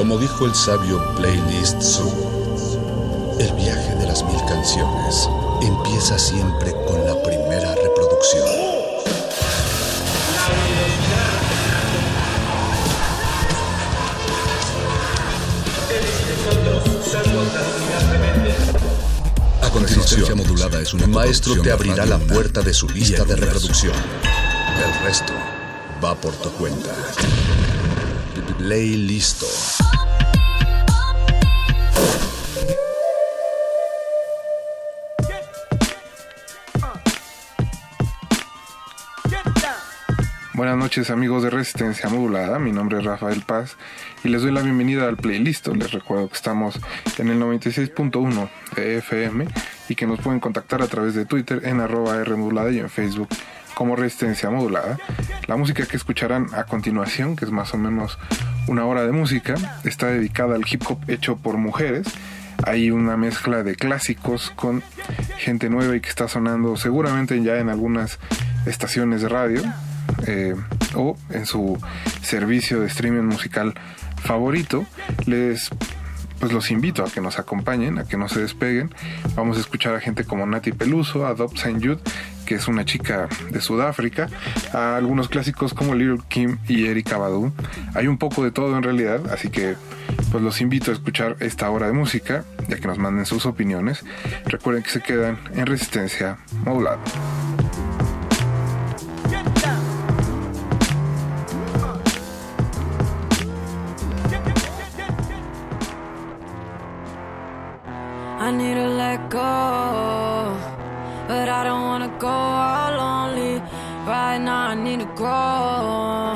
Como dijo el sabio Playlist Zoo, el viaje de las mil canciones empieza siempre con la primera reproducción. A continuación, modulada es un maestro te abrirá la puerta de su lista de reproducción. El resto va por tu cuenta. Play listo. Noches amigos de Resistencia Modulada, mi nombre es Rafael Paz y les doy la bienvenida al playlist. Les recuerdo que estamos en el 96.1 de FM y que nos pueden contactar a través de Twitter en arroba R modulada y en Facebook como Resistencia Modulada. La música que escucharán a continuación, que es más o menos una hora de música, está dedicada al hip hop hecho por mujeres. Hay una mezcla de clásicos con gente nueva y que está sonando seguramente ya en algunas estaciones de radio eh, o en su servicio de streaming musical favorito. Les pues los invito a que nos acompañen, a que no se despeguen. Vamos a escuchar a gente como Nati Peluso, a Dob St. Jude, que es una chica de Sudáfrica, a algunos clásicos como Little Kim y Erika Badu. Hay un poco de todo en realidad, así que pues los invito a escuchar esta hora de música, ya que nos manden sus opiniones. Recuerden que se quedan en resistencia modulada. I need to let go, but I don't wanna go all lonely. Right now, I need to grow,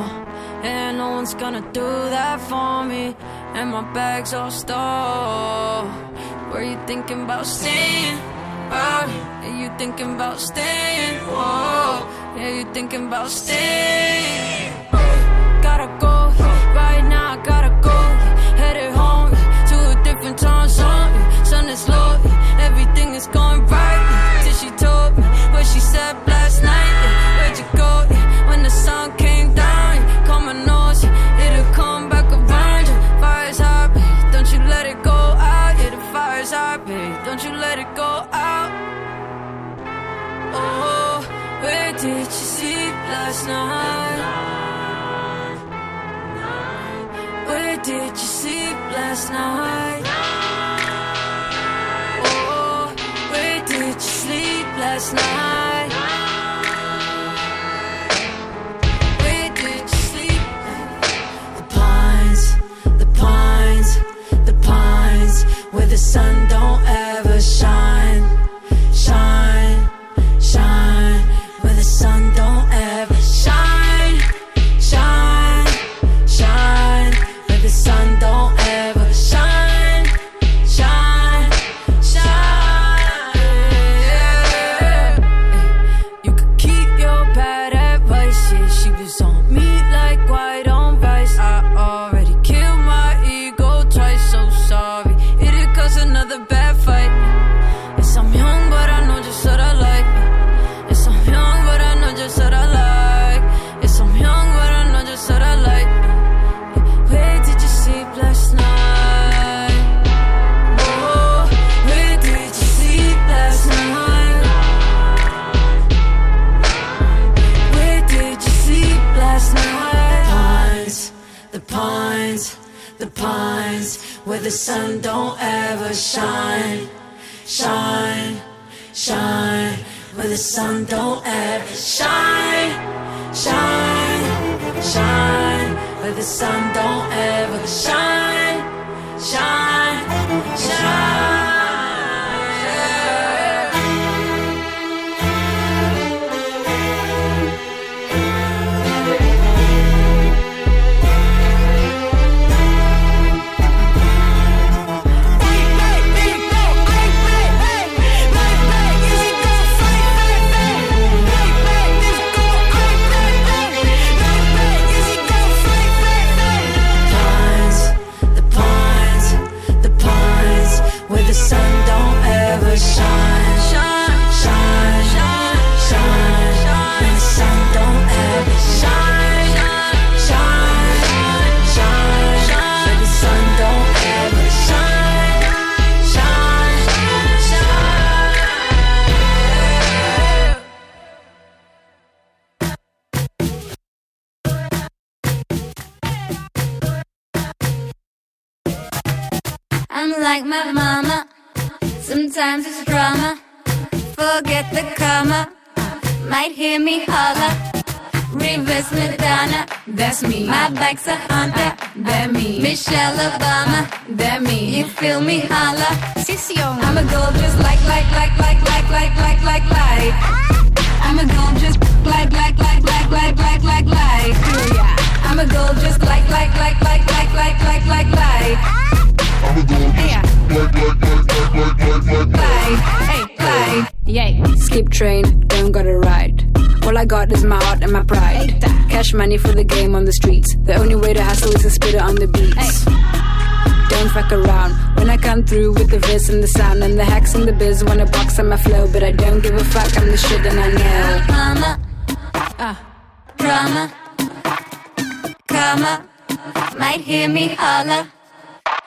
and no one's gonna do that for me. And my bags all stole. Were you thinking about staying? Oh, are you thinking about staying? Whoa, yeah, you thinking about staying? Gotta go right now. I gotta go. Headed home to a different time zone. Sun is low, everything is going right. Till she told me what she said last night. Where'd you go? When the sun came down, call my nose, it'll come back around. you. Fire's hot, babe, don't you let it go out. Yeah, the fire's hot, babe, don't you let it go out. Oh, where did you sleep last night? Where did you sleep last night? Last night? Where did you sleep? The pines, the pines, the pines, where the sun don't ever shine, shine, the sun don't ever shine, shine, shine, where the sun don't ever shine, shine, shine, where the sun don't ever shine, shine. Like my mama. Sometimes it's drama. Forget the karma. Might hear me holler. Reverse Madonna. That's me. My bike's a Honda. That me. Michelle Obama. That me. You feel me holler. I'm a girl just like, like, like, like, like, like, like, like, like. I'm a girl just like, like, like, like, like, like, like, like. I'm a girl just like, like, like, like, like, like, like, like, like. I'm a girl just like, like, like, like, like, like, like, Hey, like. Yay. Skip train, don't gotta ride. All I got is my heart and my pride. Cash money for the game on the streets. The only way to hustle is to spit it on the beats. Don't fuck around when I come through with the verse and the sound and the hacks and the biz wanna box on my flow, but I don't give a fuck. I'm the shit and I know. Mama, uh, drama, karma, might hear me holler.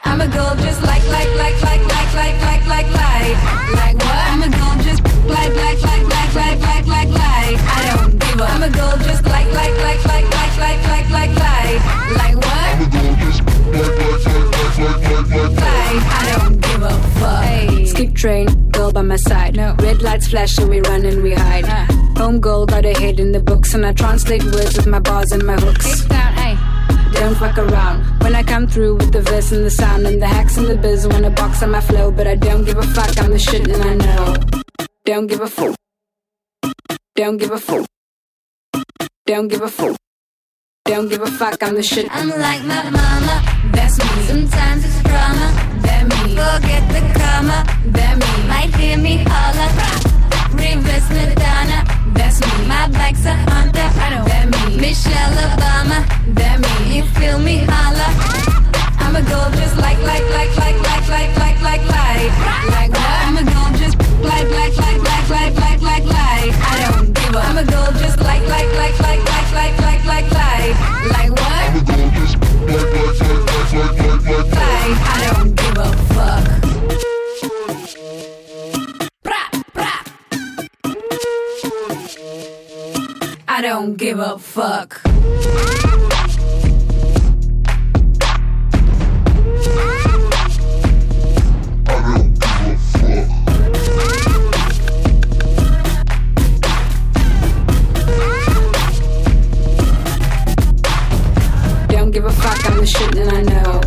I'm a girl just like, like, like, like, like, like, like, like, like, like what? I'm a girl just like, like, like, like, like, like, like, like. I don't give a. I'm a girl just like, like, like, like, like, like, like, like, like, like what? I'm a girl just like, like, like, like, like, like, like, like. I don't give a fuck. Hey. Skip train, girl by my side. Red lights flash, so we run and we hide. Home girl got her head in the books, and I translate words with my bars and my hooks. Don't fuck around when I come through with the verse and the sound and the hacks and the biz wanna box on my flow, but I don't give a fuck. I'm the shit and I know. Don't give a fuck. Don't give a fuck. Don't give a fuck. Don't give a fuck. I'm the shit. I'm like my mama. That's me. Sometimes it's drama. That me. Forget the karma. That me. Might hear me holler. Madonna. That's me. My bike's a Honda. I know. That me. Michelle Obama. That me. You feel me holler. I'm a girl just like, like, like, like, like, like, like, like, like. Like what? I'm a girl just like, like, like, like, like, like, like, like. I don't give a. I'm a girl just like, like, like, like, like, like, like, like, like. Like what? I'm a girl just like, like, like, like, like, like, like, like. I don't give a fuck. I don't give a fuck. Don't give a fuck. I'm the shit and I know.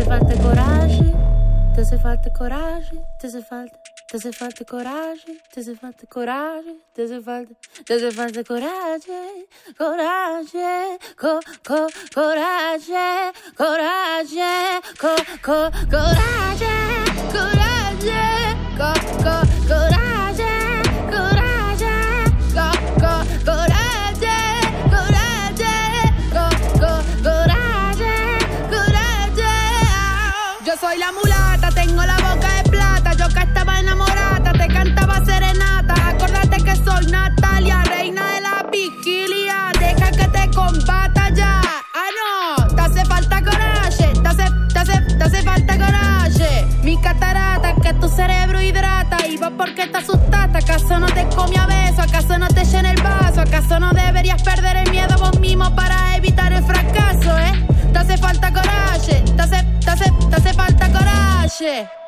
falta coraje, te hace falta coraje, te hace falta, te hace falta coraje, te hace falta coraje, te hace falta, te hace falta coraje, coraje, co, co, coraje, coraje, co, co, coraje, coraje, co, co, coraje, cantaba serenata. Acordate que soy Natalia, reina de la vigilia. Deja que te combata ya. Ah, no, te hace falta coraje. Te hace, te hace, te hace falta coraje. Mi catarata que tu cerebro hidrata. Y va porque te asustaste. ¿Acaso no te comí a beso? ¿Acaso no te llena el vaso? ¿Acaso no deberías perder el miedo vos mismo para evitar el fracaso, eh? Te hace falta coraje. Te hace, te hace, te hace falta coraje.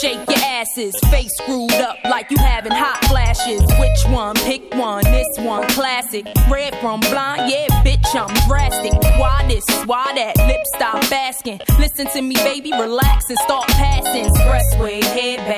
Shake your asses, face screwed up like you having hot flashes. Which one? Pick one. This one, classic. Red from blind, yeah, bitch, I'm drastic. Why this? Why that? Lip stop asking. Listen to me, baby, relax and start passing. Expressway, head back,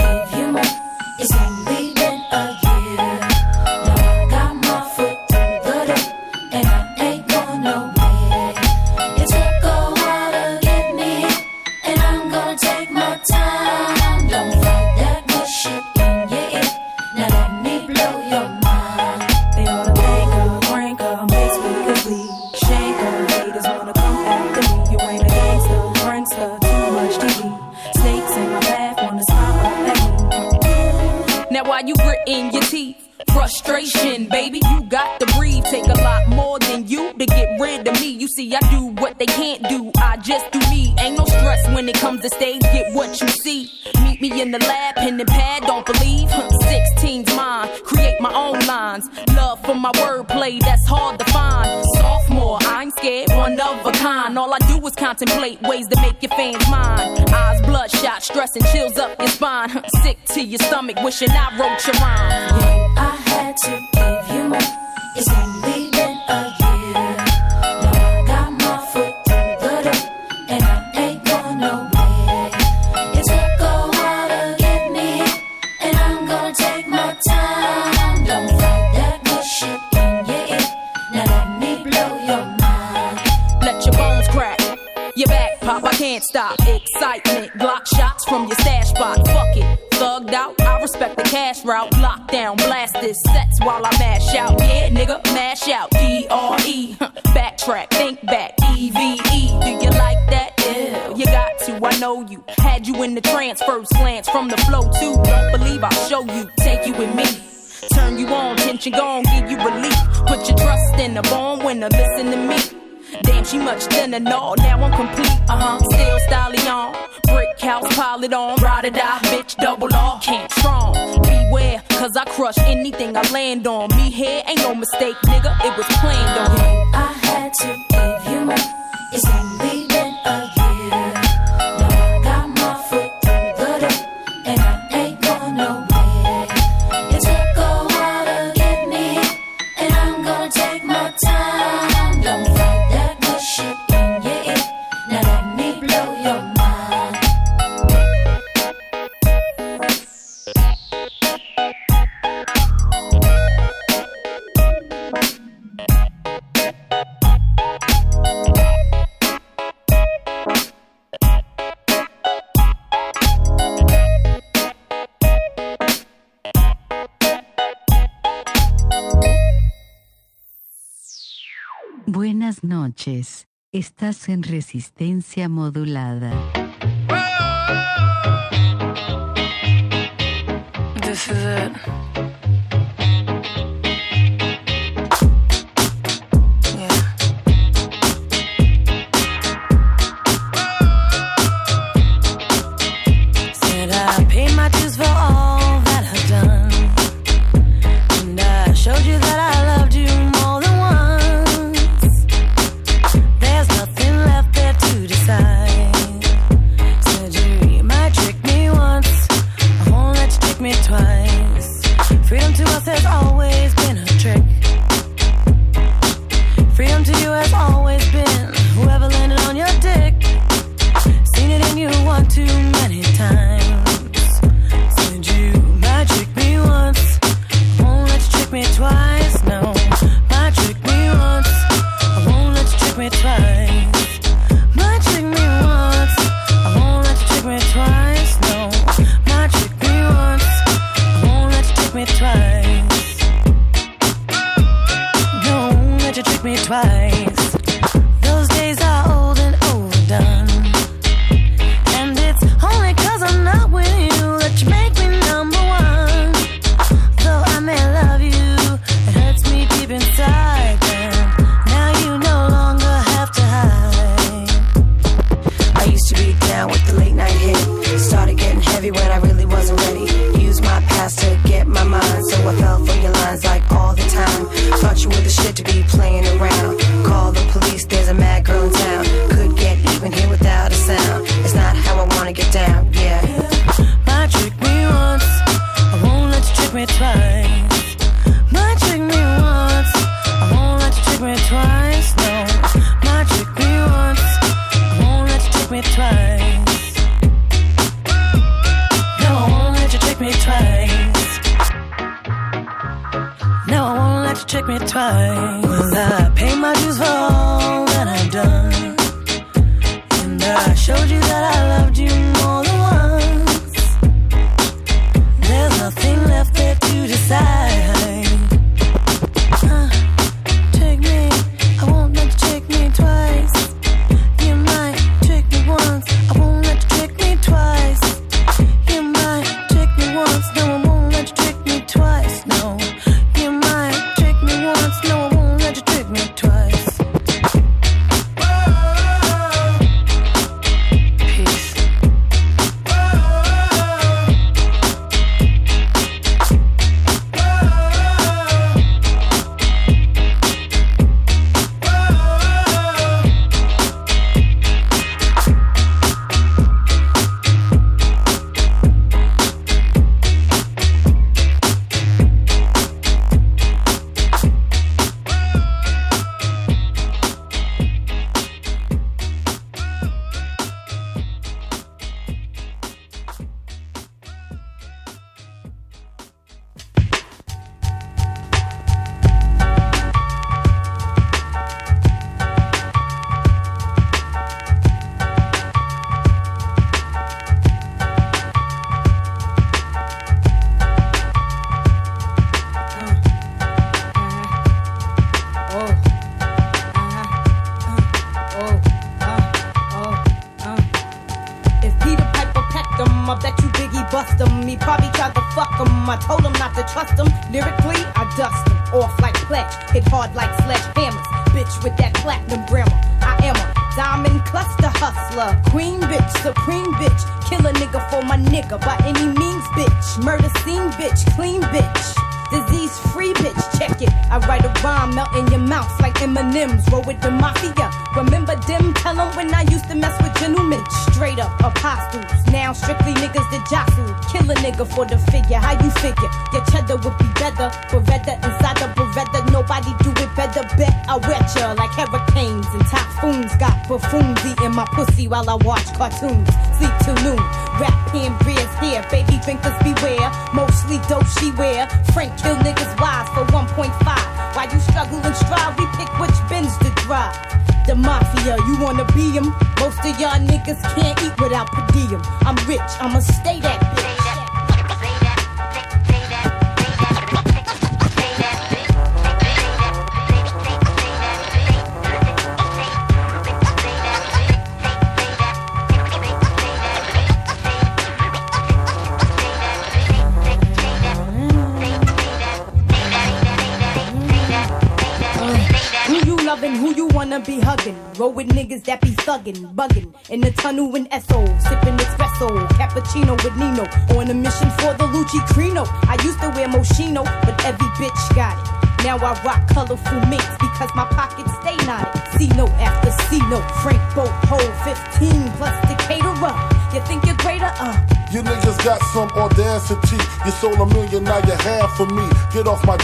see, I do what they can't do. I just do me. Ain't no stress when it comes to stage. Get what you see. Meet me in the lab, pen and pad. Don't believe. 16's mine. Create my own lines. Love for my wordplay, that's hard to find. Sophomore, I ain't scared, one of a kind. All I do is contemplate ways to make your fans mine. Eyes bloodshot, stress and chills up your spine. Sick to your stomach, wishing I wrote your rhyme. I had to give you more. It's only can't stop. Excitement, block shots from your stash box. Fuck it, thugged out. I respect the cash route. Lockdown, blast this sets while I mash out. Yeah, nigga, mash out. D R E, backtrack, think back. E V E, do you like that? Yeah, you got to. I know you. Had you in the trance, first glance from the flow too. Don't believe I'll show you, take you with me. Turn you on, tension gone, give you relief. Put your trust in the born winner, listen to me. Damn, she much thinner, no, now I'm complete, uh huh. It on. Ride or die, bitch, double off, can't strong. Beware, cause I crush anything I land on. Me here ain't no mistake, nigga, it was planned on. I had to Estás en resistencia modulada.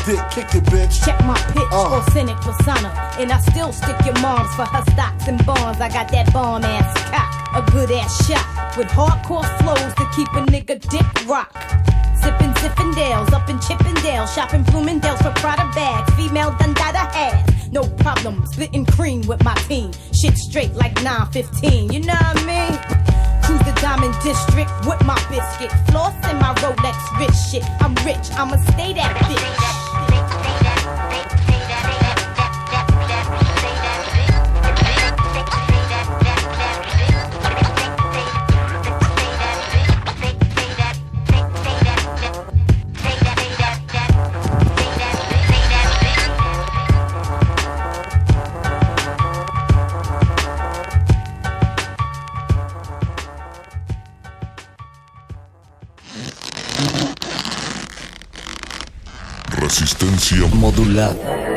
dick, kick it, bitch. Check my pitch, uh. authentic persona. And I still stick your moms for her stocks and bonds. I got that bomb ass cock, a good ass shot. With hardcore flows to keep a nigga dick rock. Zipping Zippendales, up in Chippendale, shopping Bloomingdale's for Prada bags, female Dundada ass. No problem, splitting cream with my team. Shit straight like 915, you know what I mean? cruise the diamond district with my biscuit. Floss in my Rolex, rich shit. I'm rich, I'ma stay that bitch. Resistencia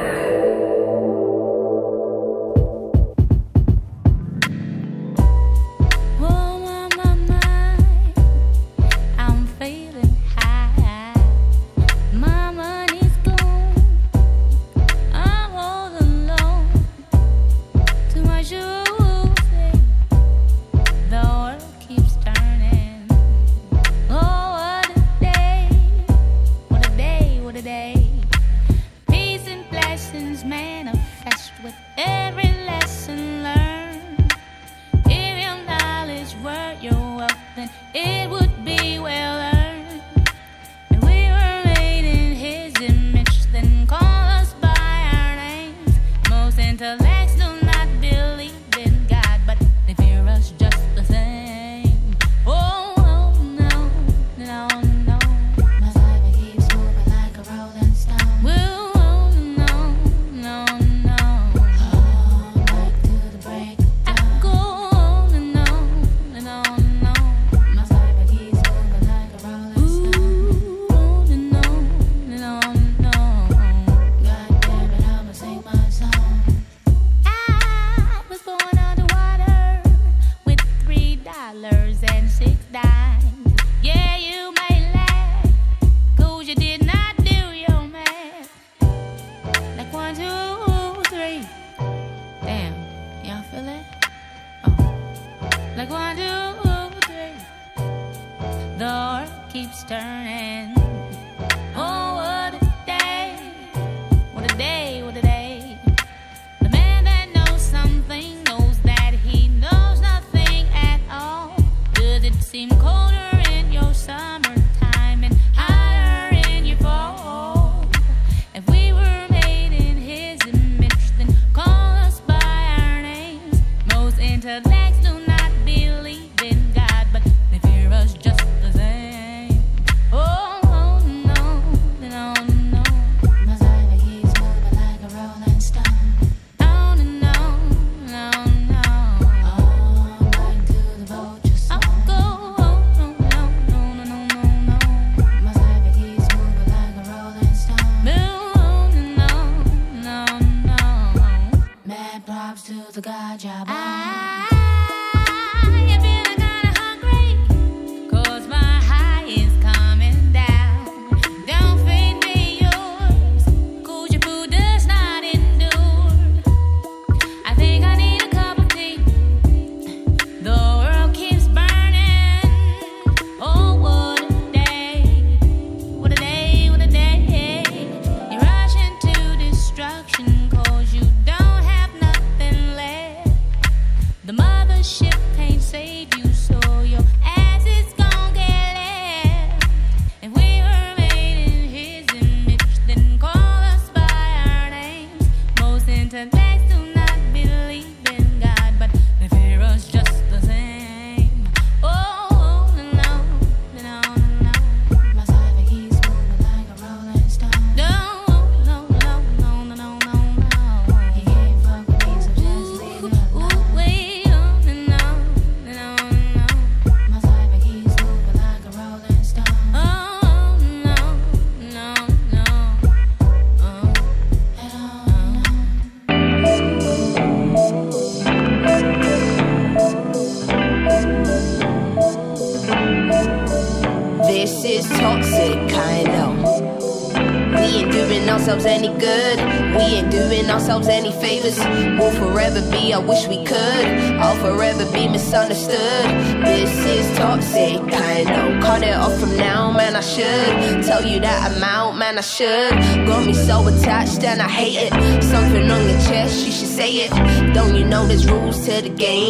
I should. Got me so attached and I hate it. Something on your chest, you should say it. Don't you know there's rules to the game?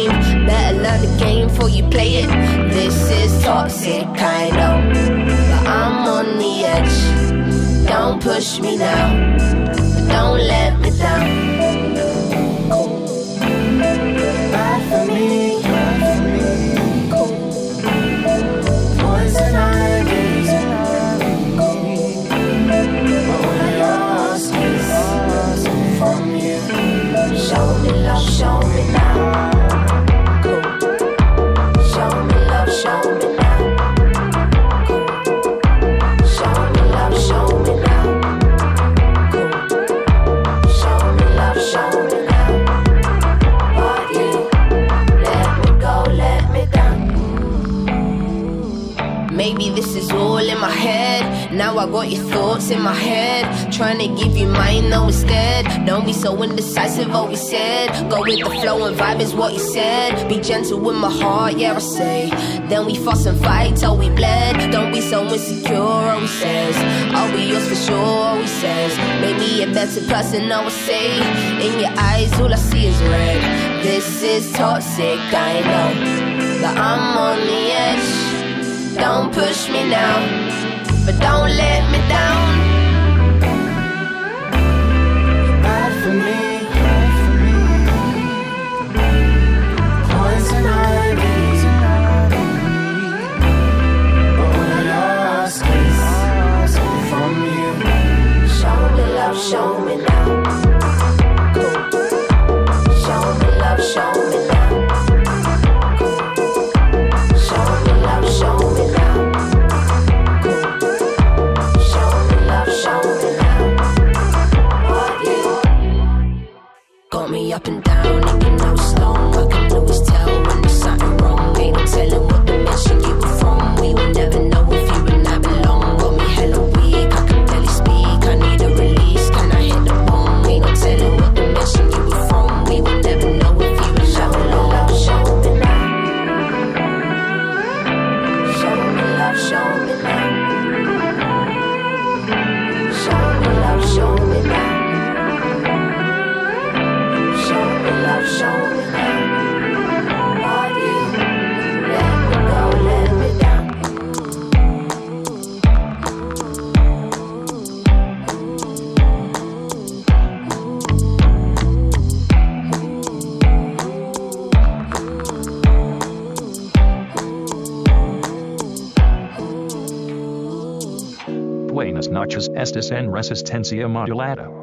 what he said. Be gentle with my heart, yeah, I say. Then we fuss and fight till we bled. Don't be so insecure, oh, he says. I'll be yours for sure, oh, he says. Make me a better person, I would say. In your eyes, all I see is red. This is toxic, I know. but I'm on the edge. Don't push me now, but don't let me down. Justice and Resistencia Modulata.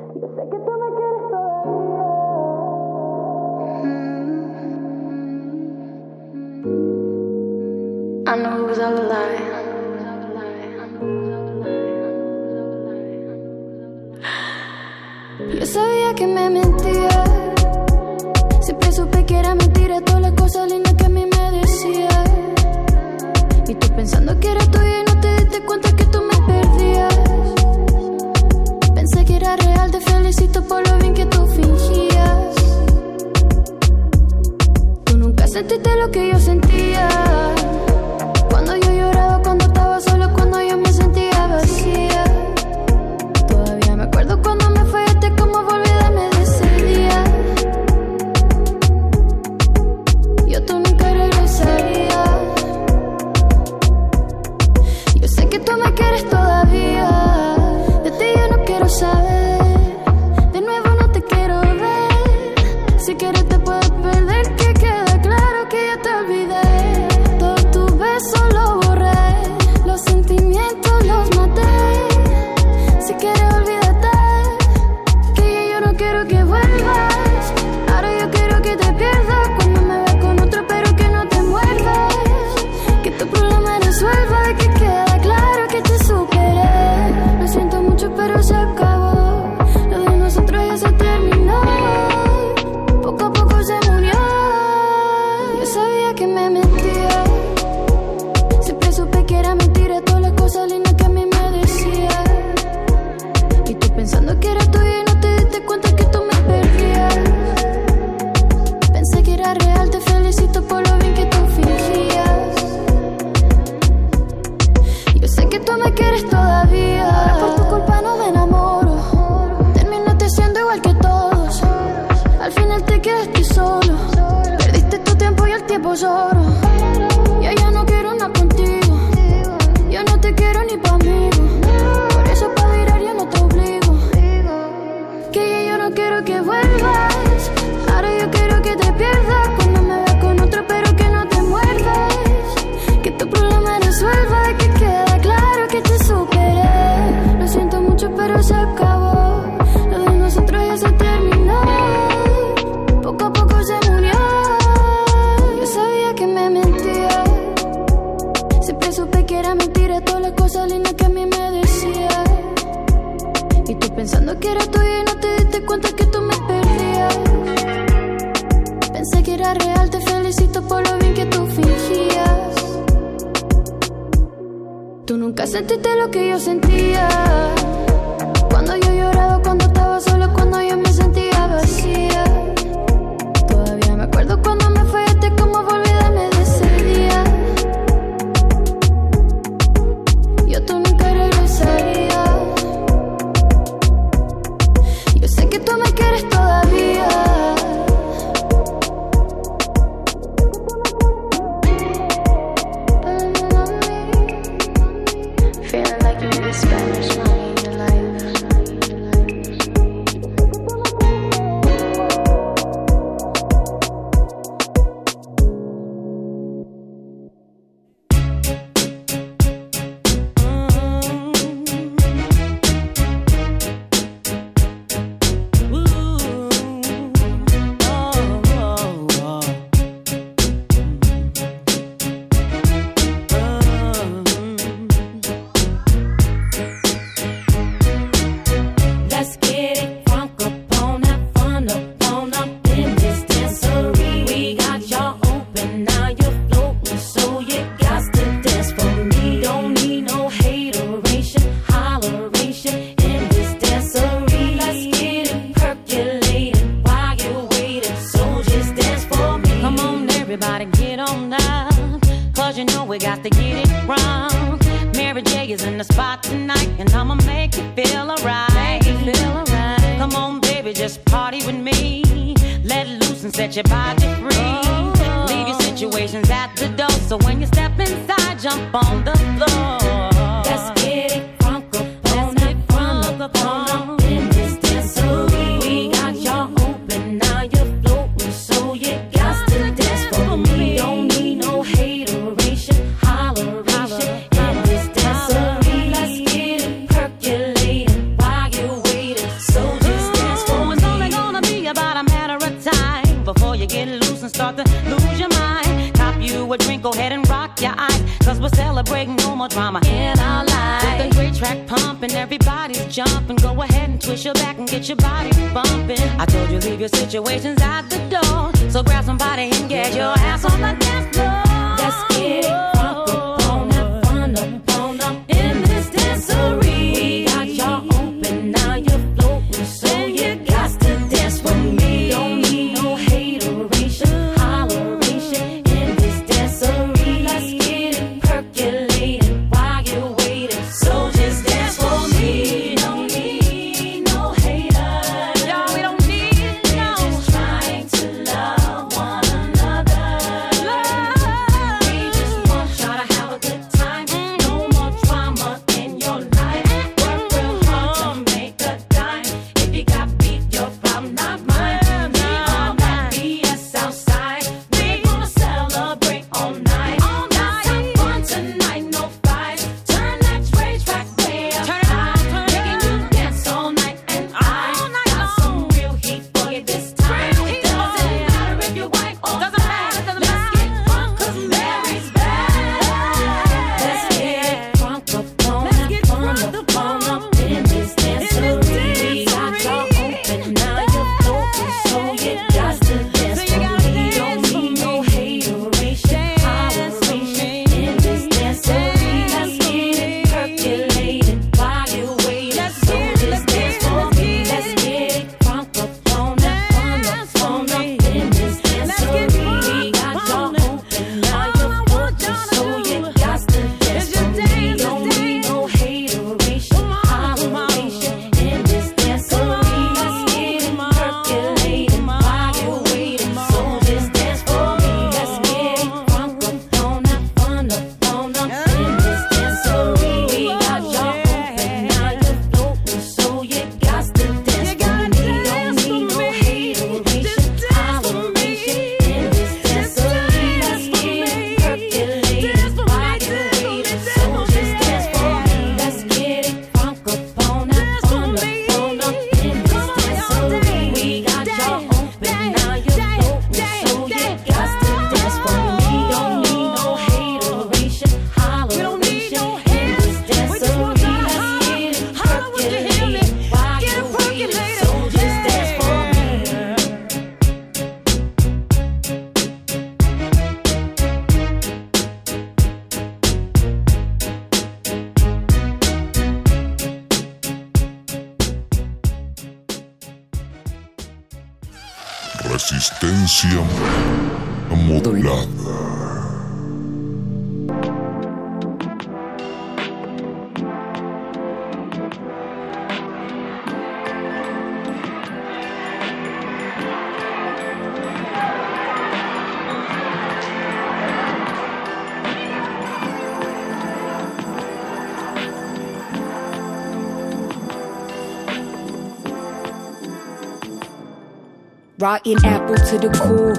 Rotten apple to the core.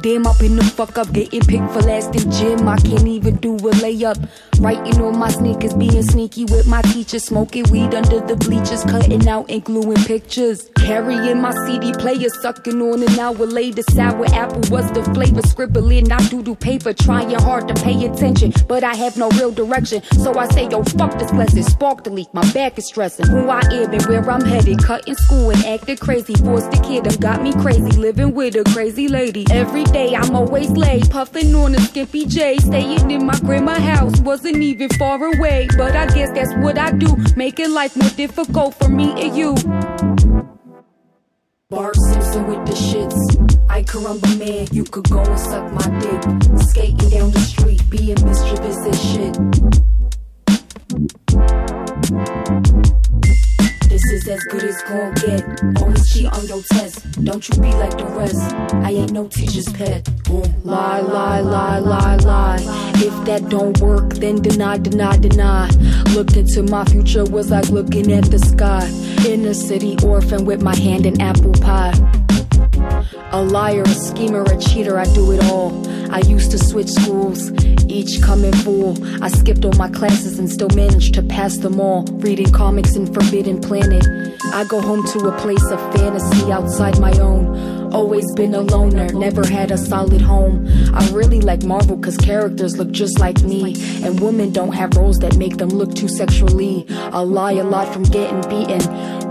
Damn, up in the fuck up, getting picked for last in gym. I can't even do a layup. Writing on my sneakers, being sneaky with my teacher, smoking weed under the bleachers, cutting out and gluing pictures. Carrying my CD player, sucking on an hour later. Sour apple was the flavor, scribbling out doodle paper, trying hard to pay attention, but I have no real direction. So I say, yo, fuck this lesson, spark the leak, my back is stressing. Who I am and where I'm headed, cutting school and acting crazy. Forced the kid, got me crazy, living with a crazy lady. Every day I'm always late, puffing on a skimpy J, staying in my grandma house, wasn't even far away. But I guess that's what I do, making life more difficult for me and you. Bart Simpson with the shits. I caramba man, you could go and suck my dick. Skating down the street, being mischievous as shit. This is as good as gon' get. Always cheat on your test. Don't you be like the rest. I ain't no teacher's pet. Boom. Lie, lie, lie, lie, lie. If that don't work, then deny, deny, deny. Look into my future was like looking at the sky. Inner city orphan with my hand in apple pie. A liar, a schemer, a cheater, I do it all. I used to switch schools, each coming full. I skipped all my classes and still managed to pass them all. Reading comics in Forbidden Planet. I go home to a place of fantasy outside my own. Always been a loner, never had a solid home. I really like Marvel cause characters look just like me. And women don't have roles that make them look too sexually. I lie a lot from getting beaten.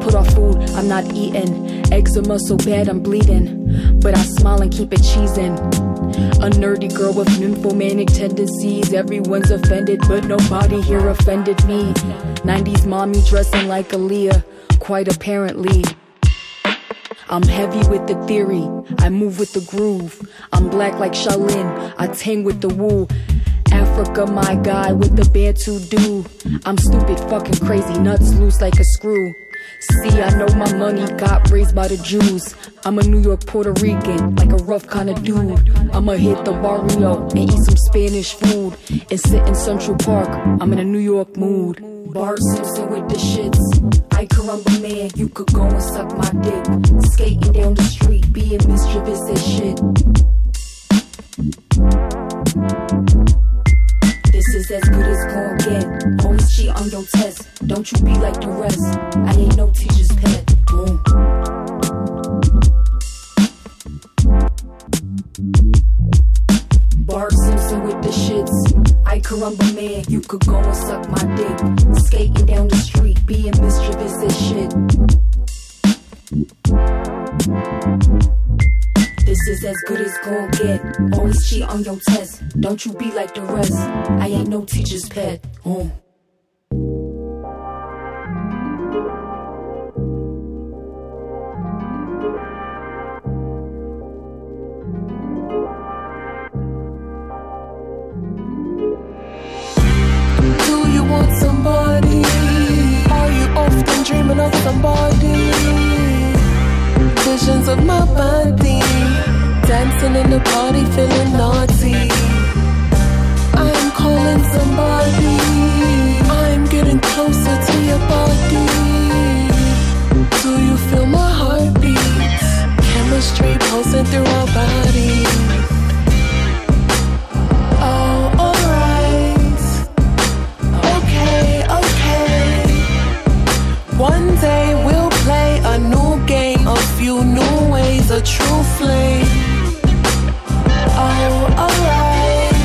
Put off food, I'm not eating. Eczema so bad I'm bleeding. But I smile and keep it cheesing. A nerdy girl with nymphomanic tendencies. Everyone's offended, but nobody here offended me. 90s mommy dressing like Aaliyah, quite apparently. I'm heavy with the theory, I move with the groove. I'm black like Shaolin, I tang with the woo. Africa, my guy with the Bantu do. I'm stupid, fucking crazy, nuts loose like a screw. See, I know my money got raised by the Jews. I'm a New York Puerto Rican, like a rough kind of dude. I'ma hit the barrio and eat some Spanish food and sit in Central Park. I'm in a New York mood. Bart Simpson with the shits. I caramba man, you could go and suck my dick. Skating down the street, being mischievous as shit. As good as gon' get. Always cheat on your test. Don't you be like the rest. I ain't no teacher's pet. Boom. Simpson with the shits. I caramba man, you could go and suck my dick. Skating down the street, being mischievous as shit. This is as good as gon' get. Always cheat on your test. Don't you be like the rest. I ain't no teacher's pet. Oh. Do you want somebody? Are you often dreaming of somebody? Visions of my body, dancing in the party, feeling naughty. I'm calling somebody. I'm getting closer to your body. Do you feel my heartbeat? Chemistry pulsing through our bodies. A true flame. Oh, alright.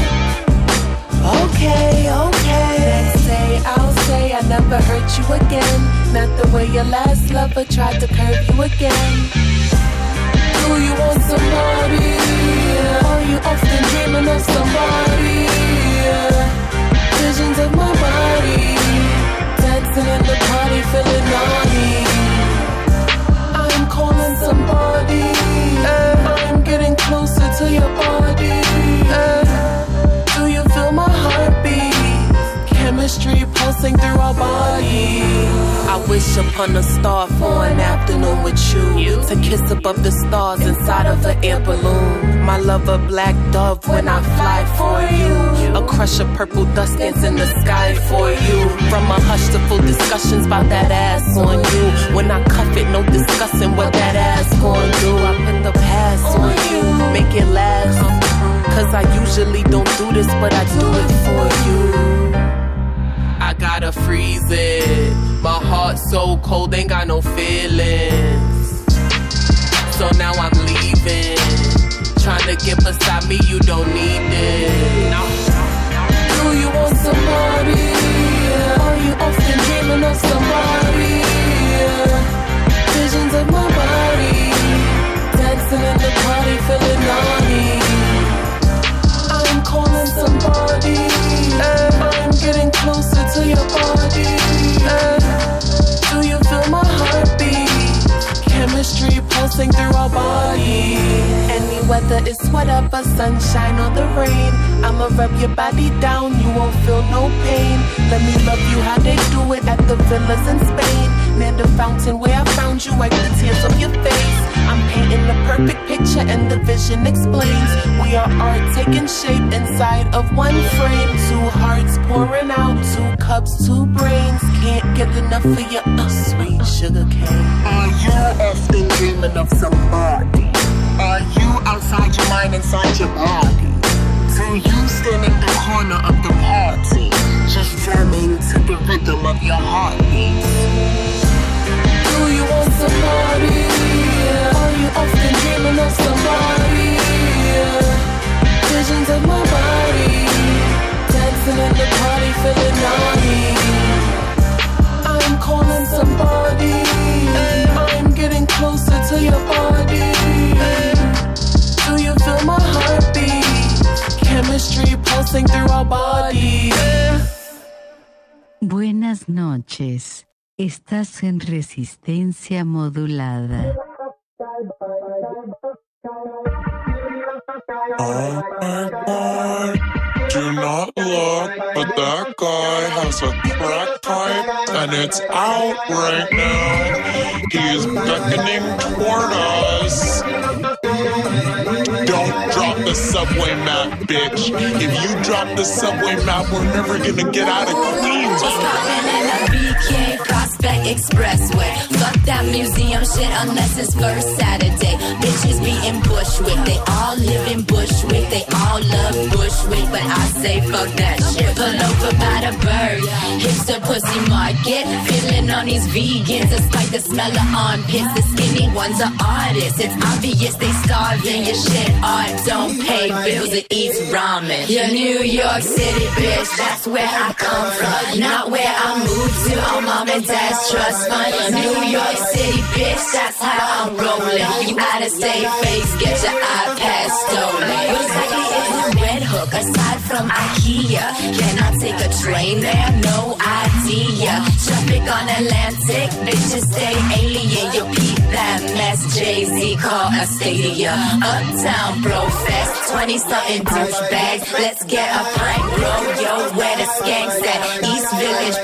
Okay, okay. Next day I'll say I never hurt you again. Not the way your last lover tried to curve you again. Do you want somebody? Are you often dreaming of somebody? Visions of my body, dancing in the party, feeling naughty. I'm calling somebody to your body. Eh. Do you feel my heartbeat? Chemistry pulsing through our body. I wish upon a star for an afternoon with you. you. To kiss above the stars inside of an air balloon. My love a black dove, when I fly for you. A crush of purple dust dance in the sky for you. From a hush to full discussions about that ass on you. When I cuff it, no discussing what that ass I usually don't do this, but I do it for you. I gotta freeze it. My heart's so cold, ain't got no feelings. So now I'm leaving. Trying to get beside me, you don't need it. Do you want somebody? Are you often dreaming of somebody? Visions of my body. Dancing in the party, feeling naughty. Calling somebody. I'm getting closer to your body. Do you feel my heartbeat? Chemistry pulsing through our body. Any weather is whatever, sunshine or the rain. I'ma rub your body down, you won't feel no pain. Let me love you how they do it at the villas in Spain. Near the fountain where I found you, wipe the tears from your face. I'm painting the perfect picture and the vision explains. We are art taking shape inside of one frame. Two hearts pouring out, two cups, two brains. Can't get enough of your uh, sweet sugar cane. Are you often dreaming of somebody? Are you outside your mind, inside your body? Do you stand in the corner of the party, just jamming to the rhythm of your heartbeat? Do you want somebody? Are you often dreaming of somebody? Visions of my body, dancing in the party, feeling naughty. I'm calling somebody. I'm getting closer to your body. Do you feel my heartbeat? Chemistry pulsing through our bodies. Buenas noches. Estás en resistencia modulada. Oh my god. Do not look, but that guy has a crack pipe and it's out right now. He is beckoning toward us. Don't drop the subway map, bitch. If you drop the subway map, we're never gonna get out of Queens. Expressway. Fuck that museum shit unless it's first Saturday. Bitches be in Bushwick, they all live in Bushwick, they all love Bushwick, but I say fuck that shit. Pull over by the bird, hipster pussy market. Feeling on these vegans despite the smell of armpits. The skinny ones are artists. It's obvious they starving. Your shit art don't pay bills, it eats ramen. Your New York City bitch, that's where I come from, not where I moved to on mom and dad's trust fund. New York City bitch, that's how I'm rolling. You out of state face, get your iPad stolen. What exactly is Red Hook aside from IKEA? Can I take a train there? No idea. Traffic on Atlantic, bitches stay alien. You peep that mess. Jay Z call a stadia. Uptown bro fest, 20 something douchebags. Let's get a pint, bro. Yo, where the skanks at? East Village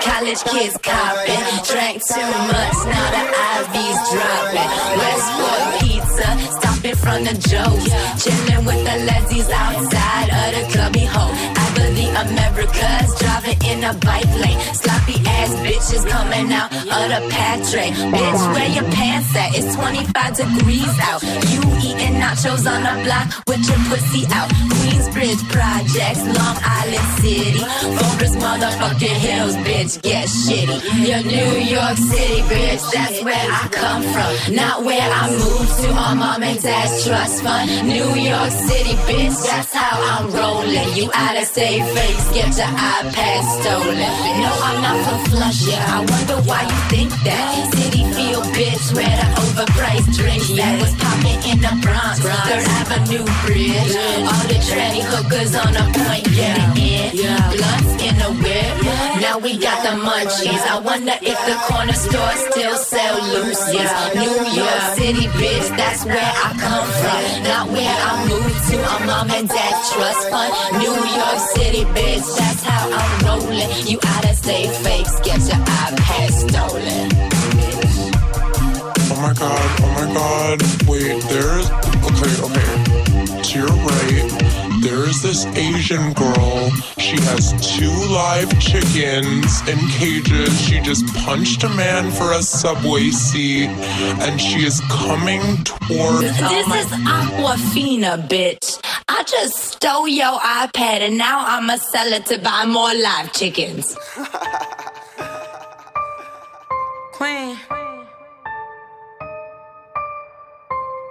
college kids copping. Drank too much, now the IV's dropping. Westport pizza, stopping from the Joe's. Chillin' with the lesbies outside of the clubby hole. I believe America's driving in a bike lane. Sloppy ass bitches coming out of the patre. Bitch, where your pants at? It's 25 degrees out. You eating nachos on the block with your pussy out. Queensbridge projects, Long Island City. Forest motherfucking hills, bitch, get shitty. Your New York City, bitch, that's where I come from. Not where I moved to on mom and dad's trust fund. New York City, bitch, that's how I'm rolling. You out of state fakes, get your iPad stolen. No, I'm not from Flushing. I wonder why you think that. City feel bitch, where the overpriced drinks that was popping in the Bronx. Third Avenue Bridge. All the Tranny hookers on a point, get it in. Blunts in the whip. Now we got the munchies. I wonder if the corner store still sell Lucy's. New York City, bitch, that's where I come from. Not where I moved to. A mom and dad trust fund. New York City, bitch, that's how I'm rolling. You out of state fakes, get your iPad stolen. Oh my god, oh my god. Wait, there's. Okay, okay. To your right, there's this Asian girl. She has two live chickens in cages. She just punched a man for a subway seat, and she is coming toward. This is Aquafina, bitch. I just stole your iPad and now I'ma sell it to buy more live chickens. Queen.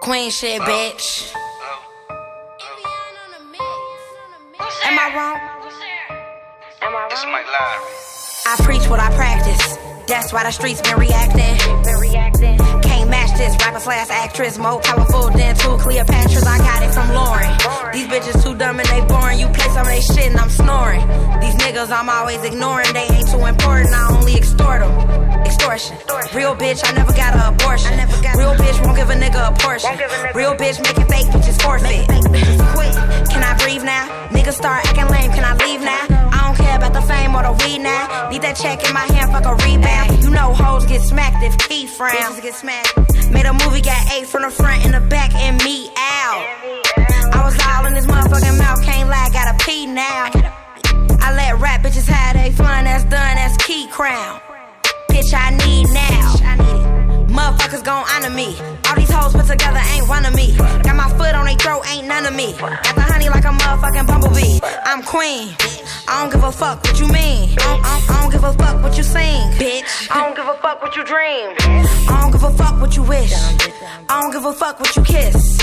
Queen shit, bitch. Am I wrong? Am I This is Mike Lowry. I preach what I practice. That's why the streets been reacting. Been reacting. Can't match this rapper slash actress. More powerful than two Cleopatras. I got it from Lauren. These bitches too dumb and they boring. You play some of they shit and I'm snoring. These niggas I'm always ignoring. They ain't too important. I only extort them. Extortion. Real bitch, I never got an abortion. Real bitch won't give a nigga a portion. Real bitch making fake bitches forfeit. Quit. Can I breathe now? Niggas start acting lame. Can I leave now? I don't care about the fame or the weed now. Need that check in my hand, fuck a rebound. You know hoes get smacked if Keith frowns. get smacked. Made a movie, got eight from the front and the back, and me out. I was all in this motherfucking mouth, can't lie, gotta pee now. I let rap bitches have they fun, that's done, that's key crown. Bitch, I need now. Motherfuckers gon' honor me. All these hoes put together ain't one of me. Got my foot on their throat, ain't none of me. Got the honey like a motherfucking bumblebee. I'm queen. I don't give a fuck what you mean. I don't, I don't- I don't give a fuck what you sing, bitch. I don't give a fuck what you dream. I don't give a fuck what you wish. I don't give a fuck what you kiss.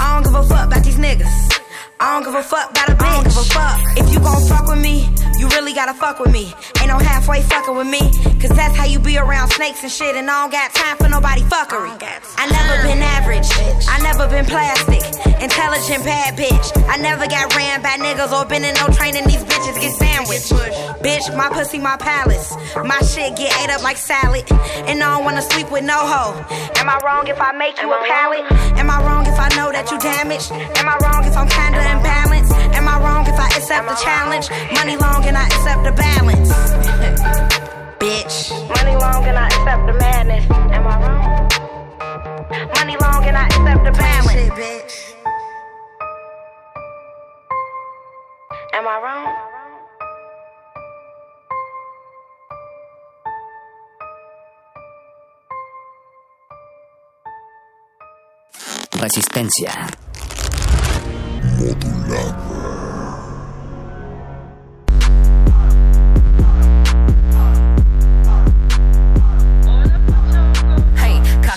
I don't give a fuck about these niggas. I don't give a fuck about a bitch. I don't give a fuck. If you gon' fuck with me, you really gotta fuck with me. Ain't no halfway fucking with me. Cause that's how you be around snakes and shit. And I don't got time for nobody fuckery. I never been average. I never been plastic. Intelligent bad bitch. I never got ran by niggas or been in no training. These bitches get sandwiched. Bitch, my pussy, my palace. My shit get ate up like salad. And I don't wanna sleep with no hoe. Am I wrong if I make you a pallet? Am I wrong if I know that you damaged? Am I wrong if I'm kinda imbalanced? Am I wrong if I accept the challenge? Money long and I accept the balance. Bitch. Money long and I accept the madness. Am I wrong? Money long and I accept the balance. Shit, bitch. Am I wrong? Resistencia. Hey,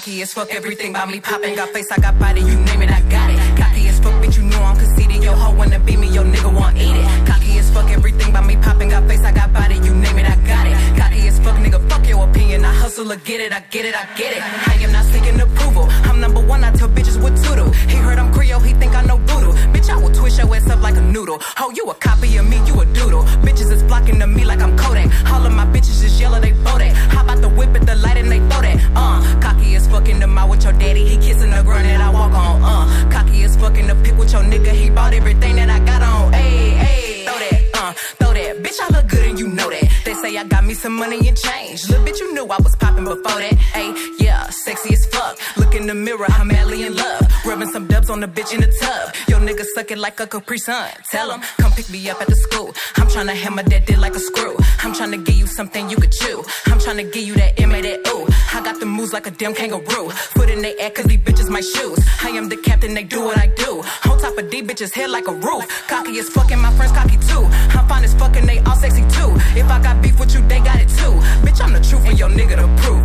cocky as fuck, everything about me popping. Got face, I got body, you name it, I got it. Cocky as fuck, bitch, you know I'm conceited. Yo, hoe wanna be me, yo, nigga want eat it. Cocky as fuck, everything about me popping. Got face, I got body, you name it, I got it. Cocky as fuck, nigga, fuck your opinion. I hustle or get it, I get it, I get it. I am not seeking approval. I'm number one, I tell bitches what to do. He heard I'm Creole, he think I know voodoo. Bitch, I will twist your ass up like a noodle. Ho, you a copy of me, you a doodle. Bitches is flocking to me like I'm Kodak. All of my bitches is yellow, they bow that. Hop the whip at the light and they throw that. Uh, cocky as fuck in the mouth with your daddy. He kissing the ground that I walk on. Uh, cocky as fuck in the pic with your nigga. He bought everything that I got on. Hey, hey, throw that, uh, throw that. Bitch, I look good and you know that. They say I got me some money and change. Little bitch, you knew I was popping before that. Hey, yeah, sexy as fuck. Look in the mirror, I'm madly in love. Rubbing some dubs on the bitch in the tub. Yo, nigga suck it like a Capri Sun. Tell him, come pick me up at the school. I'm tryna hammer that dick like a screw. I'm tryna give you something you could chew. I'm tryna give you that M.A. that ooh. I got the moves like a damn kangaroo. Foot in they ass cause these bitches my shoes. I am the captain, they do what I do. On top of these bitches head like a roof. Cocky as fucking my friends cocky too. I'm fine as fucking, they all sexy too. If I got beef with you, they got it too. Bitch, I'm the truth and your nigga the proof.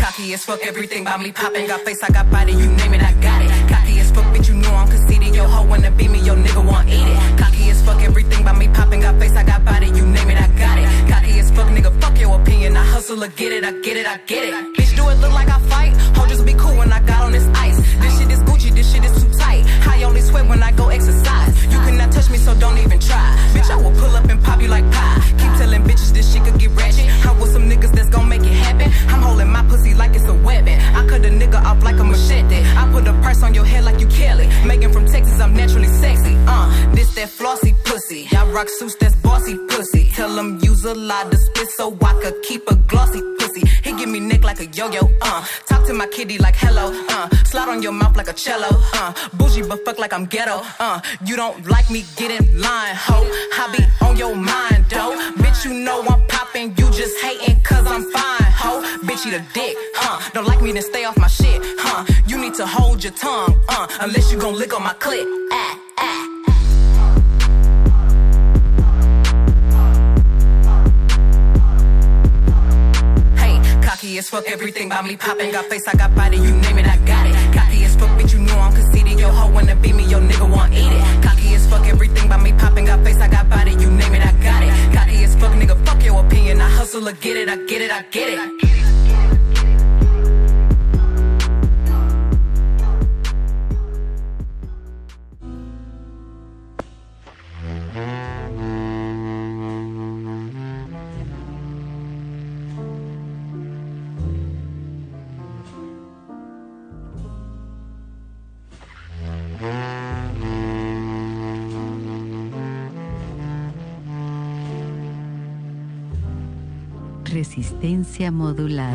Cocky as fuck, everything about me popping. Got face, I got body, you name it, I got it. Cocky as fuck, bitch, you know I'm conceited. Yo, hoe wanna be me, yo, nigga want eat it. Cocky as fuck, everything about me popping. Got face, I got body, you name it, I got it. Cocky as fuck, nigga, fuck your opinion. I hustle or get it, I get it, I get it. Bitch, do it look like I fight? Ho, just be cool when I got on this ice. This shit is Gucci, this shit is too tight. I only sweat when I go exercise. You cannot Pull up and pop you like pie. Keep telling bitches this shit could get ratchet. I'm with some niggas that's gon' make it happen. I'm holding my pussy like it's a weapon. I cut a nigga off like a machete. I put a purse on your head like you Kelly. Megan from Texas, I'm naturally sexy. Uh, this that flossy pussy. Y'all rock suits, that's bossy pussy. Tell use a lot of spit so I could keep a glossy pussy. He give me neck like a yo-yo, uh. Talk to my kitty like hello, uh. Slide on your mouth like a cello, uh. Bougie but fuck like I'm ghetto, uh. You don't like me, get in line, ho. I be on your mind, though. Bitch, you know I'm popping, you just hating cause I'm fine, ho. Bitch, eat a dick, huh? Don't like me, then stay off my shit, huh? You need to hold your tongue, uh. Unless you gon' lick on my clit, ah, ah. Cocky as fuck, everything about me popping. Got face, I got body, you name it, I got it. Cocky as fuck, bitch, you know I'm conceited. Yo, hoe wanna beat me, yo, nigga want eat it. Cocky as fuck, everything about me popping. Got face, I got body, you name it, I got it. Cocky as fuck, nigga, fuck your opinion. I hustle or get it, I get it, I get it. Resistencia modulada.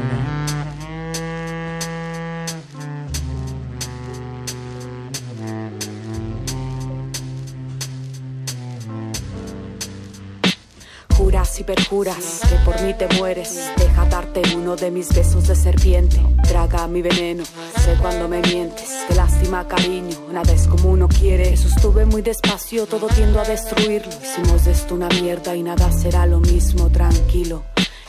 Juras y perjuras que por mí te mueres. Deja darte uno de mis besos de serpiente. Traga mi veneno, sé cuando me mientes. Qué lástima, cariño, nada es como uno quiere. Sostuve muy despacio, todo tiendo a destruirlo. Hicimos de esto una mierda y nada será lo mismo, tranquilo.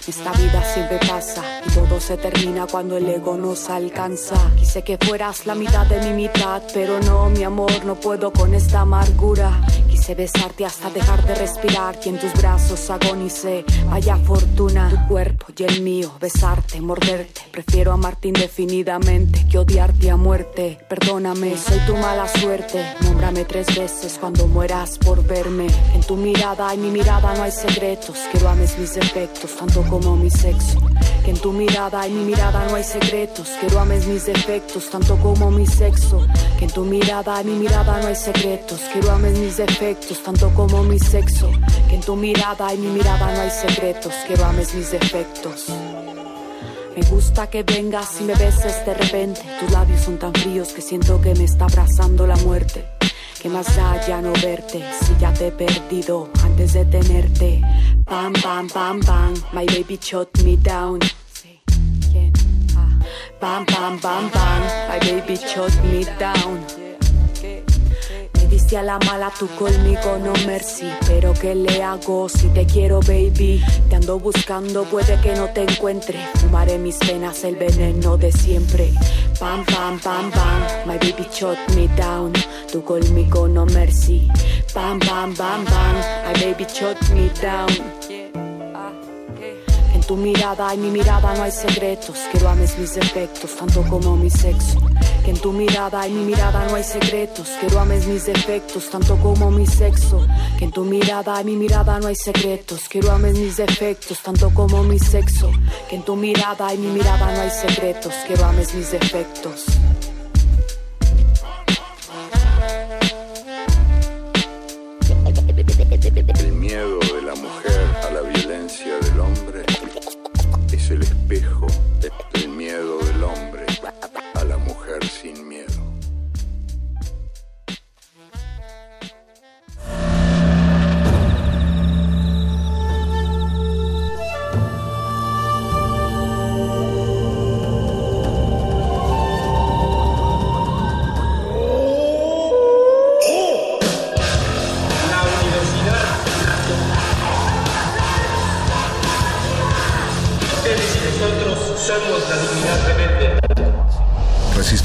Esta vida siempre pasa y todo se termina cuando el ego nos alcanza. Quise que fueras la mitad de mi mitad, pero no, mi amor, no puedo con esta amargura. Quise besarte hasta dejar de respirar y en tus brazos agonicé. Vaya fortuna, tu cuerpo y el mío, besarte, morderte. Prefiero amarte indefinidamente que odiarte a muerte. Perdóname, soy tu mala suerte. Nómbrame tres veces cuando mueras por verme. En tu mirada y mi mirada no hay secretos. Quiero ames mis defectos tanto como mi sexo. Que en tu mirada y mi mirada no hay secretos. Quiero ames mis defectos tanto como mi sexo. Que en tu mirada y mi mirada no hay secretos. Quiero ames mis defectos tanto como mi sexo. Que en tu mirada y mi mirada no hay secretos. Quiero ames mis defectos. Me gusta que vengas y me beses de repente. Tus labios son tan fríos que siento que me está abrazando la muerte. Que más da no verte si ya te he perdido antes de tenerte. Bam, bam, bam, bam, my baby shot me down. Bam, bam, bam, bam, my baby shot me down. Diste a la mala tú conmigo, no mercy. Pero ¿qué le hago si te quiero, baby? Te ando buscando, puede que no te encuentre. Fumaré mis penas, el veneno de siempre. Bam, bam, bam, bam, my baby shot me down. Tú conmigo, no mercy. Bam, bam, bam, bam, my baby shot me down. En tu mirada y mi mirada no hay secretos. Quiero ames mis defectos, tanto como mi sexo. Que en tu mirada y mi mirada no hay secretos. Quiero ames mis defectos, tanto como mi sexo. Que en tu mirada y mi mirada no hay secretos. Quiero ames mis defectos, tanto como mi sexo. Que en tu mirada y mi mirada no hay secretos. Quiero ames mis defectos.